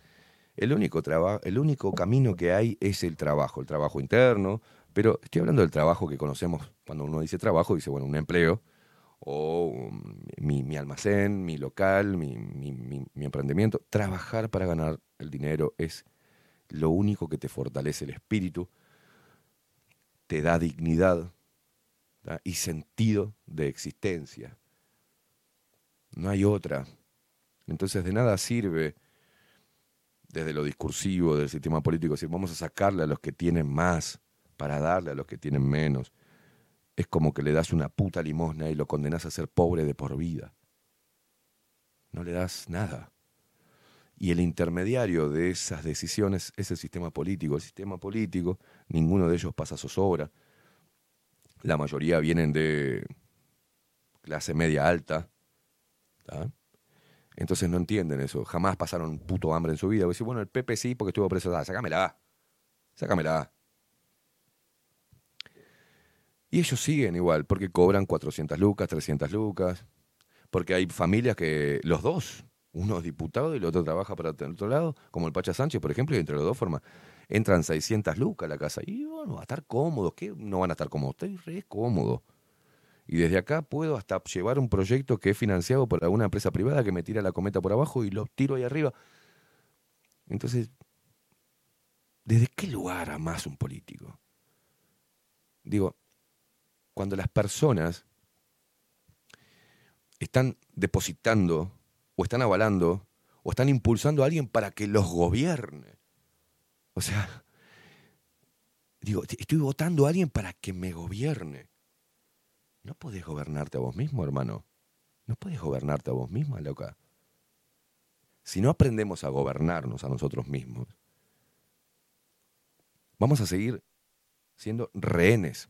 el único, traba- el único camino que hay es el trabajo, el trabajo interno, pero estoy hablando del trabajo que conocemos. Cuando uno dice trabajo, dice, bueno, un empleo, o um, mi, mi almacén, mi local, mi, mi- mi- mi emprendimiento. Trabajar para ganar el dinero es lo único que te fortalece el espíritu, te da dignidad y sentido de existencia. No hay otra. Entonces de nada sirve desde lo discursivo del sistema político decir vamos a sacarle a los que tienen más para darle a los que tienen menos. Es como que le das una puta limosna y lo condenas a ser pobre de por vida. No le das nada. Y el intermediario de esas decisiones es el sistema político. El sistema político, ninguno de ellos pasa zozobra. La mayoría vienen de clase media alta. Entonces no entienden eso. Jamás pasaron puto hambre en su vida. Decir, bueno, el Pepe sí porque estuvo preso. Ah, sácamela. Sácamela. Y ellos siguen igual, porque cobran 400 lucas, 300 lucas. Porque hay familias que los dos, uno es diputado y el otro trabaja para el otro lado, como el Pacha Sánchez, por ejemplo, y entre los dos formas, entran 600 lucas a la casa. Y bueno, va a estar cómodos. ¿Qué no van a estar cómodos? Estoy re cómodo. Y desde acá puedo hasta llevar un proyecto que es financiado por alguna empresa privada que me tira la cometa por abajo y lo tiro ahí arriba. Entonces, ¿desde qué lugar amas un político? Digo, cuando las personas están depositando o están avalando o están impulsando a alguien para que los gobierne. O sea, digo, estoy votando a alguien para que me gobierne. No podés gobernarte a vos mismo, hermano. No podés gobernarte a vos misma, loca. Si no aprendemos a gobernarnos a nosotros mismos, vamos a seguir siendo rehenes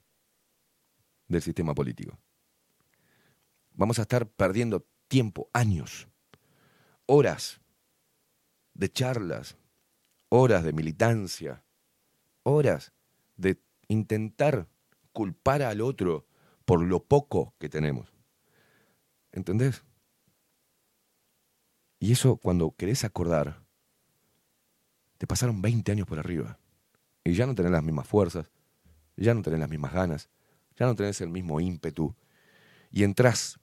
del sistema político. Vamos a estar perdiendo tiempo, años, horas de charlas, horas de militancia, horas de intentar culpar al otro por lo poco que tenemos. ¿Entendés? Y eso cuando querés acordar, te pasaron 20 años por arriba. Y ya no tenés las mismas fuerzas, ya no tenés las mismas ganas, ya no tenés el mismo ímpetu. Y entras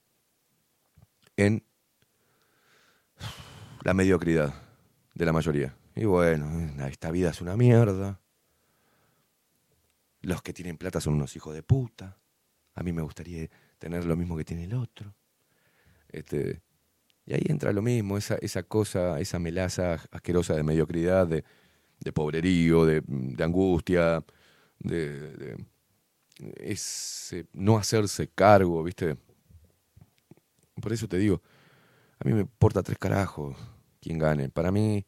en la mediocridad de la mayoría. Y bueno, esta vida es una mierda. Los que tienen plata son unos hijos de puta. A mí me gustaría tener lo mismo que tiene el otro. Este, y ahí entra lo mismo, esa, esa cosa, esa melaza asquerosa de mediocridad, de, de pobrerío, de, de angustia, de, de ese no hacerse cargo, ¿viste? Por eso te digo, a mí me importa tres carajos quién gane. Para mí,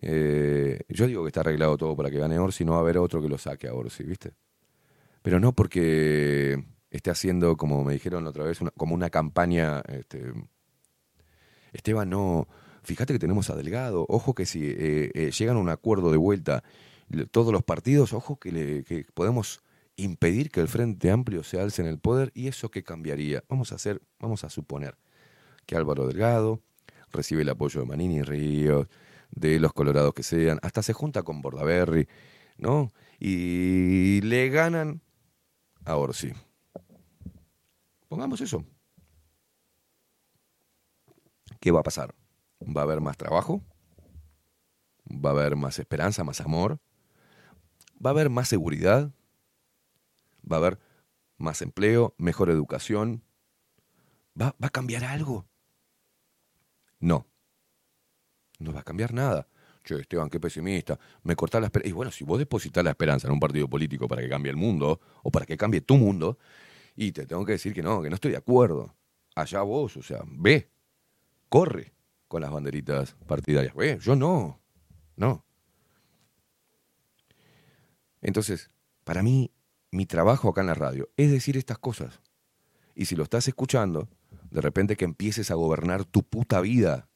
eh, yo digo que está arreglado todo para que gane Orsi, no va a haber otro que lo saque a Orsi, ¿viste? Pero no porque esté haciendo, como me dijeron la otra vez, como una campaña. Este, Esteban, no. Fíjate que tenemos a Delgado. Ojo que si eh, eh, llegan a un acuerdo de vuelta todos los partidos, ojo que, que podemos impedir que el Frente Amplio se alce en el poder. ¿Y eso qué cambiaría? Vamos a hacer, vamos a suponer que Álvaro Delgado recibe el apoyo de Manini Ríos, de los colorados que sean, hasta se junta con Bordaberry, ¿no? Y le ganan a Orsi. Pongamos eso. ¿Qué va a pasar? ¿Va a haber más trabajo? ¿Va a haber más esperanza, más amor? ¿Va a haber más seguridad? ¿Va a haber más empleo, mejor educación? ¿Va, va a cambiar algo? No. No va a cambiar nada. Che, Esteban, qué pesimista. Me cortás la esperanza. Y bueno, si vos depositas la esperanza en un partido político para que cambie el mundo, o para que cambie tu mundo, y te tengo que decir que no, que no estoy de acuerdo. Allá vos, o sea, ve, corre con las banderitas partidarias. Ve, yo no, no. Entonces, para mí, mi trabajo acá en la radio es decir estas cosas. Y si lo estás escuchando, de repente que empieces a gobernar tu puta vida.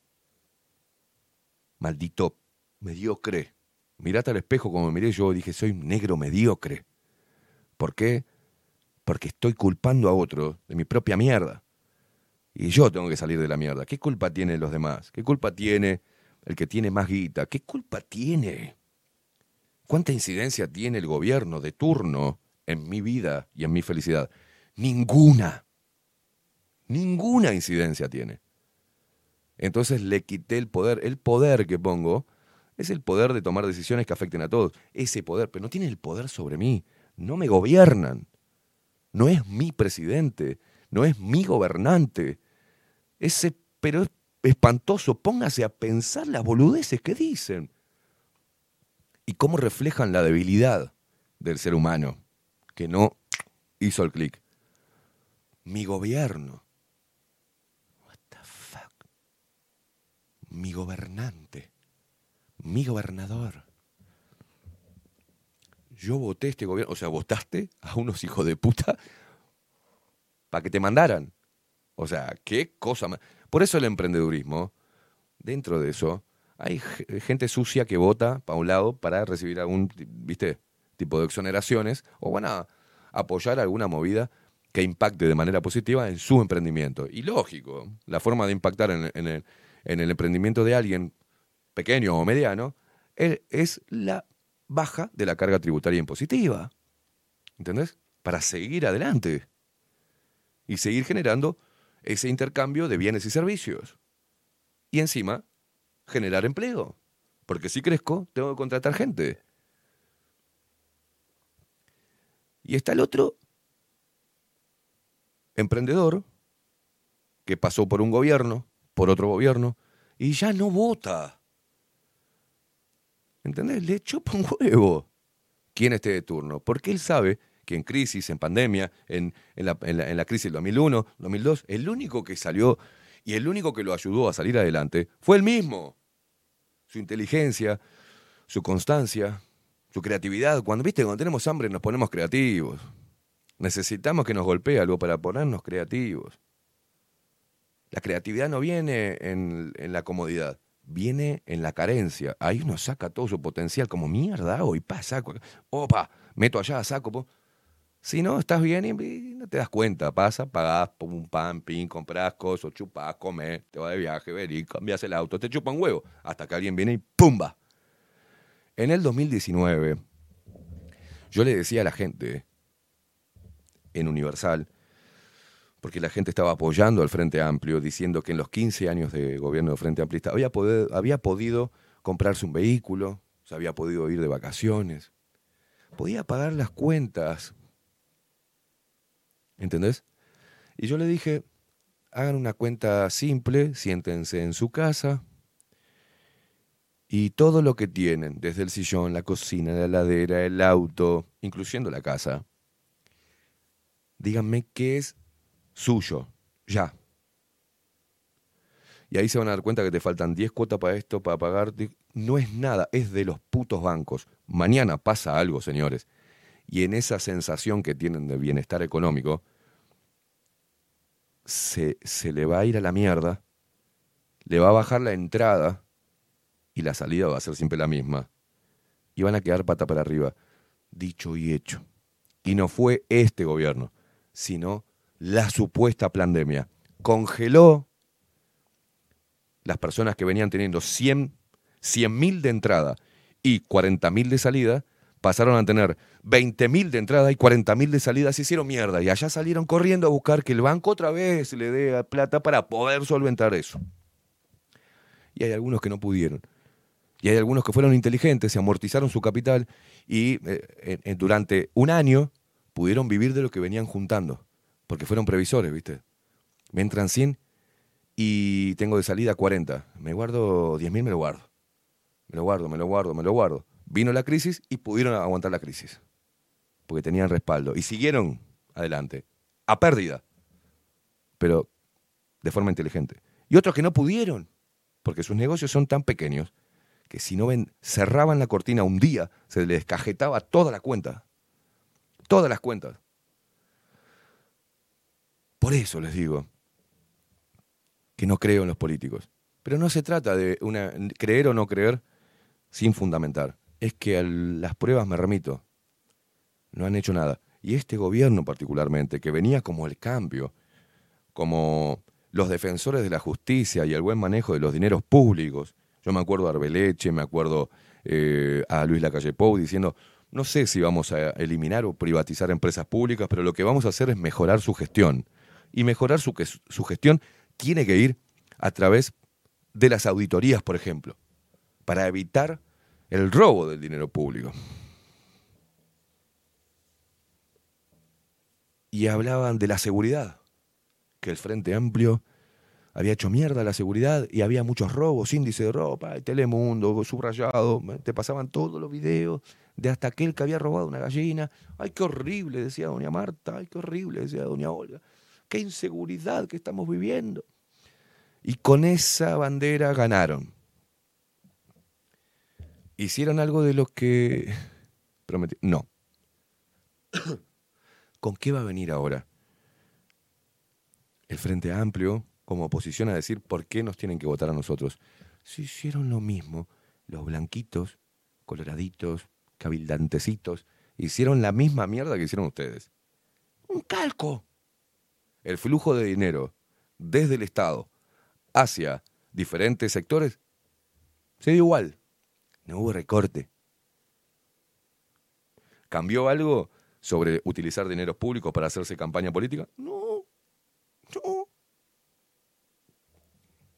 Maldito mediocre. Mirate al espejo como me miré yo, dije, soy negro mediocre. ¿Por qué? Porque estoy culpando a otro de mi propia mierda. Y yo tengo que salir de la mierda. ¿Qué culpa tienen los demás? ¿Qué culpa tiene el que tiene más guita? ¿Qué culpa tiene? ¿Cuánta incidencia tiene el gobierno de turno en mi vida y en mi felicidad? Ninguna. Ninguna incidencia tiene. Entonces le quité el poder. El poder que pongo es el poder de tomar decisiones que afecten a todos. Ese poder, pero no tiene el poder sobre mí. No me gobiernan. No es mi presidente. No es mi gobernante. Ese, pero es espantoso. Póngase a pensar las boludeces que dicen. Y cómo reflejan la debilidad del ser humano, que no hizo el clic. Mi gobierno. Mi gobernante. Mi gobernador. Yo voté este gobierno, o sea, votaste a unos hijos de puta para que te mandaran. O sea, qué cosa más. Por eso el emprendedurismo, dentro de eso, hay gente sucia que vota para un lado para recibir algún, viste, tipo de exoneraciones o van a apoyar alguna movida que impacte de manera positiva en su emprendimiento. Y lógico, la forma de impactar en el, en el emprendimiento de alguien pequeño o mediano es, la baja de la carga tributaria impositiva. ¿Entendés? Para seguir adelante y seguir generando ese intercambio de bienes y servicios. Y encima, generar empleo. Porque si crezco, tengo que contratar gente. Y está el otro emprendedor que pasó por un gobierno, por otro gobierno, y ya no vota. ¿Entendés? Le chupa un huevo quién esté de turno. Porque él sabe que en crisis, en pandemia, en, en la, en la- crisis del 2001, 2002, el único que salió y el único que lo ayudó a salir adelante fue él mismo. Su inteligencia, su constancia, su creatividad. Cuando, viste, cuando tenemos hambre nos ponemos creativos. Necesitamos que nos golpee algo para ponernos creativos. La creatividad no viene en, la comodidad, viene en la carencia. Ahí uno saca todo su potencial, como mierda, hoy pa, saco, opa, meto allá, saco. po". Si no, estás bien y, no te das cuenta. Pasa, pagás, pum, pam, pin, comprás cosas, chupás, comés, te vas de viaje, venís, cambias el auto, te chupa un huevo. Hasta que alguien viene y ¡pumba! En el 2019, yo le decía a la gente en Universal, porque la gente estaba apoyando al Frente Amplio, diciendo que en los 15 años de gobierno del Frente Amplista había, había podido comprarse un vehículo, se había podido ir de vacaciones, podía pagar las cuentas. ¿Entendés? Y yo le dije, hagan una cuenta simple, siéntense en su casa y todo lo que tienen, desde el sillón, la cocina, la heladera, el auto, incluyendo la casa, díganme qué es suyo, ya. Y ahí se van a dar cuenta que te faltan 10 cuotas para esto, para pagar. Di- No es nada, es de los putos bancos. Mañana pasa algo, señores. Y en esa sensación que tienen de bienestar económico, se, se le va a ir a la mierda, le va a bajar la entrada y la salida va a ser siempre la misma. Y van a quedar pata para arriba. Dicho y hecho. Y no fue este gobierno, sino la supuesta pandemia. Congeló las personas que venían teniendo 100 mil de entrada y 40 mil de salida, pasaron a tener 20 mil de entrada y 40 mil de salida, se hicieron mierda y allá salieron corriendo a buscar que el banco otra vez le dé plata para poder solventar eso. Y hay algunos que no pudieron. Y hay algunos que fueron inteligentes, se amortizaron su capital y eh, durante un año pudieron vivir de lo que venían juntando, porque fueron previsores, ¿viste? Me entran 100 y tengo de salida 40. Me guardo 10 mil, me lo guardo. Me lo guardo, me lo guardo, me lo guardo. Vino la crisis y pudieron aguantar la crisis. Porque tenían respaldo. Y siguieron adelante. A pérdida. Pero de forma inteligente. Y otros que no pudieron. Porque sus negocios son tan pequeños que si no ven, cerraban la cortina un día, se les cajetaba toda la cuenta. Todas las cuentas. Por eso les digo que no creo en los políticos. Pero no se trata de una, creer o no creer sin fundamentar. Es que las pruebas me remito. No han hecho nada. Y este gobierno particularmente, que venía como el cambio, como los defensores de la justicia y el buen manejo de los dineros públicos. Yo me acuerdo a Arbeleche, me acuerdo eh, a Luis Lacalle Pou diciendo, no sé si vamos a eliminar o privatizar empresas públicas, pero lo que vamos a hacer es mejorar su gestión. Y mejorar su, su gestión tiene que ir a través de las auditorías, por ejemplo, para evitar el robo del dinero público. Y hablaban de la seguridad, que el Frente Amplio había hecho mierda la seguridad y había muchos robos, índice de ropa, Telemundo, subrayado, te pasaban todos los videos de hasta aquel que había robado una gallina. Ay, qué horrible, decía doña Marta, ay, qué horrible, decía doña Olga. Qué inseguridad que estamos viviendo. Y con esa bandera ganaron. ¿Hicieron algo de lo que *laughs* prometieron? No. *coughs* ¿Con qué va a venir ahora? El Frente Amplio como oposición a decir por qué nos tienen que votar a nosotros. Si hicieron lo mismo, los blanquitos, coloraditos, cabildantecitos, hicieron la misma mierda que hicieron ustedes. Un calco. El flujo de dinero desde el Estado hacia diferentes sectores se dio igual. No hubo recorte. ¿Cambió algo sobre utilizar dinero público para hacerse campaña política? No. No.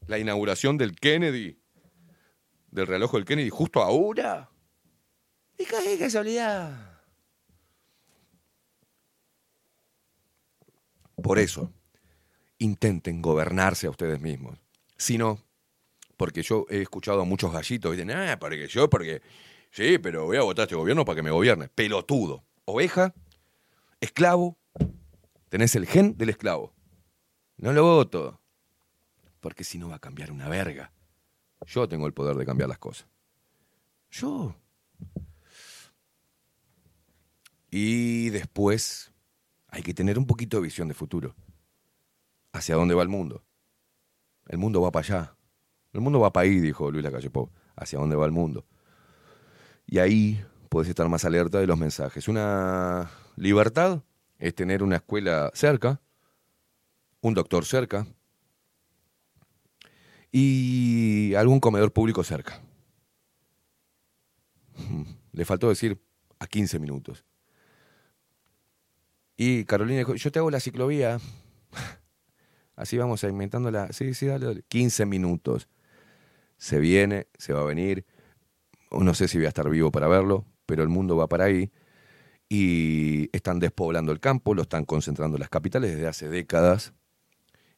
La inauguración del Kennedy, del reloj del Kennedy, justo ahora. Y qué casualidad. Por eso, intenten gobernarse a ustedes mismos. Si no, porque yo he escuchado a muchos gallitos que dicen, ah, porque yo, porque sí, pero voy a votar este gobierno para que me gobierne. Pelotudo. Oveja, esclavo, tenés el gen del esclavo. No lo voto. Porque si no va a cambiar una verga. Yo tengo el poder de cambiar las cosas. Yo. Y después hay que tener un poquito de visión de futuro. ¿Hacia dónde va el mundo? El mundo va para allá. El mundo va para ahí, dijo Luis Lacalle Pou. ¿Hacia dónde va el mundo? Y ahí puedes estar más alerta de los mensajes. Una libertad es tener una escuela cerca, un doctor cerca y algún comedor público cerca. *laughs* Le faltó decir a 15 minutos. Y Carolina dijo, yo te hago la ciclovía. *laughs* Así vamos a inventando la... Sí, sí, dale, dale. 15 minutos. Se viene, se va a venir. No sé si voy a estar vivo para verlo, pero el mundo va para ahí. Y están despoblando el campo, lo están concentrando en las capitales desde hace décadas.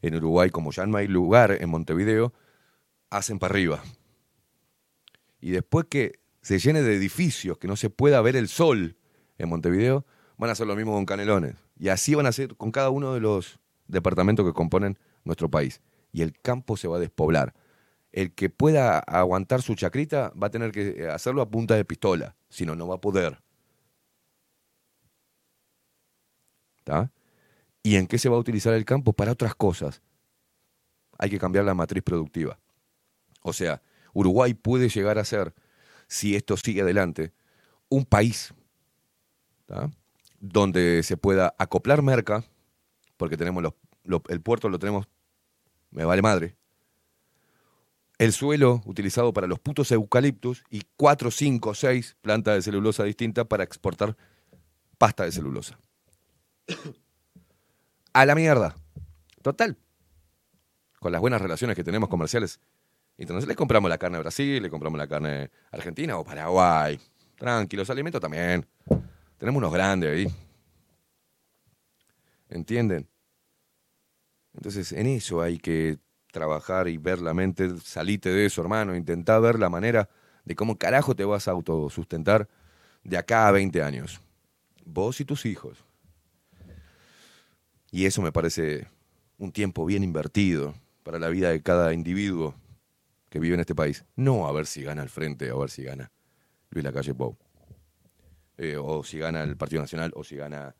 En Uruguay, como ya no hay lugar en Montevideo, hacen para arriba. Y después que se llene de edificios, que no se pueda ver el sol en Montevideo, van a hacer lo mismo con Canelones. Y así van a hacer con cada uno de los departamentos que componen nuestro país. Y el campo se va a despoblar. El que pueda aguantar su chacrita va a tener que hacerlo a punta de pistola, si no, no va a poder. ¿Está? ¿Y en qué se va a utilizar el campo? Para otras cosas. Hay que cambiar la matriz productiva. O sea, Uruguay puede llegar a ser, si esto sigue adelante, un país ¿tá? Donde se pueda acoplar merca, porque tenemos los, lo- el puerto lo tenemos, me vale madre, el suelo utilizado para los putos eucaliptus y cuatro, cinco, seis plantas de celulosa distintas para exportar pasta de celulosa. A la mierda. Total. Con las buenas relaciones que tenemos comerciales internacionales, compramos la carne de Brasil, le compramos la carne argentina o Paraguay. Tranqui, los alimentos también. Tenemos unos grandes ahí. ¿Entienden? Entonces, en eso hay que trabajar y ver la mente, salite de eso, hermano, intentá ver la manera de cómo carajo te vas a autosustentar de acá a 20 años. Vos y tus hijos. Y eso me parece un tiempo bien invertido para la vida de cada individuo que vive en este país. No a ver si gana el frente, a ver si gana Luis Lacalle Pou. Eh, o si gana el Partido Nacional, o si gana.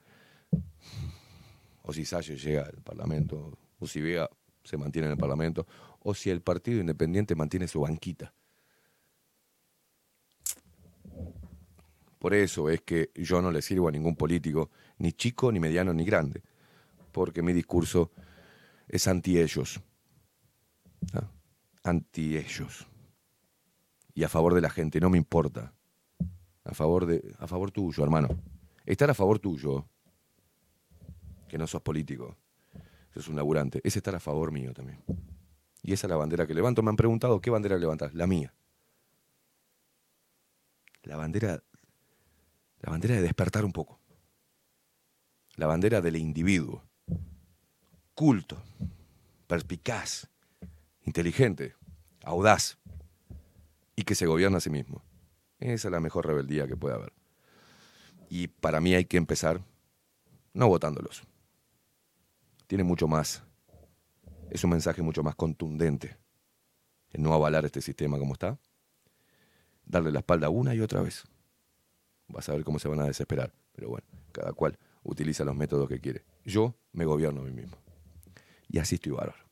O si Salle llega al Parlamento, o si Vega se mantiene en el Parlamento, o si el Partido Independiente mantiene su banquita. Por eso es que yo no le sirvo a ningún político, ni chico, ni mediano, ni grande, porque mi discurso es anti ellos. Anti ellos. Y a favor de la gente, no me importa. A favor, de, a favor tuyo, hermano. Estar a favor tuyo, que no sos político, sos un laburante, es estar a favor mío también. Y esa es la bandera que levanto. Me han preguntado, ¿qué bandera levantas? La mía. La bandera, la bandera de despertar un poco. La bandera del individuo. Culto, perspicaz, inteligente, audaz y que se gobierna a sí mismo. Esa es la mejor rebeldía que puede haber. Y para mí hay que empezar no votándolos. Tiene mucho más, es un mensaje mucho más contundente en no avalar este sistema como está, darle la espalda una y otra vez. Vas a ver cómo se van a desesperar. Pero bueno, cada cual utiliza los métodos que quiere. Yo me gobierno a mí mismo. Y así estoy bárbaro.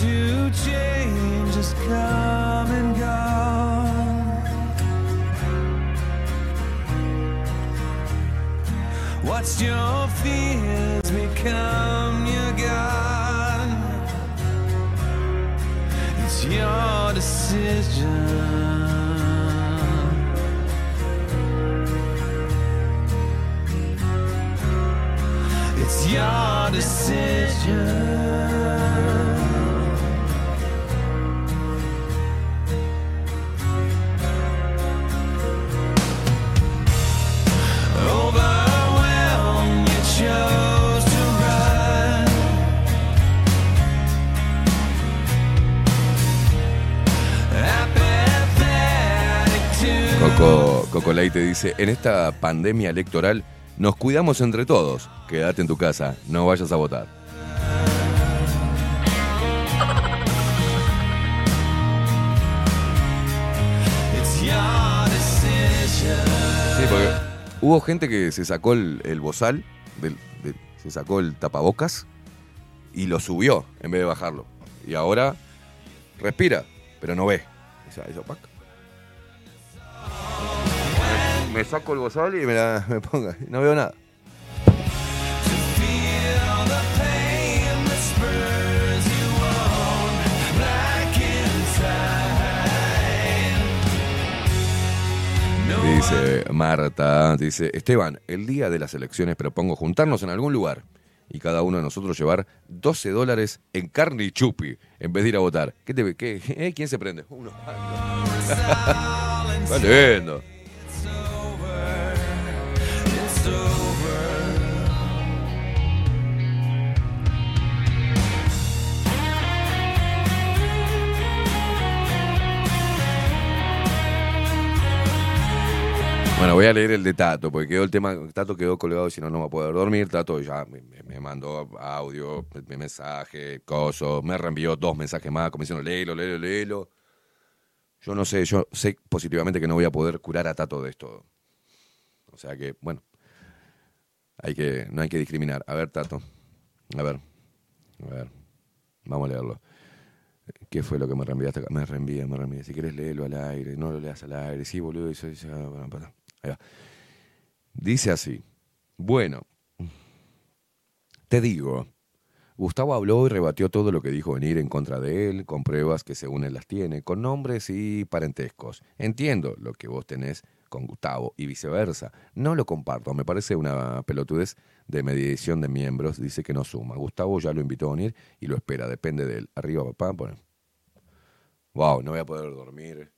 To change has come and gone. Watched your fears become your God. It's your decision. It's your decision. Coco Leite dice, en esta pandemia electoral nos cuidamos entre todos. Quédate en tu casa, no vayas a votar. Sí, porque hubo gente que se sacó el, bozal, se sacó el tapabocas y lo subió en vez de bajarlo. Y ahora respira, pero no ve. Me saco el bozal y me, la, me pongo. No veo nada. Dice Marta, dice Esteban, el día de las elecciones propongo juntarnos en algún lugar y cada uno de nosotros llevar 12 dólares en carne y chupi en vez de ir a votar. ¿Qué te, qué, eh, ¿Quién se prende? Uno. *laughs* Está lindo. Bueno, voy a leer el de Tato, porque quedó el tema, Tato quedó colgado y si no, no va a poder dormir. Tato ya me, mandó audio, me- mensaje, coso, me reenvió dos mensajes más, como diciendo, léelo, léelo, léelo. Yo no sé, yo sé positivamente que no voy a poder curar a Tato de esto. O sea que, bueno, hay que, no hay que discriminar. A ver, Tato, a ver, a ver, vamos a leerlo. ¿Qué fue lo que me reenviaste? Me reenvía, me reenvía. Si quieres léelo al aire, no lo leas al aire. Sí, boludo, eso, eso, bueno, para. Dice así. Bueno, te digo, Gustavo habló y rebatió todo lo que dijo venir en contra de él, con pruebas que según él las tiene, con nombres y parentescos. Entiendo lo que vos tenés con Gustavo y viceversa. No lo comparto, me parece una pelotudez de mediación de miembros, dice que no suma. Gustavo ya lo invitó a unir y lo espera, depende de él. Arriba, papá, pone. Wow, no voy a poder dormir.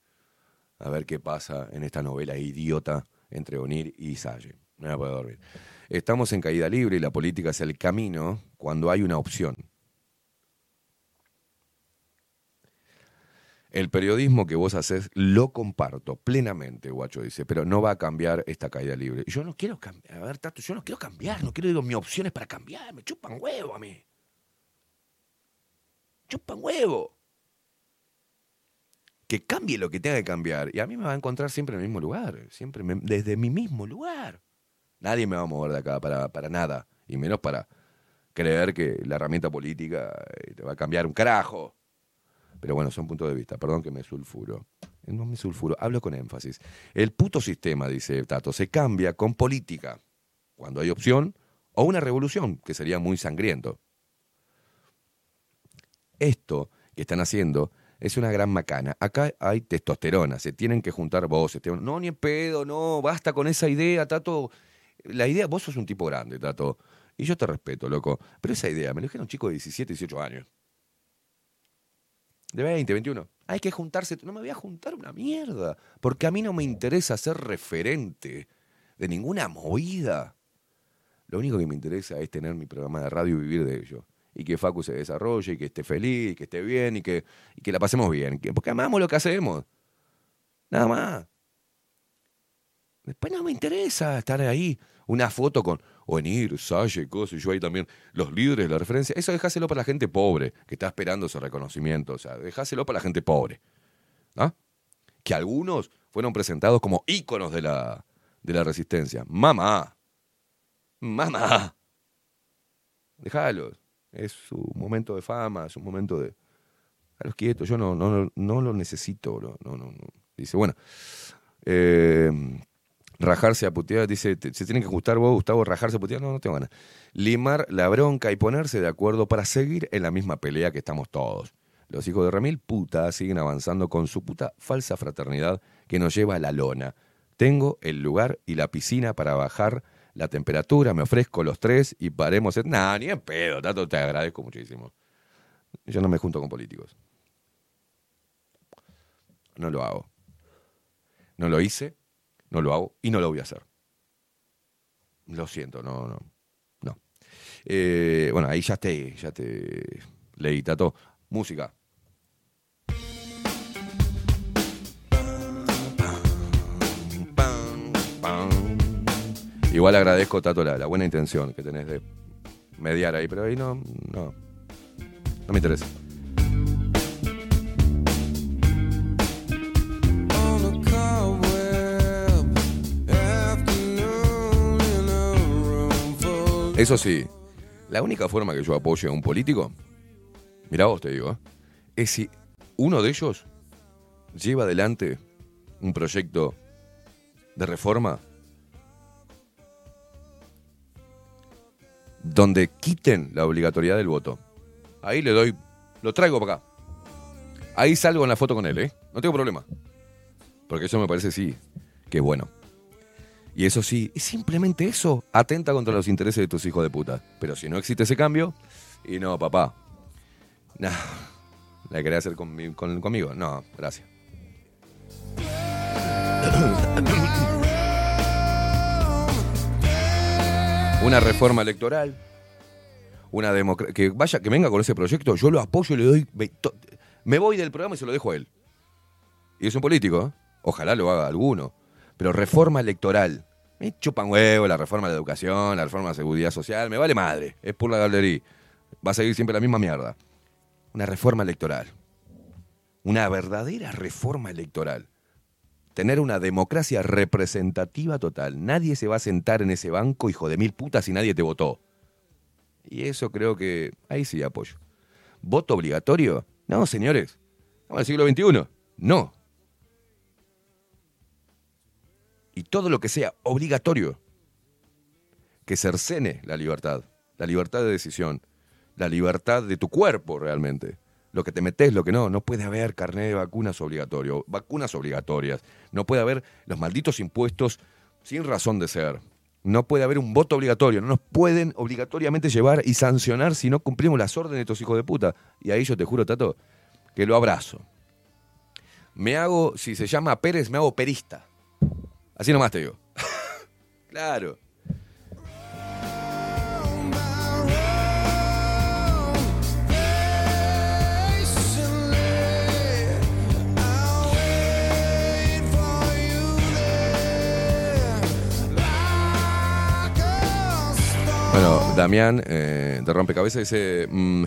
A ver qué pasa en esta novela idiota entre Onir y Salle. No a poder dormir. Estamos en caída libre y la política es el camino cuando hay una opción. El periodismo que vos haces lo comparto plenamente, guacho dice, pero no va a cambiar esta caída libre. Yo no quiero cambiar, a ver, Tato, yo no quiero cambiar, no quiero, digo, mi opción es para cambiar, me chupan huevo a mí. Chupan huevo. Que cambie lo que tenga que cambiar. Y a mí me va a encontrar siempre en el mismo lugar, siempre me- desde mi mismo lugar. Nadie me va a mover de acá para, para nada, y menos para creer que la herramienta política eh, te va a cambiar un carajo. Pero bueno, son puntos de vista. Perdón que me sulfuro. Eh, No me sulfuro, hablo con énfasis. El puto sistema, dice Tato, se cambia con política, cuando hay opción, o una revolución, que sería muy sangriento. Esto que están haciendo es una gran macana. Acá hay testosterona, se tienen que juntar voces. No, ni en pedo, no, basta con esa idea, Tato. La idea, vos sos un tipo grande, Tato, y yo te respeto, loco. Pero esa idea, me lo dijeron un chico de 17, 18 años. De 20, 21. Hay que juntarse. No me voy a juntar una mierda. Porque a mí no me interesa ser referente de ninguna movida. Lo único que me interesa es tener mi programa de radio y vivir de ello. Y que Facu se desarrolle, y que esté feliz, y que esté bien, y que, y que la pasemos bien. Que- Porque amamos lo que hacemos. Nada más. Después no me interesa estar ahí. Una foto con Onir, Salle, cosas, y yo ahí también. Los líderes, la referencia. Eso dejáselo para la gente pobre, que está esperando ese reconocimiento. O sea, dejáselo para la gente pobre. ¿Ah? Que algunos fueron presentados como íconos de la, de la resistencia. Mamá. Mamá. Déjalos. Es su momento de fama, es un momento de. A los quietos, yo no, no, no lo necesito. No, no, no. Dice, bueno. eh, rajarse a putear, dice, se tienen que ajustar vos, Gustavo, rajarse a putear, no, no tengo ganas. Limar la bronca y ponerse de acuerdo para seguir en la misma pelea que estamos todos. Los hijos de Ramil, puta, siguen avanzando con su puta falsa fraternidad que nos lleva a la lona. Tengo el lugar y la piscina para bajar la temperatura, me ofrezco los tres y paremos. en- Nah, ni en pedo, Tato, te agradezco muchísimo. Yo no me junto con políticos. No lo hago. No lo hice, no lo hago y no lo voy a hacer. Lo siento, no, no. no. Eh, bueno, ahí ya te, ya te leí, Tato. Música. Igual agradezco, Tato, la, la buena intención que tenés de mediar ahí, pero ahí no, no, no me interesa. Eso sí, la única forma que yo apoye a un político, mira vos te digo, ¿eh? es si uno de ellos lleva adelante un proyecto de reforma donde quiten la obligatoriedad del voto. Ahí le doy, lo traigo para acá. Ahí salgo en la foto con él, ¿eh? No tengo problema. Porque eso me parece sí, que es bueno. Y eso sí, es simplemente eso. Atenta contra los intereses de tus hijos de puta. Pero si no existe ese cambio, y no, papá. No, ¿la querés hacer conmi- con- conmigo? No, gracias. *coughs* Una reforma electoral. Una democracia. Que vaya, que venga con ese proyecto, yo lo apoyo y le doy. Me voy del programa y se lo dejo a él. Y es un político, ¿eh? Ojalá lo haga alguno. Pero reforma electoral. Me chupan huevo la reforma de la educación, la reforma de la seguridad social. Me vale madre. Es por la galería. Va a seguir siempre la misma mierda. Una reforma electoral. Una verdadera reforma electoral. Tener una democracia representativa total. Nadie se va a sentar en ese banco, hijo de mil putas, si nadie te votó. Y eso creo que ahí sí apoyo. ¿Voto obligatorio? No, señores. En el siglo XXI. No. Y todo lo que sea obligatorio que cercene la libertad, la libertad de decisión, la libertad de tu cuerpo realmente, lo que te metes, lo que no. No puede haber carnet de vacunas obligatorio, vacunas obligatorias. No puede haber los malditos impuestos sin razón de ser. No puede haber un voto obligatorio. No nos pueden obligatoriamente llevar y sancionar si no cumplimos las órdenes de estos hijos de puta. Y ahí yo te juro, Tato, que lo abrazo. Me hago, si se llama Pérez, me hago perista. Así nomás te digo. *laughs* claro. Bueno, Damián eh, de Rompecabezas dice: mm,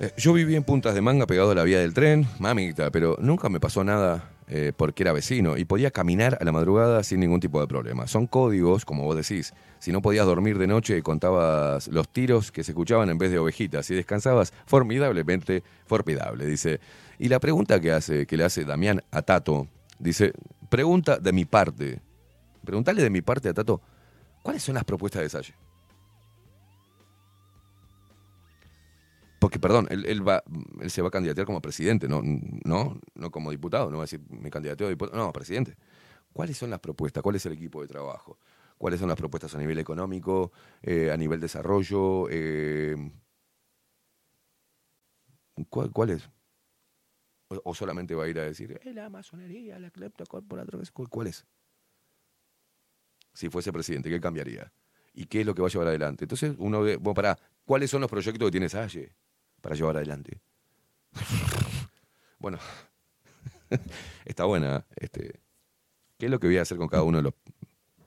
eh, Yo viví en Puntas de Manga pegado a la vía del tren, mamita, pero nunca me pasó nada eh, porque era vecino y podía caminar a la madrugada sin ningún tipo de problema. Son códigos, como vos decís. Si no podías dormir de noche, contabas los tiros que se escuchaban en vez de ovejitas y descansabas formidablemente, formidable, dice. Y la pregunta que, hace, que le hace Damián a Tato, dice: Pregunta de mi parte. Preguntale de mi parte a Tato, ¿cuáles son las propuestas de Salle? Porque, perdón, él, él va, él se va a candidatear como presidente, no, no, no como diputado, no va a decir me candidateo a diputado, no, presidente. ¿Cuáles son las propuestas? ¿Cuál es el equipo de trabajo? ¿Cuáles son las propuestas a nivel económico, eh, a nivel desarrollo? eh, ¿cuál? O, o solamente va a ir a decir, "Eh, la masonería, la cleptocorporación, ¿cuál, ¿cuál es? Si fuese presidente, ¿qué cambiaría? ¿Y qué es lo que va a llevar adelante? Entonces, uno ve, bueno, pará, ¿cuáles son los proyectos que tiene Salle para llevar adelante? bueno, *laughs* está buena. Este, ¿Qué es lo que voy a hacer con cada uno de los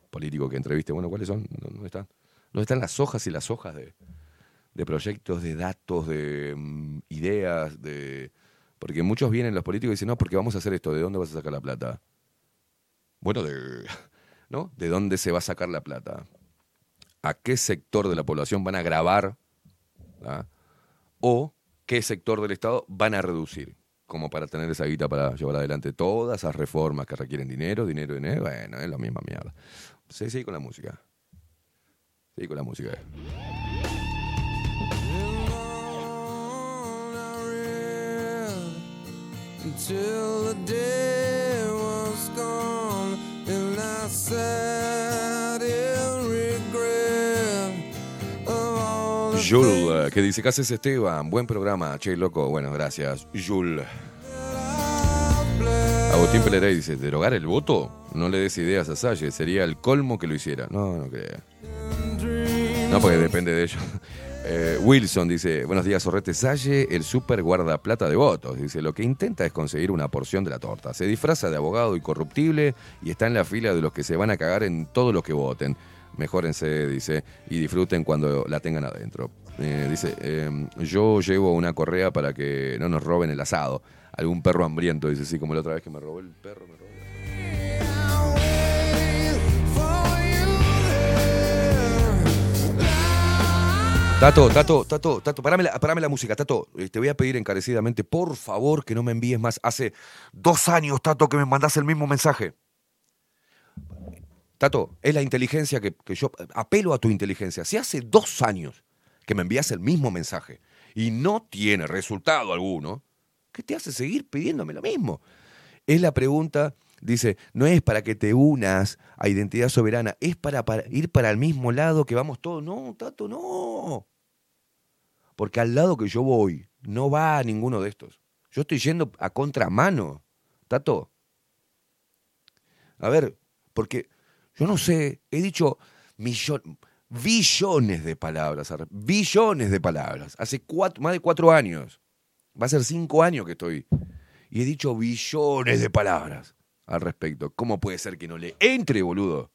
políticos que entreviste? Bueno, ¿cuáles son? ¿Dónde están? ¿Dónde están las hojas y las hojas de, proyectos, de datos, de mm, ideas? de Porque muchos vienen los políticos y dicen, no, porque vamos a hacer esto, ¿de dónde vas a sacar la plata? Bueno, de, *laughs* ¿no? ¿De dónde se va a sacar la plata? ¿A qué sector de la población van a grabar? ¿ah? ¿O qué sector del Estado van a reducir? Como para tener esa guita para llevar adelante todas esas reformas que requieren dinero, dinero, dinero. Bueno, es la misma mierda. Sí, sí, con la música. Sí, con la música. Until all the Jul, que dice, ¿qué haces Esteban? Buen programa. Che, loco. Bueno, gracias. Jul. Agustín Pelerey dice, ¿derogar el voto? No le des ideas a Salle, sería el colmo que lo hiciera. No, no creo. No, porque depende de ellos. *laughs* Eh, Wilson dice, buenos días, Sorrete Salle, el super guardaplata de votos. Dice, lo que intenta es conseguir una porción de la torta. Se disfraza de abogado incorruptible y está en la fila de los que se van a cagar en todos los que voten. Mejórense, dice, y disfruten cuando la tengan adentro. Eh, dice, eh, yo llevo una correa para que no nos roben el asado. Algún perro hambriento, dice, sí, como la otra vez que me robó el perro. me robó Tato, Tato, Tato, Tato, parame la, parame la música, Tato. eh, Te voy a pedir encarecidamente, por favor, que no me envíes más. Hace dos años, Tato, que me mandás el mismo mensaje. Tato, es la inteligencia que, que yo apelo a tu inteligencia. Si hace dos años que me envías el mismo mensaje y no tiene resultado alguno, ¿qué te hace seguir pidiéndome lo mismo? Es la pregunta, dice, no es para que te unas a identidad soberana, es para, para ir para el mismo lado que vamos todos. No, Tato, no. Porque al lado que yo voy, no va a ninguno de estos. Yo estoy yendo a contramano. Tato. A ver, porque yo no sé, he dicho millón, billones de palabras, billones de palabras. Hace cuatro, más de cuatro años. Va a ser cinco años que estoy. Y he dicho billones de palabras al respecto. ¿Cómo puede ser que no le entre, boludo?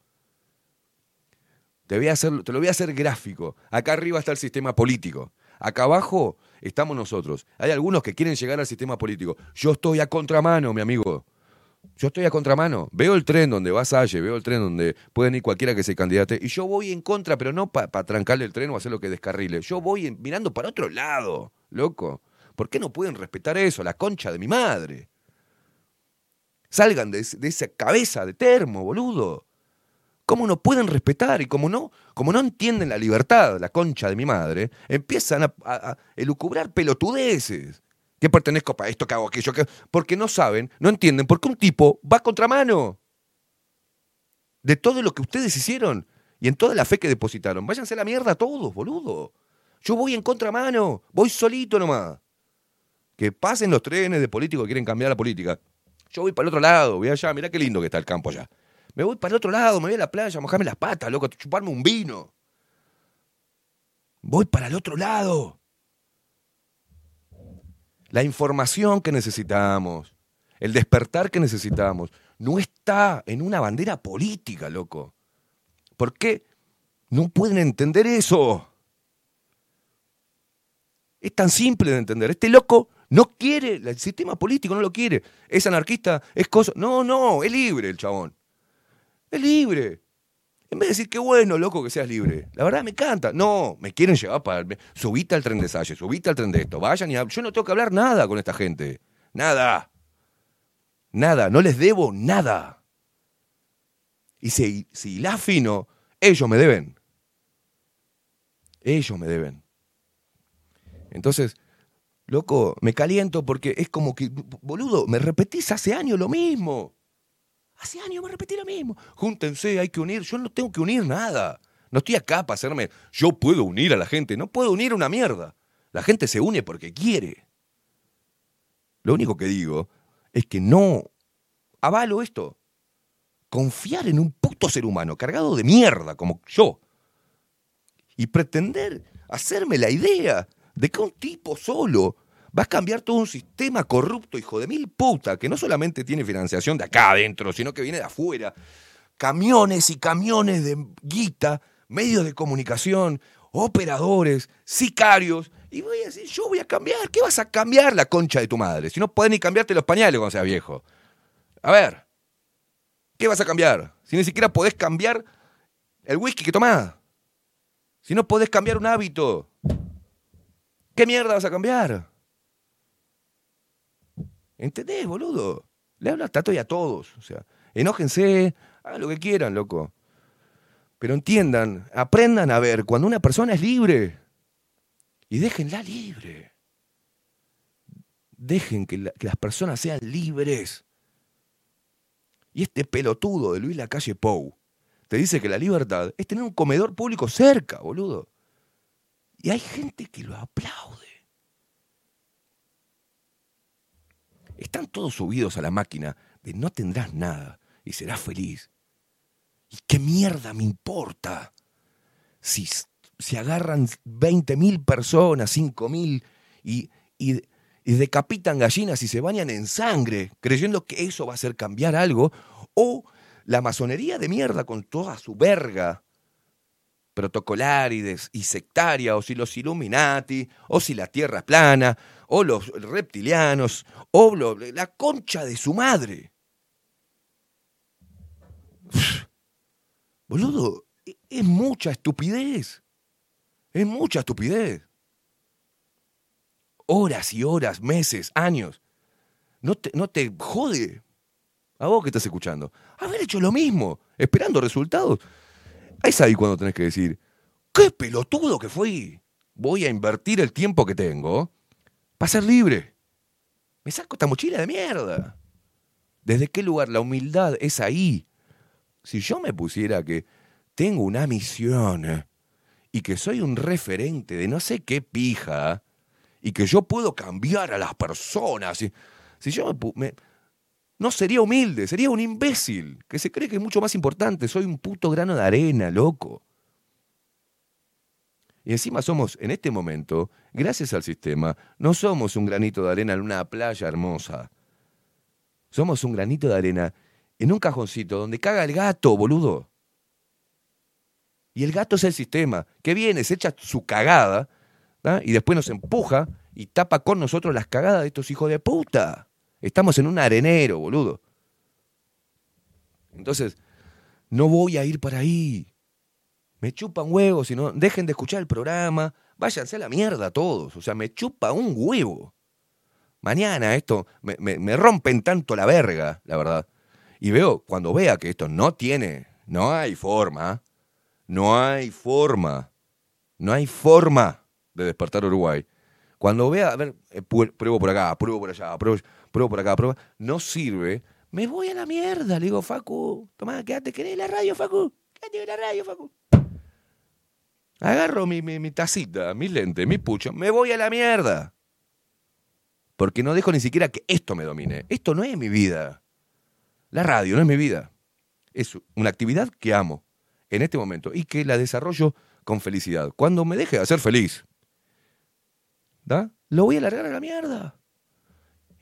Te, voy a hacer, te lo voy a hacer gráfico. Acá arriba está el sistema político. Acá abajo estamos nosotros. Hay algunos que quieren llegar al sistema político. Yo estoy a contramano, mi amigo. Yo estoy a contramano. Veo el tren donde va Salle, veo el tren donde pueden ir cualquiera que se candidate. Y yo voy en contra, pero no para trancarle el tren o hacer lo que descarrile. Yo voy mirando para otro lado, loco. ¿Por qué no pueden respetar eso? La concha de mi madre. Salgan de, de esa cabeza de termo, boludo. ¿Cómo no pueden respetar? Y como no, como no entienden la libertad, la concha de mi madre, empiezan a- a elucubrar pelotudeces. Que pertenezco para esto, que hago aquello, que... porque no saben, no entienden por qué un tipo va contramano de todo lo que ustedes hicieron y en toda la fe que depositaron. Váyanse a la mierda todos, boludo. Yo voy en contramano, voy solito nomás. Que pasen los trenes de políticos que quieren cambiar la política. Yo voy para el otro lado, voy allá, mirá qué lindo que está el campo allá. Me voy para el otro lado, me voy a la playa, mojarme las patas, loco, chuparme un vino. Voy para el otro lado. La información que necesitamos, el despertar que necesitamos, no está en una bandera política, loco. ¿Por qué no pueden entender eso? Es tan simple de entender. Este loco no quiere, el sistema político no lo quiere. Es anarquista, es cosa. No, no, es libre el chabón. Es libre. En vez de decir, qué bueno, loco, que seas libre. La verdad me encanta. No, me quieren llevar para. Subite al tren de Salle, subite al tren de esto. Vayan y Yo no tengo que hablar nada con esta gente. Nada. Nada. No les debo nada. Y si, si la fino, ellos me deben. Ellos me deben. Entonces, loco, me caliento porque es como que, boludo, me repetís hace años lo mismo. Hace años me repetí lo mismo. Júntense, hay que unir. Yo no tengo que unir nada. No estoy acá para hacerme. Yo puedo unir a la gente. No puedo unir una mierda. La gente se une porque quiere. Lo único que digo es que no avalo esto. Confiar en un puto ser humano cargado de mierda como yo y pretender hacerme la idea de que un tipo solo va a cambiar todo un sistema corrupto, hijo de mil puta, que no solamente tiene financiación de acá adentro, sino que viene de afuera. Camiones y camiones de guita, medios de comunicación, operadores, sicarios. Y voy a decir, yo voy a cambiar. ¿Qué vas a cambiar la concha de tu madre? Si no podés ni cambiarte los pañales cuando seas viejo. A ver, ¿qué vas a cambiar? Si ni siquiera podés cambiar el whisky que tomás. Si no podés cambiar un hábito. ¿Qué mierda vas a cambiar? ¿Entendés, boludo? Le hablo a Tato y a todos. O sea, enójense, hagan lo que quieran, loco. Pero entiendan, aprendan a ver cuando una persona es libre. Y déjenla libre. Dejen que, que las personas sean libres. Y este pelotudo de Luis Lacalle Pou te dice que la libertad es tener un comedor público cerca, boludo. Y hay gente que lo aplaude. Están todos subidos a la máquina de no tendrás nada y serás feliz. ¿Y qué mierda me importa? Si, si agarran 20.000 personas, 5.000 y, y, decapitan gallinas y se bañan en sangre, creyendo que eso va a hacer cambiar algo, o la masonería de mierda con toda su verga protocolar y, y sectaria, o si los Illuminati, o si la Tierra es plana, o los reptilianos, o lo- la concha de su madre. Boludo, e- es mucha estupidez. Es mucha estupidez. Horas y horas, meses, años. No te, no te jode. A vos que estás escuchando. Haber hecho lo mismo, esperando resultados. Es ahí cuando tenés que decir, qué pelotudo que fui. Voy a invertir el tiempo que tengo para ser libre. Me saco esta mochila de mierda. ¿Desde qué lugar? La humildad es ahí. Si yo me pusiera que tengo una misión y que soy un referente de no sé qué pija y que yo puedo cambiar a las personas, y- si yo me, me- no sería humilde, sería un imbécil que se cree que es mucho más importante. Soy un puto grano de arena, loco. Y encima somos, en este momento, gracias al sistema, no somos un granito de arena en una playa hermosa. Somos un granito de arena en un cajoncito donde caga el gato, boludo. Y el gato es el sistema, que viene, se echa su cagada, y después nos empuja y tapa con nosotros las cagadas de estos hijos de puta. Estamos en un arenero, boludo. Entonces, no voy a ir para ahí. Me chupan huevos, si no, dejen de escuchar el programa, váyanse a la mierda todos. O sea, me chupa un huevo. Mañana esto, me, me- rompen tanto la verga, la verdad. Y veo, cuando vea que esto no tiene, no hay forma, no hay forma, no hay forma de despertar Uruguay. Cuando vea, a ver, eh, pruebo por acá, pruebo por allá, pruebo, pruebo por acá, pruebo, no sirve, me voy a la mierda. Le digo, Facu, tomá, quédate, ¿querés la radio, Facu? Quédate en la radio, Facu. Agarro mi, mi, tacita, mi lente, mi pucho, me voy a la mierda. Porque no dejo ni siquiera que esto me domine. Esto no es mi vida. La radio no es mi vida. Es una actividad que amo en este momento y que la desarrollo con felicidad. Cuando me deje de hacer feliz, ¿da? Lo voy a largar a la mierda.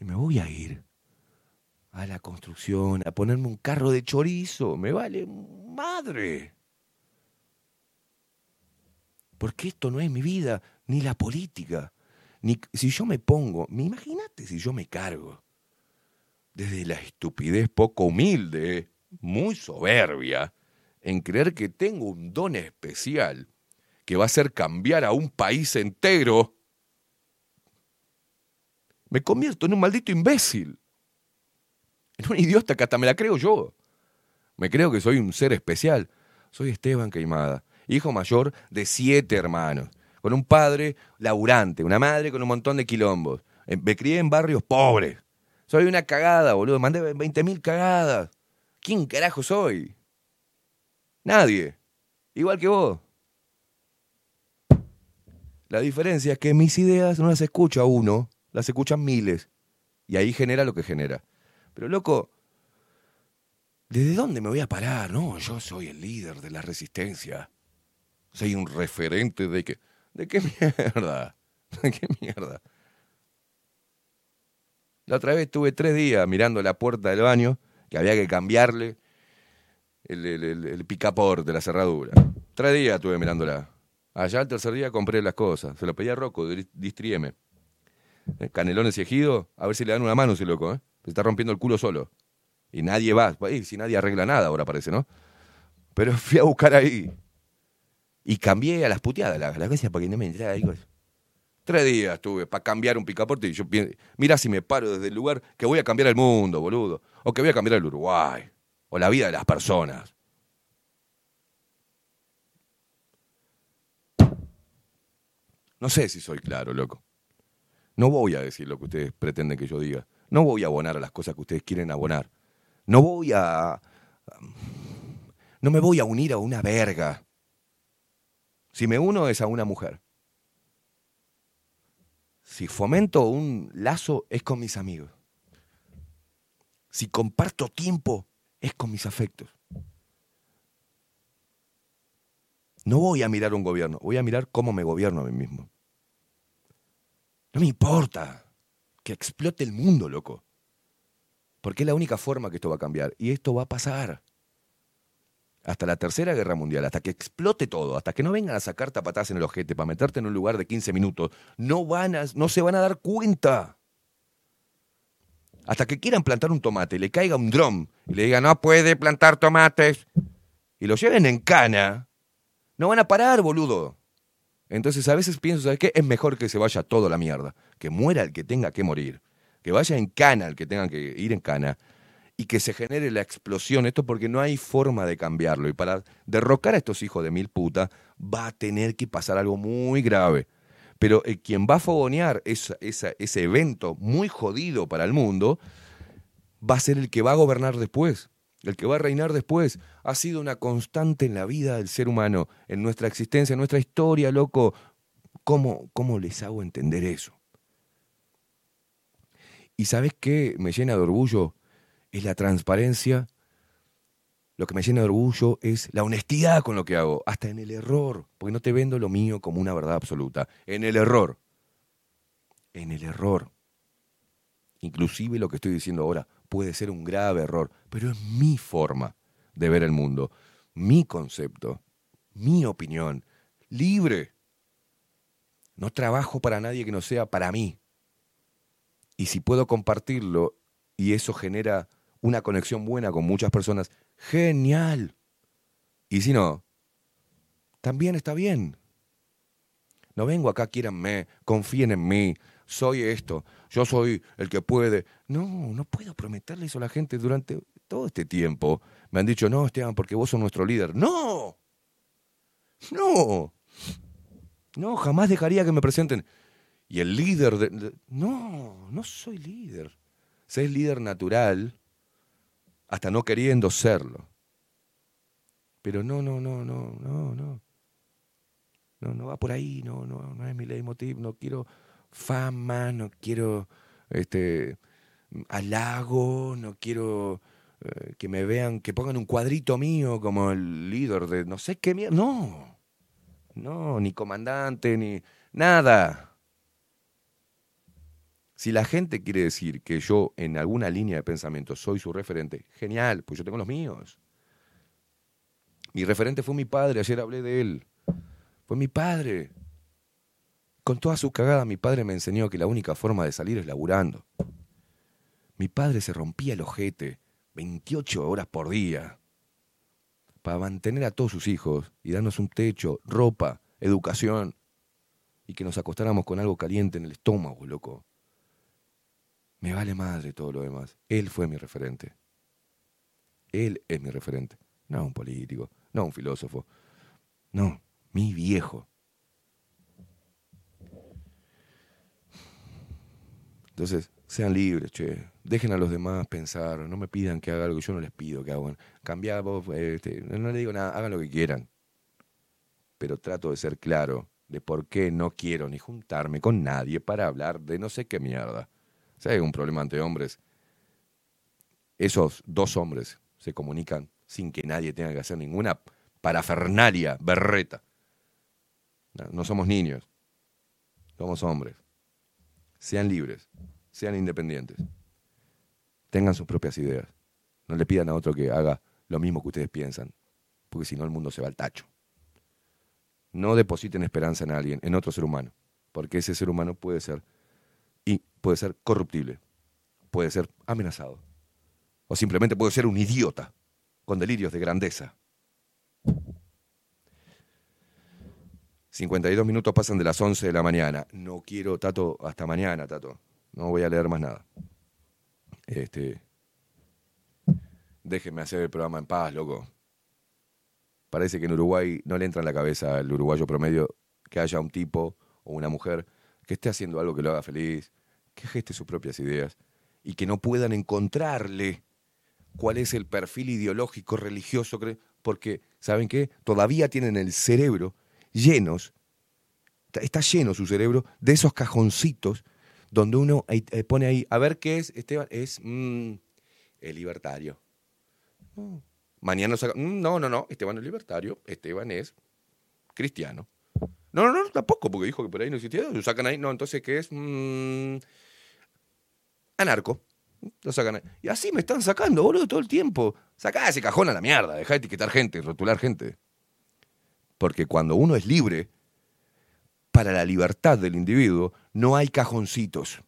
Y me voy a ir a la construcción, a ponerme un carro de chorizo. Me vale madre. Porque esto no es mi vida, ni la política. Ni si yo me pongo, imagínate si yo me cargo desde la estupidez poco humilde, muy soberbia, en creer que tengo un don especial que va a hacer cambiar a un país entero, me convierto en un maldito imbécil. En un idiota que hasta me la creo yo. Me creo que soy un ser especial. Soy Esteban Queimada, hijo mayor de siete hermanos, con un padre laburante, una madre con un montón de quilombos. Eh, Me crié en barrios pobres. Soy una cagada, boludo. Mandé 20.000 cagadas. ¿Quién carajo soy? Nadie. Igual que vos. La diferencia es que mis ideas no las escucha uno, las escuchan miles. Y ahí genera lo que genera. Pero loco, ¿desde dónde me voy a parar? No, yo soy el líder de la resistencia. Soy un referente de que... ¿De qué *laughs* mierda? ¿De qué mierda? La otra vez estuve tres días mirando la puerta del baño, que había que cambiarle el, el, el- el picapor de la cerradura. Tres días estuve mirándola. Allá el tercer día compré las cosas. Se lo pedí a Rocco, de Distrieme. Eh, Canelones y ejido, a ver si le dan una mano ese loco, ¿eh? Se está rompiendo el culo solo. Y nadie va. Y si nadie arregla nada ahora parece, ¿no? Pero *laughs* fui a buscar ahí. Y cambié a las puteadas la, la cosa para que no me entrara cosas. Tres días estuve para cambiar un picaporte y yo mira si me paro desde el lugar que voy a cambiar el mundo, boludo. O que voy a cambiar el Uruguay. O la vida de las personas. No sé si soy claro, loco. No voy a decir lo que ustedes pretenden que yo diga. No voy a abonar a las cosas que ustedes quieren abonar. No voy a... No me voy a unir a una verga. Si me uno es a una mujer. Si fomento un lazo es con mis amigos. Si comparto tiempo es con mis afectos. No voy a mirar un gobierno, voy a mirar cómo me gobierno a mí mismo. No me importa que explote el mundo, loco. Porque es la única forma que esto va a cambiar. Y esto va a pasar. Hasta la Tercera Guerra Mundial, hasta que explote todo, hasta que no vengan a sacar tapatas en el ojete para meterte en un lugar de 15 minutos, no, van a, no se van a dar cuenta. Hasta que quieran plantar un tomate le caiga un dron y le digan, no puede plantar tomates, y lo lleven en cana, no van a parar, boludo. Entonces a veces pienso, ¿sabes qué? Es mejor que se vaya todo a la mierda, que muera el que tenga que morir, que vaya en cana el que tenga que ir en cana, y que se genere la explosión, esto porque no hay forma de cambiarlo. Y para derrocar a estos hijos de mil puta, va a tener que pasar algo muy grave. Pero eh, quien va a fogonear ese evento muy jodido para el mundo, va a ser el que va a gobernar después, el que va a reinar después. Ha sido una constante en la vida del ser humano, en nuestra existencia, en nuestra historia, loco. ¿Cómo, cómo les hago entender eso? ¿Y sabes qué me llena de orgullo? Es la transparencia. Lo que me llena de orgullo es la honestidad con lo que hago, hasta en el error, porque no te vendo lo mío como una verdad absoluta. En el error. En el error. Inclusive lo que estoy diciendo ahora puede ser un grave error, pero es mi forma de ver el mundo, mi concepto, mi opinión, libre. No trabajo para nadie que no sea para mí. Y si puedo compartirlo y eso genera una conexión buena con muchas personas, genial. Y si no, también está bien. No vengo acá, quiéranme, confíen en mí, soy esto, yo soy el que puede. No, no puedo prometerle eso a la gente durante todo este tiempo. Me han dicho, no, Esteban, porque vos sos nuestro líder. No, no, no, jamás dejaría que me presenten. Y el líder de, No, no soy líder. Ser líder natural, hasta no queriendo serlo. Pero no, no, no, no, no, no. No, no va por ahí, no, no, no es mi leitmotiv, no quiero fama, no quiero este halago, no quiero eh, que me vean, que pongan un cuadrito mío como el líder de no sé qué mierda. No, no, ni comandante, ni nada. Si la gente quiere decir que yo en alguna línea de pensamiento soy su referente, genial, pues yo tengo los míos. Mi referente fue mi padre, ayer hablé de él. Fue mi padre. Con toda su cagada, mi padre me enseñó que la única forma de salir es laburando. Mi padre se rompía el ojete 28 horas por día para mantener a todos sus hijos y darnos un techo, ropa, educación y que nos acostáramos con algo caliente en el estómago, loco. Me vale madre todo lo demás. Él fue mi referente. Él es mi referente. No un político, no un filósofo. No, mi viejo. Entonces, sean libres, che. Dejen a los demás pensar. No me pidan que haga algo yo no les pido que hagan. Cambiar vos, este, no les digo nada, hagan lo que quieran. Pero trato de ser claro de por qué no quiero ni juntarme con nadie para hablar de no sé qué mierda. Hay un problema ante hombres, esos dos hombres se comunican sin que nadie tenga que hacer ninguna parafernalia, berreta. No somos niños, somos hombres. Sean libres, sean independientes, tengan sus propias ideas. No le pidan a otro que haga lo mismo que ustedes piensan, porque si no el mundo se va al tacho. No depositen esperanza en alguien, en otro ser humano, porque ese ser humano puede ser y puede ser corruptible, puede ser amenazado, o simplemente puede ser un idiota con delirios de grandeza. 52 minutos pasan de las 11 de la mañana. No quiero, Tato, hasta mañana, Tato. No voy a leer más nada. Este, déjenme hacer el programa en paz, loco. Parece que en Uruguay no le entra en la cabeza al uruguayo promedio que haya un tipo o una mujer que esté haciendo algo que lo haga feliz, que geste sus propias ideas y que no puedan encontrarle cuál es el perfil ideológico, religioso, porque, ¿saben qué? Todavía tienen el cerebro llenos, está- lleno su cerebro de esos cajoncitos donde uno eh, pone ahí, a ver qué es, Esteban, es mm, el libertario. No. Mañana saca, mm, no, no, no, Esteban es libertario, Esteban es cristiano. No, no, no, tampoco, porque dijo que por ahí no existía, lo sacan ahí, no, entonces, ¿qué es? Mm, anarco. Lo sacan ahí. Y así me están sacando, boludo, todo el tiempo. Sacá ese cajón a la mierda, dejá de etiquetar gente, rotular gente. Porque cuando uno es libre, para la libertad del individuo, no hay cajoncitos.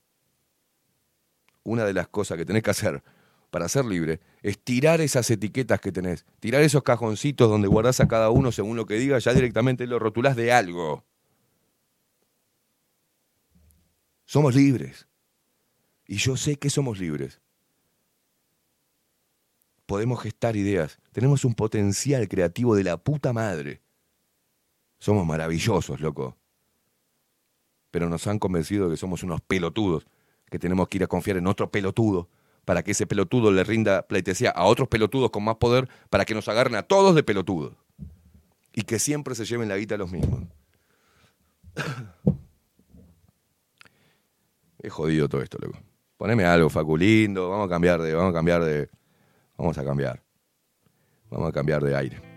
Una de las cosas que tenés que hacer para ser libre es tirar esas etiquetas que tenés, tirar esos cajoncitos donde guardás a cada uno según lo que diga, ya directamente lo rotulás de algo. Somos libres. Y yo sé que somos libres. Podemos gestar ideas. Tenemos un potencial creativo de la puta madre. Somos maravillosos, loco. Pero nos han convencido de que somos unos pelotudos, que tenemos que ir a confiar en otro pelotudo para que ese pelotudo le rinda pleitesía a otros pelotudos con más poder para que nos agarren a todos de pelotudos. Y que siempre se lleven la guita a los mismos. *coughs* Es jodido todo esto, loco. Poneme algo, Faculindo, vamos a cambiar de, vamos a cambiar de, vamos a cambiar. Vamos a cambiar de aire.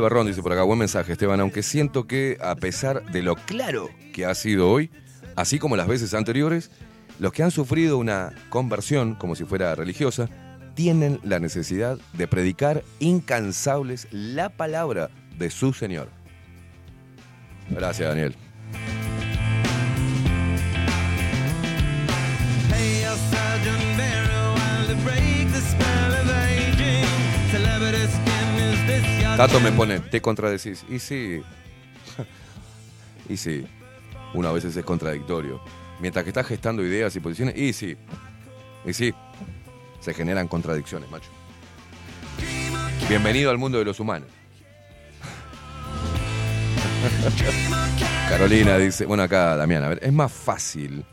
Barrón dice por acá, buen mensaje, Esteban, aunque siento que a pesar de lo claro que ha sido hoy, así como las veces anteriores, los que han sufrido una conversión, como si fuera religiosa, tienen la necesidad de predicar incansables la palabra de su Señor. Gracias, Daniel. Tato me pone, te contradecís. Y sí. *laughs* y sí. Una veces es contradictorio. Mientras que estás gestando ideas y posiciones, y sí. Y sí. Se generan contradicciones, macho. Bienvenido al mundo de los humanos. *laughs* Carolina dice, bueno acá Damián, a ver, es más fácil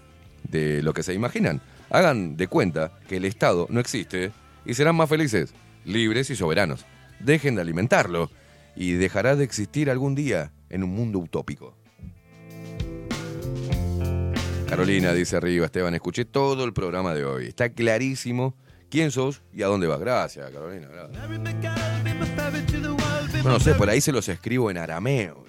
de lo que se imaginan. Hagan de cuenta que el Estado no existe y serán más felices, libres y soberanos. Dejen de alimentarlo y dejará de existir algún día en un mundo utópico. Carolina dice arriba, Esteban, escuché todo el programa de hoy. Está clarísimo quién sos y a dónde vas. Gracias, Carolina. No, sé, por ahí se los escribo en arameo.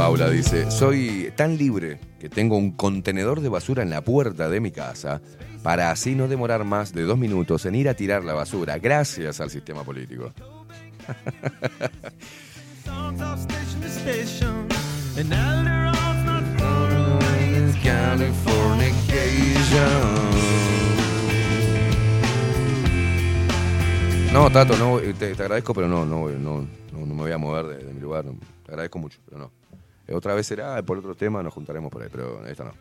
Paula dice, soy tan libre que tengo un contenedor de basura en la puerta de mi casa para así no demorar más de dos minutos en ir a tirar la basura, gracias al sistema político. No, Tato, no, eh, te, agradezco, pero no, no, no, no, me voy a mover de, de mi lugar. te agradezco mucho, pero no. Eh, Otra vez será, por otro tema nos juntaremos por ahí, pero esta no.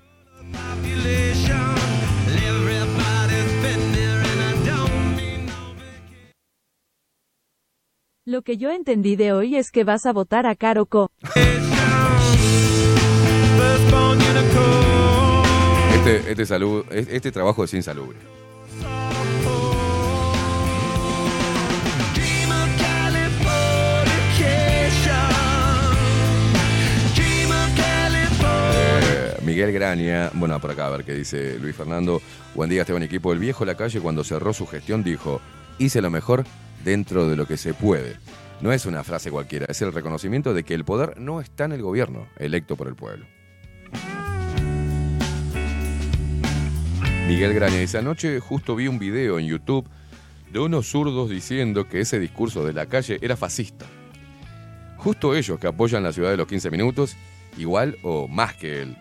Lo que yo entendí de hoy es que vas a votar a Caro Co. firstborn unicorn. Este, este, salud, este, este trabajo es insalubre. Miguel Graña, bueno, por acá a ver qué dice Luis Fernando. Buen día, Esteban Equipo. El viejo La Calle, cuando cerró su gestión, dijo: Hice lo mejor dentro de lo que se puede. No es una frase cualquiera, es el reconocimiento de que el poder no está en el gobierno, electo por el pueblo. Miguel Graña dice: Anoche justo vi un video en YouTube de unos zurdos diciendo que ese discurso de la calle era fascista. Justo ellos que apoyan la ciudad de los 15 minutos, igual o más que él.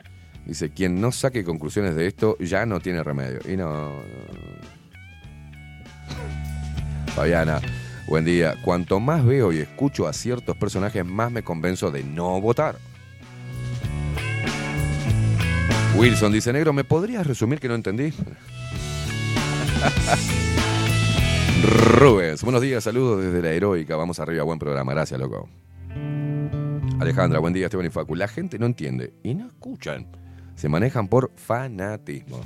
Dice, quien no saque conclusiones de esto ya no tiene remedio. Y no... Fabiana, buen día. Cuanto más veo y escucho a ciertos personajes, más me convenzo de no votar. Wilson dice, negro, ¿me podrías resumir que no entendí? *laughs* Rubens, buenos días, saludos desde la heroica. Vamos arriba, buen programa. Gracias, loco. Alejandra, buen día, Esteban y Facu. La gente no entiende y no escuchan. Se manejan por fanatismo.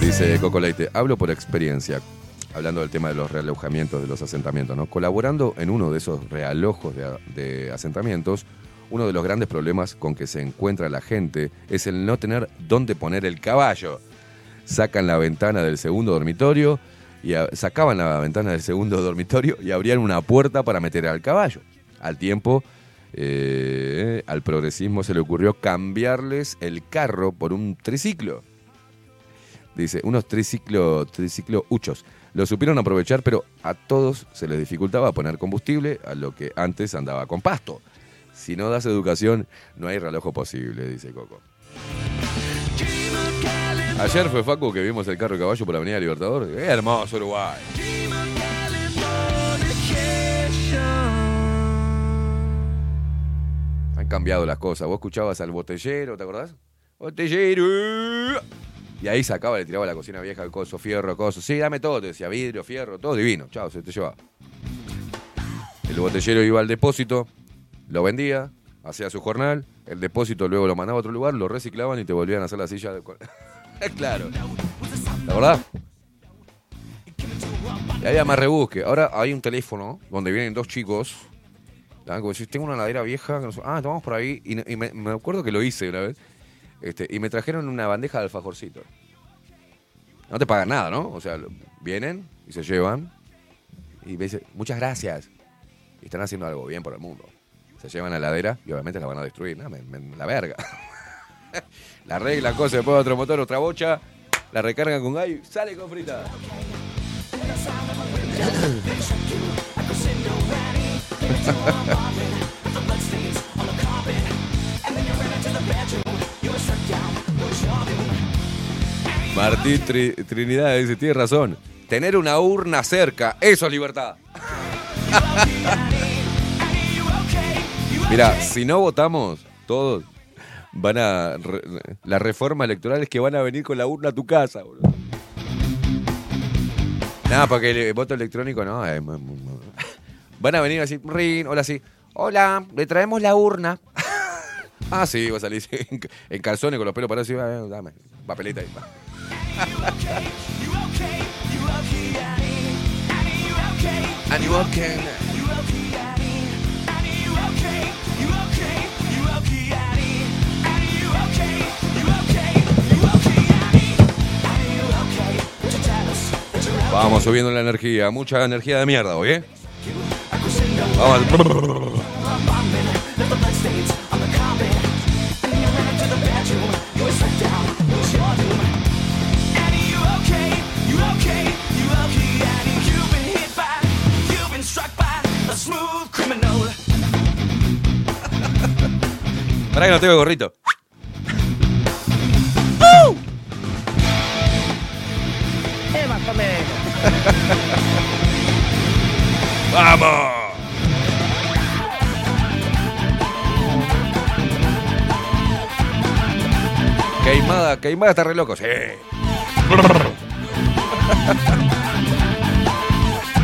Dice Coco Leite, hablo por experiencia, hablando del tema de los realojamientos, de los asentamientos, ¿no? Colaborando en uno de esos realojos de, de asentamientos, uno de los grandes problemas con que se encuentra la gente es el no tener dónde poner el caballo. Sacan la ventana del segundo dormitorio y sacaban la ventana del segundo dormitorio y abrían una puerta para meter al caballo. Al tiempo, eh, al progresismo se le ocurrió cambiarles el carro por un triciclo. Dice, unos triciclo, triciclo huchos. Lo supieron aprovechar, pero a todos se les dificultaba poner combustible a lo que antes andaba con pasto. Si no das educación, no hay reloj posible, dice Coco. Ayer fue Facu que vimos el carro de caballo por la Avenida Libertador. ¡Qué hermoso Uruguay! Han cambiado las cosas. Vos escuchabas al botellero, ¿te acordás? Botellero. Y ahí sacaba, le tiraba la cocina vieja el coso, fierro, coso. Sí, dame todo, te decía vidrio, fierro, todo divino. Chao, se te llevaba. El botellero iba al depósito, lo vendía, hacía su jornal, el depósito luego lo mandaba a otro lugar, lo reciclaban y te volvían a hacer la silla. de- *laughs* *laughs* claro. ¿La verdad? Y había más rebusque. Ahora hay un teléfono donde vienen dos chicos. Tengo una ladera vieja. que no sé- Ah, tomamos por ahí. Y, me, me acuerdo que lo hice una vez. Este, y me trajeron una bandeja de alfajorcito. No te pagan nada, ¿no? O sea, vienen y se llevan. Y me dicen, muchas gracias. Y están haciendo algo bien por el mundo. Se llevan la ladera y obviamente la van a destruir. La verga. *laughs* la regla, cosa, después otro motor, otra bocha. La recargan con gallo sale con frita. *laughs* Martín Tri- Trinidad dice, tiene razón. Tener una urna cerca, eso es libertad. *laughs* Mira, si no votamos todos, van a. re- la reforma electoral es que van a venir con la urna a tu casa, boludo. Nada, porque el voto electrónico no. mu- *laughs* Van a venir así, rin, hola, así. Hola, le traemos la urna. *laughs* ah, sí, va a salir sí, en, calzones con los pelos parados. así, "Ah, dame, papelita ahí. *laughs* And you okay? Vamos subiendo la energía, mucha energía de mierda hoy, ¿eh? Vamos. Pará que no tengo gorrito. Eh, ¡Vamos! Queimada, queimada está re loco, sí.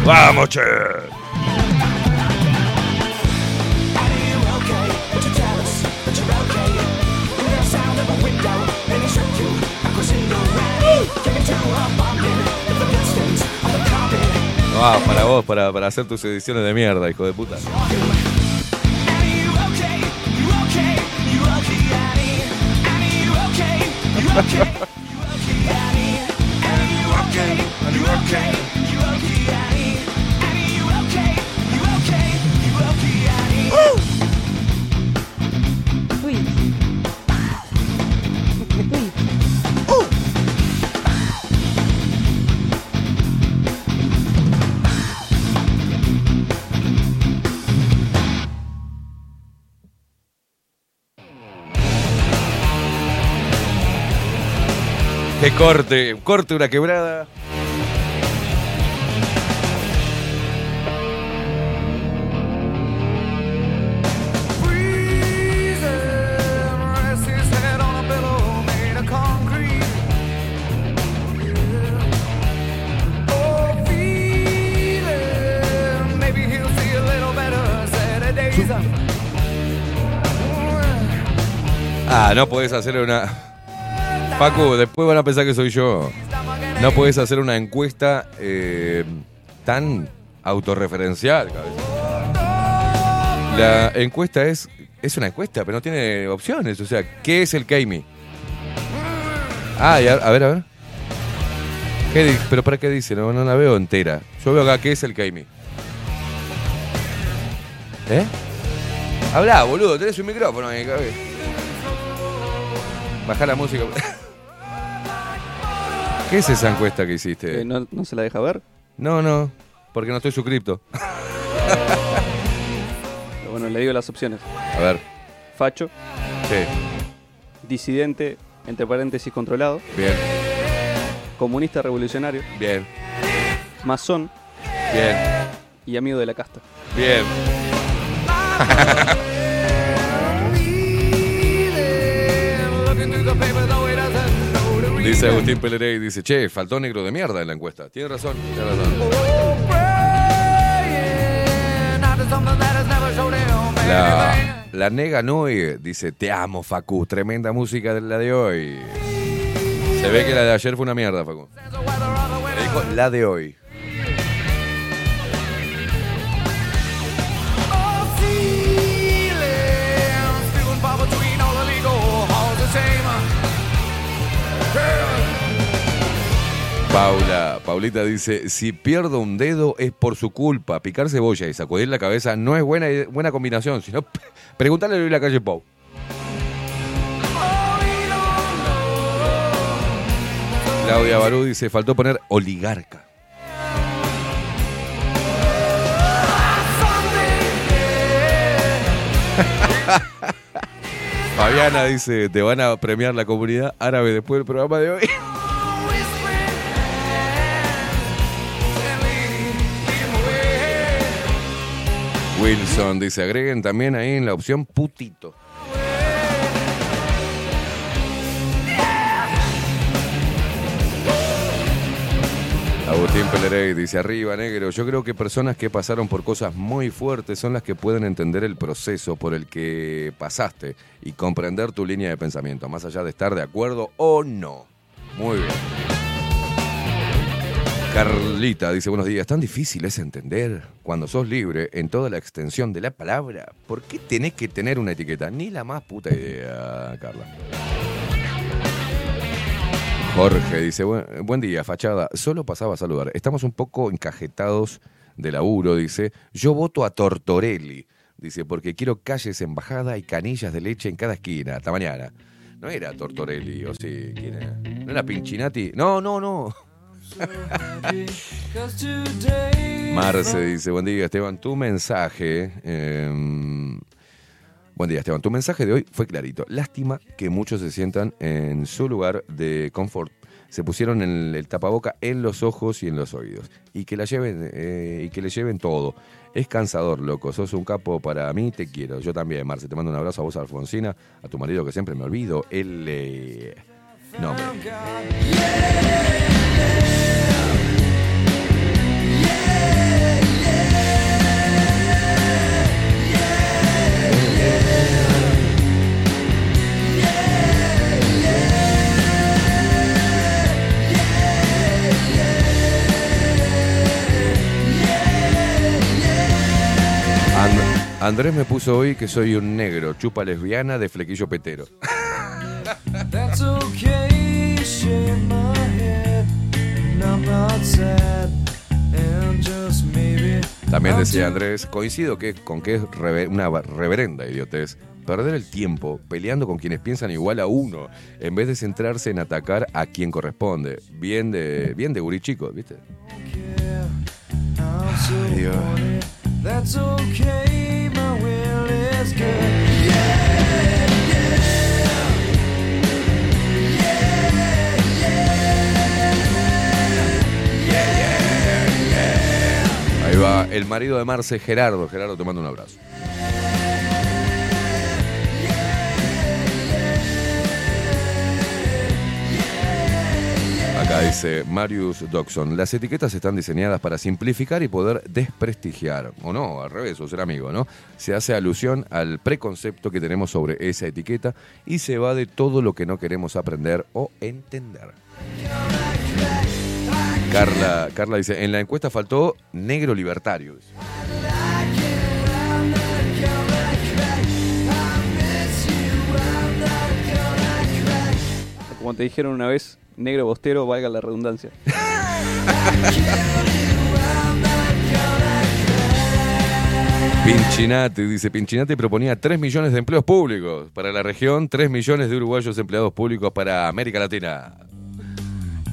Vamos, che. Ah, para vos, para, para hacer tus ediciones de mierda, hijo de puta. *laughs* see a little better Saturdays. Ah, no podés hacer una. Paco, después van a pensar que soy yo. No podés hacer una encuesta eh, tan autorreferencial. La encuesta es. Es una encuesta, pero no tiene opciones. O sea, ¿qué es el Keimi? Ah, y a, ver, a ver. ¿Qué ¿Pero para qué dice? No, no la veo entera. Yo veo acá, ¿qué es el Keimi? ¿Eh? Habla, boludo, tenés un micrófono ahí, cabeza. Baja la música. *laughs* ¿Qué es esa encuesta que hiciste? Eh, ¿no, ¿No se la deja ver? No, no, porque no estoy suscripto. *laughs* Bueno, le digo las opciones. A ver. Facho. Sí. Disidente, entre paréntesis, controlado. Bien. Comunista revolucionario. Bien. Masón. Bien. Y amigo de la casta. Bien. *laughs* Dice. Agustín Pelerey, dice, che, faltó negro de mierda en la encuesta. Tiene razón, tiene razón. Him La. La Nega Noe dice, te amo, Facu. Tremenda música de la de hoy. Se ve que la de ayer fue una mierda, Facu. La de hoy. Paula, Paulita dice, si pierdo un dedo es por su culpa. Picar cebolla y sacudir la cabeza no es buena, buena combinación, sino *laughs* pregúntale a Luis la calle Pau. Claudia Barú dice, faltó poner oligarca. *laughs* Fabiana dice, te van a premiar la comunidad árabe después del programa de hoy. *laughs* Wilson dice, agreguen también ahí en la opción putito. Agustín Pelerey dice, arriba negro, yo creo que personas que pasaron por cosas muy fuertes son las que pueden entender el proceso por el que pasaste y comprender tu línea de pensamiento, más allá de estar de acuerdo o no. Muy bien. Carlita dice, buenos días, tan difícil es entender cuando sos libre en toda la extensión de la palabra. ¿Por qué tenés que tener una etiqueta? Ni la más puta idea, Carla. Jorge dice, buen, día, fachada. Solo pasaba a saludar. Estamos un poco encajetados de laburo, dice. Yo voto a Tortorelli, dice, porque quiero calles en bajada y canillas de leche en cada esquina. Hasta mañana. No era Tortorelli, o sí, ¿quién? ¿No era Pinchinati? No, no, no. Marce dice, buen día Esteban, tu mensaje... eh, buen día Esteban, tu mensaje de hoy fue clarito. Lástima que muchos se sientan en su lugar de confort. Se pusieron el, el tapaboca en los ojos y en los oídos. Y que la lleven, eh, y que le lleven todo. Es cansador, loco. Sos un capo para mí, te quiero. Yo también, Marce. Te mando un abrazo a vos, Alfonsina, a tu marido que siempre me olvido. Él... eh, No, hombre. Andrés me puso hoy que soy un negro, chupa lesbiana de flequillo petero. That's okay, shake my head. And I'm not sad. And just maybe. También decía Andrés, coincido que, con que es reve- una reverenda idiotez perder el tiempo peleando con quienes piensan igual a uno, en vez de centrarse en atacar a quien corresponde. Bien de, bien de guri chico, ¿viste? Ay, Dios. Ahí va el marido de Marce, Gerardo. Gerardo, te mando un abrazo. Acá dice Marius Doxon, las etiquetas están diseñadas para simplificar y poder desprestigiar, o no, al revés, o ser amigo, ¿no? Se hace alusión al preconcepto que tenemos sobre esa etiqueta y se va de todo lo que no queremos aprender o entender. Carla, Carla dice, en la encuesta faltó negro libertario. Como te dijeron una vez, negro bostero, valga la redundancia. Pinchinati, dice Pinchinati proponía 3 millones de empleos públicos para la región, 3 millones de uruguayos empleados públicos para América Latina.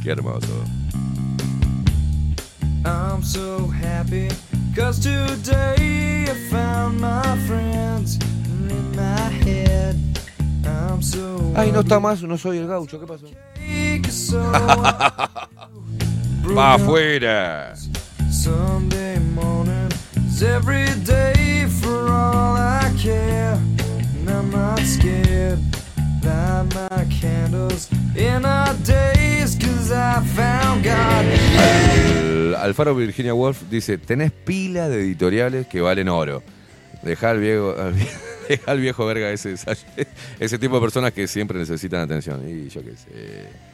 Qué hermoso. I'm so happy. Cause today I found my friends in my head. Ay, no está más, no soy el gaucho, ¿qué pasó? *laughs* Va afuera. Alfaro Virginia Woolf dice, tenés pila de editoriales que valen oro. Deja al viejo... al vie- Deja *laughs* al viejo verga ese, *laughs* ese tipo de personas que siempre necesitan atención. Y yo qué sé.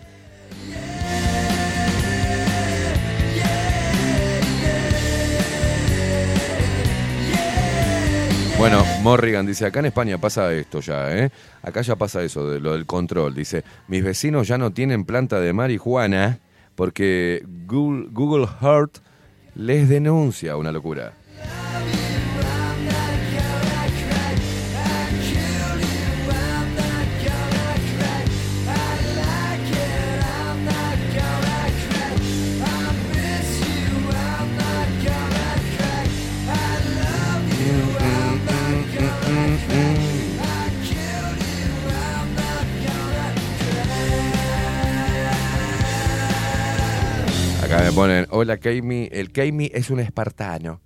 Bueno, Morrigan dice, acá en España pasa esto ya, ¿eh? Acá ya pasa eso, de lo del control. Dice, mis vecinos ya no tienen planta de marihuana porque Google, Google Earth les denuncia una locura. Ponen, hola Keimi, el Keimi es un espartano.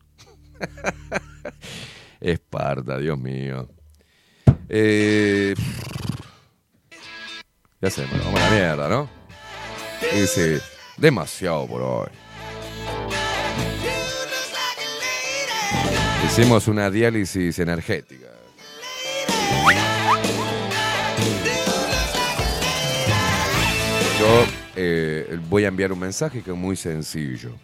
*laughs* Esparta, Dios mío. Eh, ¿Qué hacemos? Vamos a la mierda, ¿no? Dice, demasiado por hoy. Hicimos una diálisis energética. Yo eh, voy a enviar un mensaje que es muy sencillo.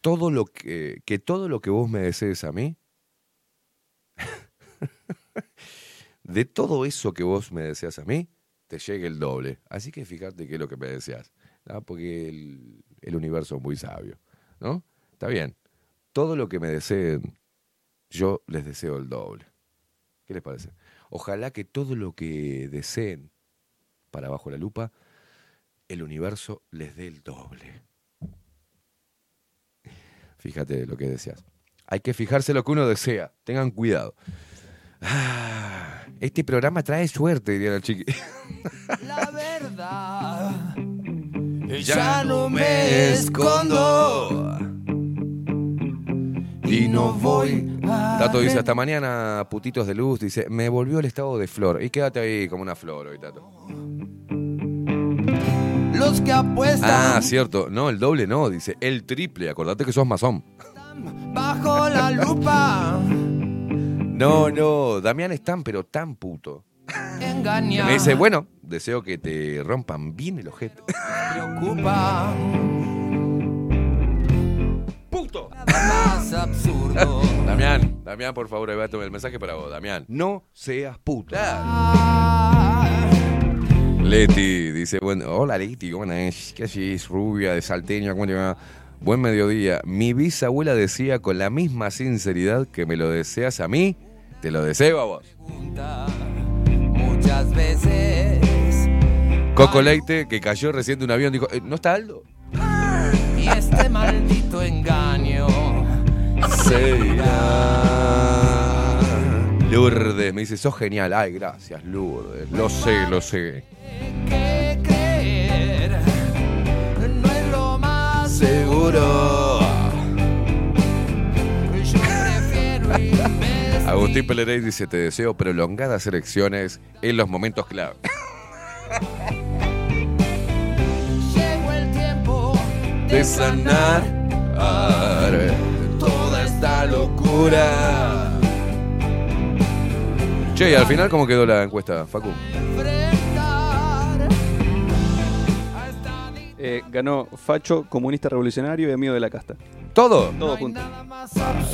Todo lo que, que todo lo que vos me desees a mí, *laughs* de todo eso que vos me deseas a mí, te llegue el doble. Así que fíjate qué es lo que me deseas. Porque el, el universo es muy sabio. ¿No? Está bien. Todo lo que me deseen, yo les deseo el doble. ¿Qué les parece? Ojalá que todo lo que deseen para bajo la lupa, el universo les dé el doble. Fíjate lo que deseas. Hay que fijarse lo que uno desea. Tengan cuidado. Ah, este programa trae suerte, diría la chiqui. La verdad. Ya no me escondo. Y no voy. Tato dice, hasta mañana, putitos de luz. Dice, me volvió el estado de flor. Y quédate ahí como una flor hoy, Tato. Los que apuestan Ah, cierto. No, el doble no. Dice, el triple. Acordate que sos masón. bajo la lupa. No, no. Damián es tan, pero tan puto. Que Engañar. me dice, bueno, deseo que te rompan bien el ojete. Preocupa. ¡Puto! Más absurdo. Damián, Damián, por favor, ahí va el mensaje para vos. Damián, no seas puto. Leti dice, bueno, hola Leti, ¿cómo andás? ¿Qué haces? Rubia, de salteña, ¿cómo te va? Buen mediodía. Mi bisabuela decía con la misma sinceridad que me lo deseas a mí, te lo deseo a vos. Muchas veces. Coco Leite, que cayó recién de un avión, dijo, "Eh, ¿no está Aldo? Y este maldito engaño. *laughs* Se irá. Lourdes, me dice, sos genial. Ay, gracias, Lourdes. Lo sé, lo sé. Que creer no es lo más Seguro. Yo prefiero investigar. Agustín Pelerey dice, te deseo prolongadas elecciones en los momentos clave. Llegó el tiempo De sanar toda esta locura. Che, y al final, ¿cómo quedó la encuesta, Facu? Eh, ganó Facho, comunista revolucionario y amigo de la casta. ¿Todo? Todo junto.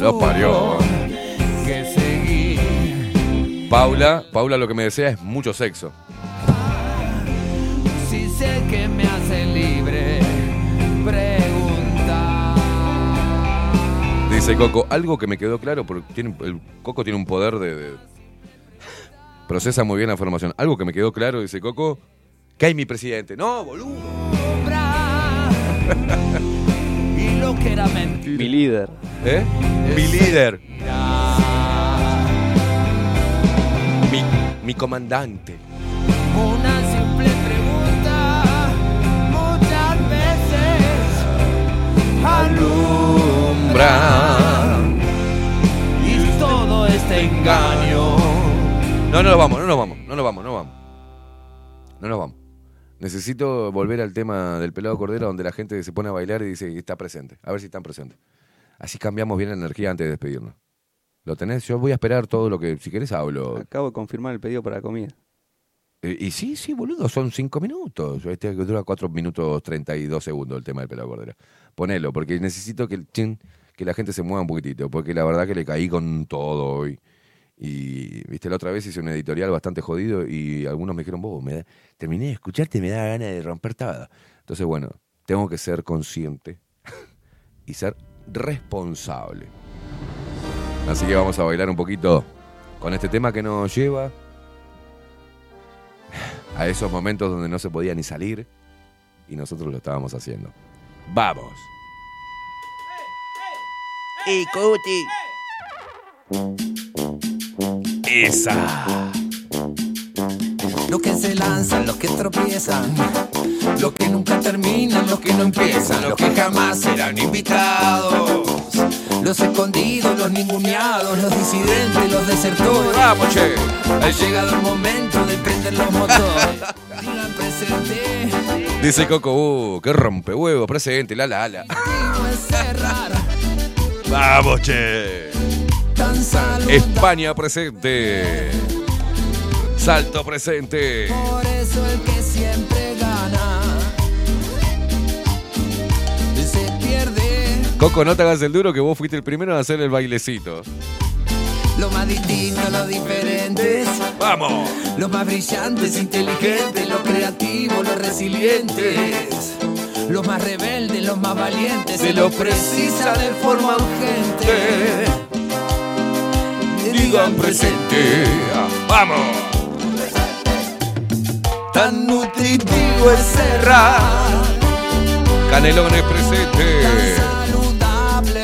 Lo parió. que seguir. Paula, Paula lo que me desea es mucho sexo. Si sé que me hace libre. Pregunta. Dice Coco, algo que me quedó claro, porque tiene, el Coco tiene un poder de, de- Procesa muy bien la información. Algo que me quedó claro, dice Coco, que hay mi presidente. No, boludo. *laughs* Y lo que era mentira. Mi líder. ¿Eh? Mi líder. Mi, mi comandante. Una simple pregunta. Muchas veces. Alumbra. Y todo este engaño. No, no nos vamos, no nos vamos, no nos vamos, no nos vamos. No nos vamos. Necesito volver al tema del pelado cordero donde la gente se pone a bailar y dice está presente. A ver si están presentes. Así cambiamos bien la energía antes de despedirnos. ¿Lo tenés? Yo voy a esperar todo lo que, si querés, hablo. Acabo de confirmar el pedido para la comida. Eh, y sí, sí, boludo, son cinco minutos. Este dura cuatro minutos 32 segundos el tema del pelado cordero. Ponelo, porque necesito que, el chin, que la gente se mueva un poquitito, porque la verdad que le caí con todo hoy. Y, viste, la otra vez hice un editorial bastante jodido y algunos me dijeron, vos, me terminé de escucharte y me da ganas de romper todo. Entonces, bueno, tengo que ser consciente *laughs* y ser responsable. Así que vamos a bailar un poquito con este tema que nos lleva a esos momentos donde no se podía ni salir y nosotros lo estábamos haciendo. ¡Vamos! Y Cuti. Esa. Los que se lanzan, los que tropiezan, los que nunca terminan, los que no empiezan, los que jamás serán invitados. Los escondidos, los ninguneados, los disidentes, los desertores. ¡Vamos, che! Ha llegado el momento de prender los motores. *laughs* Digan presente, Dice Coco, uh, qué rompehuevo, presente, la la la. ¡Vamos, che! España presente. Salto presente. Por eso el que siempre gana se pierde. Coco, no te hagas el duro que vos fuiste el primero en hacer el bailecito. Los más distintos, los diferentes. ¡Vamos! Los más brillantes, inteligentes, los creativos, los resilientes. Los más rebeldes, los más valientes. Se lo precisa de forma urgente. Digan presente. ¡Vamos! Tan nutritivo es cerrar. Canelones presente.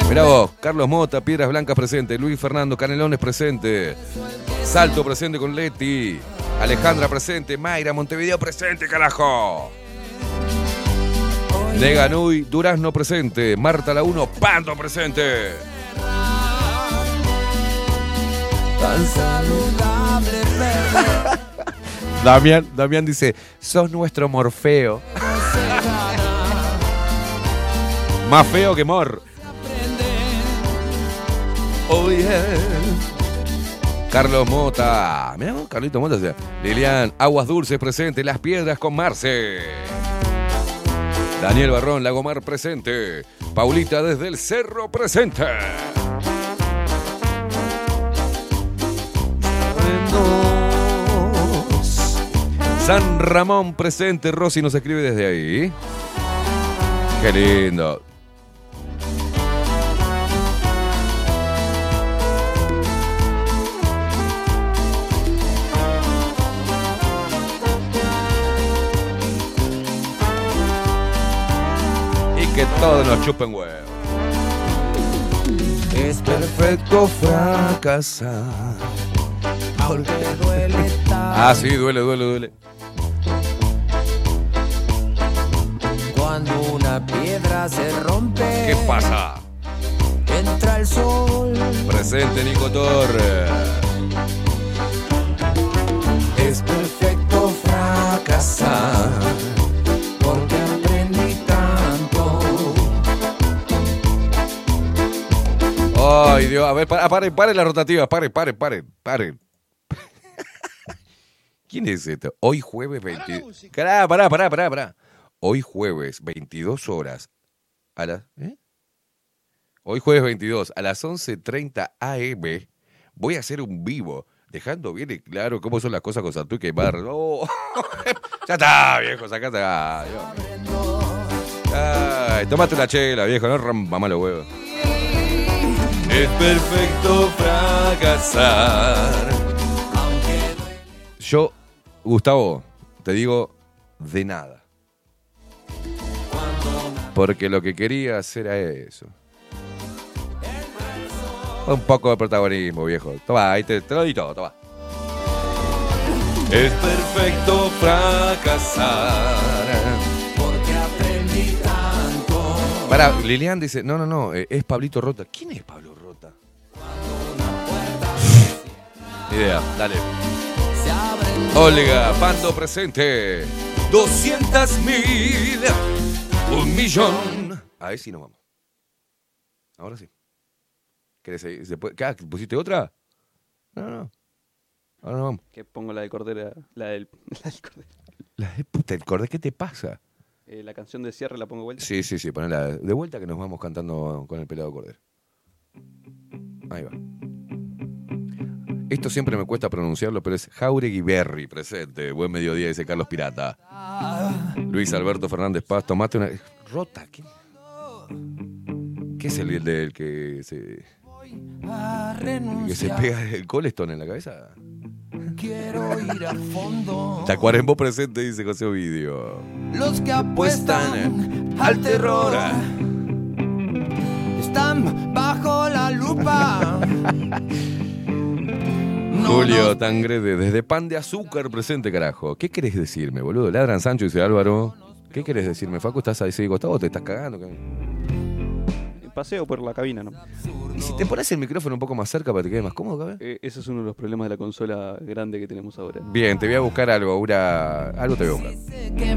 Mirá vos, Carlos Mota, Piedras Blancas presente, Luis Fernando Canelones presente, Salto presente con Leti, Alejandra presente, Mayra Montevideo presente, carajo. Neganui, Durazno presente, Marta la 1, Pando presente. Tan saludable. *laughs* Damián, Damián dice, sos nuestro Morfeo. *laughs* Más feo que Mor. Oh yeah. Carlos Mota. Mirá vos, Carlito Mota. Lilian, Aguas Dulces presente. Las Piedras con Marce. Daniel Barrón, Lagomar presente. Paulita desde el Cerro presente. San Ramón presente. Rosy nos escribe desde ahí. Qué lindo. Y que todos nos chupen huevo. Es Perfecto fracasar. Porque duele tanto Ah, sí, duele, duele, duele. Cuando una piedra se rompe. ¿Qué pasa? Entra el sol. Presente Nico Torre. Es perfecto fracasar. Porque aprendí tanto. Ay, Dios. A ver, pa- paren, paren la rotativa. Paren, paren, paren, paren. *laughs* ¿Quién es esto? Hoy jueves 20. Pará, pará, pará, pará, pará. Hoy jueves, 22 horas. A las. ¿eh? Hoy jueves 22, a las 11.30 AM, voy a hacer un vivo, dejando bien en claro cómo son las cosas con Santuy que Bar. Oh, *laughs* ya está, viejo, sacate. Dios. Ay, tomate una chela, viejo, no rompa malo huevo. Es perfecto fracasar. Yo, Gustavo, te digo de nada. Porque lo que quería hacer era eso. Un poco de protagonismo, viejo. Toma, ahí te, te lo di todo, toma. Es perfecto fracasar. Porque aprendí tanto. Para, Lilian dice, no, no, no, eh, es Pablito Rota. ¿Quién es Pablo Rota? Idea, dale. Olga, Pando presente. 200 mil. Un millón. Ahí sí nos vamos. Ahora sí. ¿Querés seguir? ¿Se puede- ¿Qué, ¿Pusiste otra? No, no. Ahora no vamos. Que pongo la de Cordera, la del, *laughs* la del Cordera. La de puta, el cordé, ¿qué te pasa? Eh, la canción de cierre la pongo vuelta. Sí, sí, sí, ponela de vuelta que nos vamos cantando con el pelado cordero. Ahí va. Esto siempre me cuesta pronunciarlo, pero es Jauregui Berry presente. Buen mediodía, dice Carlos Pirata. Luis Alberto Fernández Paz, tomate una. Rota, ¿qué? ¿Qué es el del que se. que se pega el colestón en la cabeza? Quiero ir a fondo. Tacuarembó presente, dice José Ovidio. Los que apuestan al terror están bajo la lupa. *laughs* Julio Tangrede, desde Pan de Azúcar presente, carajo. ¿Qué querés decirme, boludo? Ladran Sancho, dice Álvaro. ¿Qué querés decirme, Facu? ¿Estás ahí de costado o te estás cagando? Paseo por la cabina, ¿no? ¿Y si te pones el micrófono un poco más cerca para que te quede más cómodo, cabrón? Eh, ese es uno de los problemas de la consola grande que tenemos ahora. Bien, te voy a buscar algo, una... algo te voy a buscar. que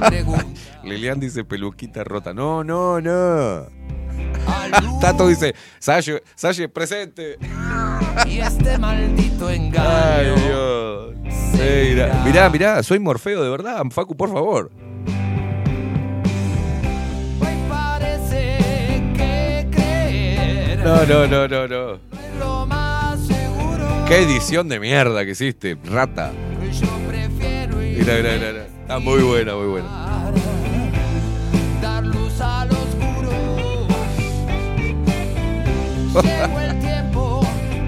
*laughs* Lilian dice peluquita rota. No, no, no. Tato dice, Salle, Salle, presente. y este maldito engaño. Ay, Dios. Mirá, mirá, mirá, soy Morfeo, de verdad. Facu, por favor. No, no, no, no, no. Qué edición de mierda que hiciste, rata. Mira, mira, mira, mira. Está muy buena, muy buena. dar luz al oscuro. *laughs* Llegó el tiempo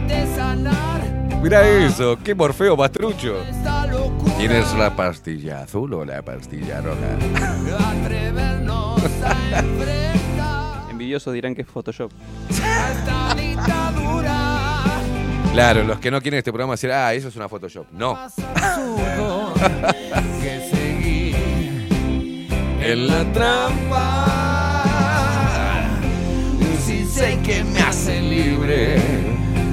de sanar Mira eso, qué Morfeo pastrucho. ¿Tienes la pastilla azul o la pastilla roja? *laughs* Envidiosos dirán que es Photoshop. esta dictadura. Claro, los que no quieren este programa decir, ah, eso es una Photoshop. No. *laughs* Que En la trampa. si sé que me hace libre.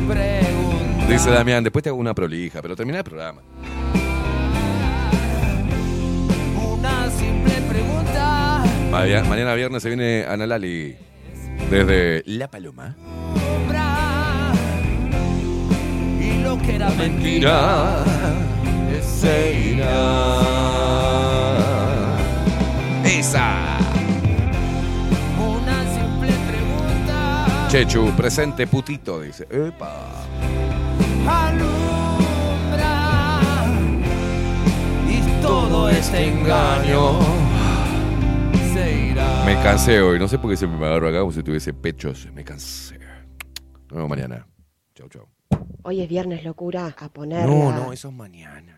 Pregunta. Dice Damián, después te hago una prolija, pero termina el programa. Una simple pregunta. Mañana, mañana viernes se viene Ana Lali desde La Paloma. Y lo que era mentira se irá. Esa. Una simple pregunta. Chechu, presente putito, dice. Epa. Alumbra. Y todo este engaño se irá. Me cansé hoy, no sé por qué siempre me agarro acá como si tuviese pechos. Me cansé. Nos vemos mañana. Chau, chau. Hoy es viernes, locura. A ponerla. No, no, eso es mañana.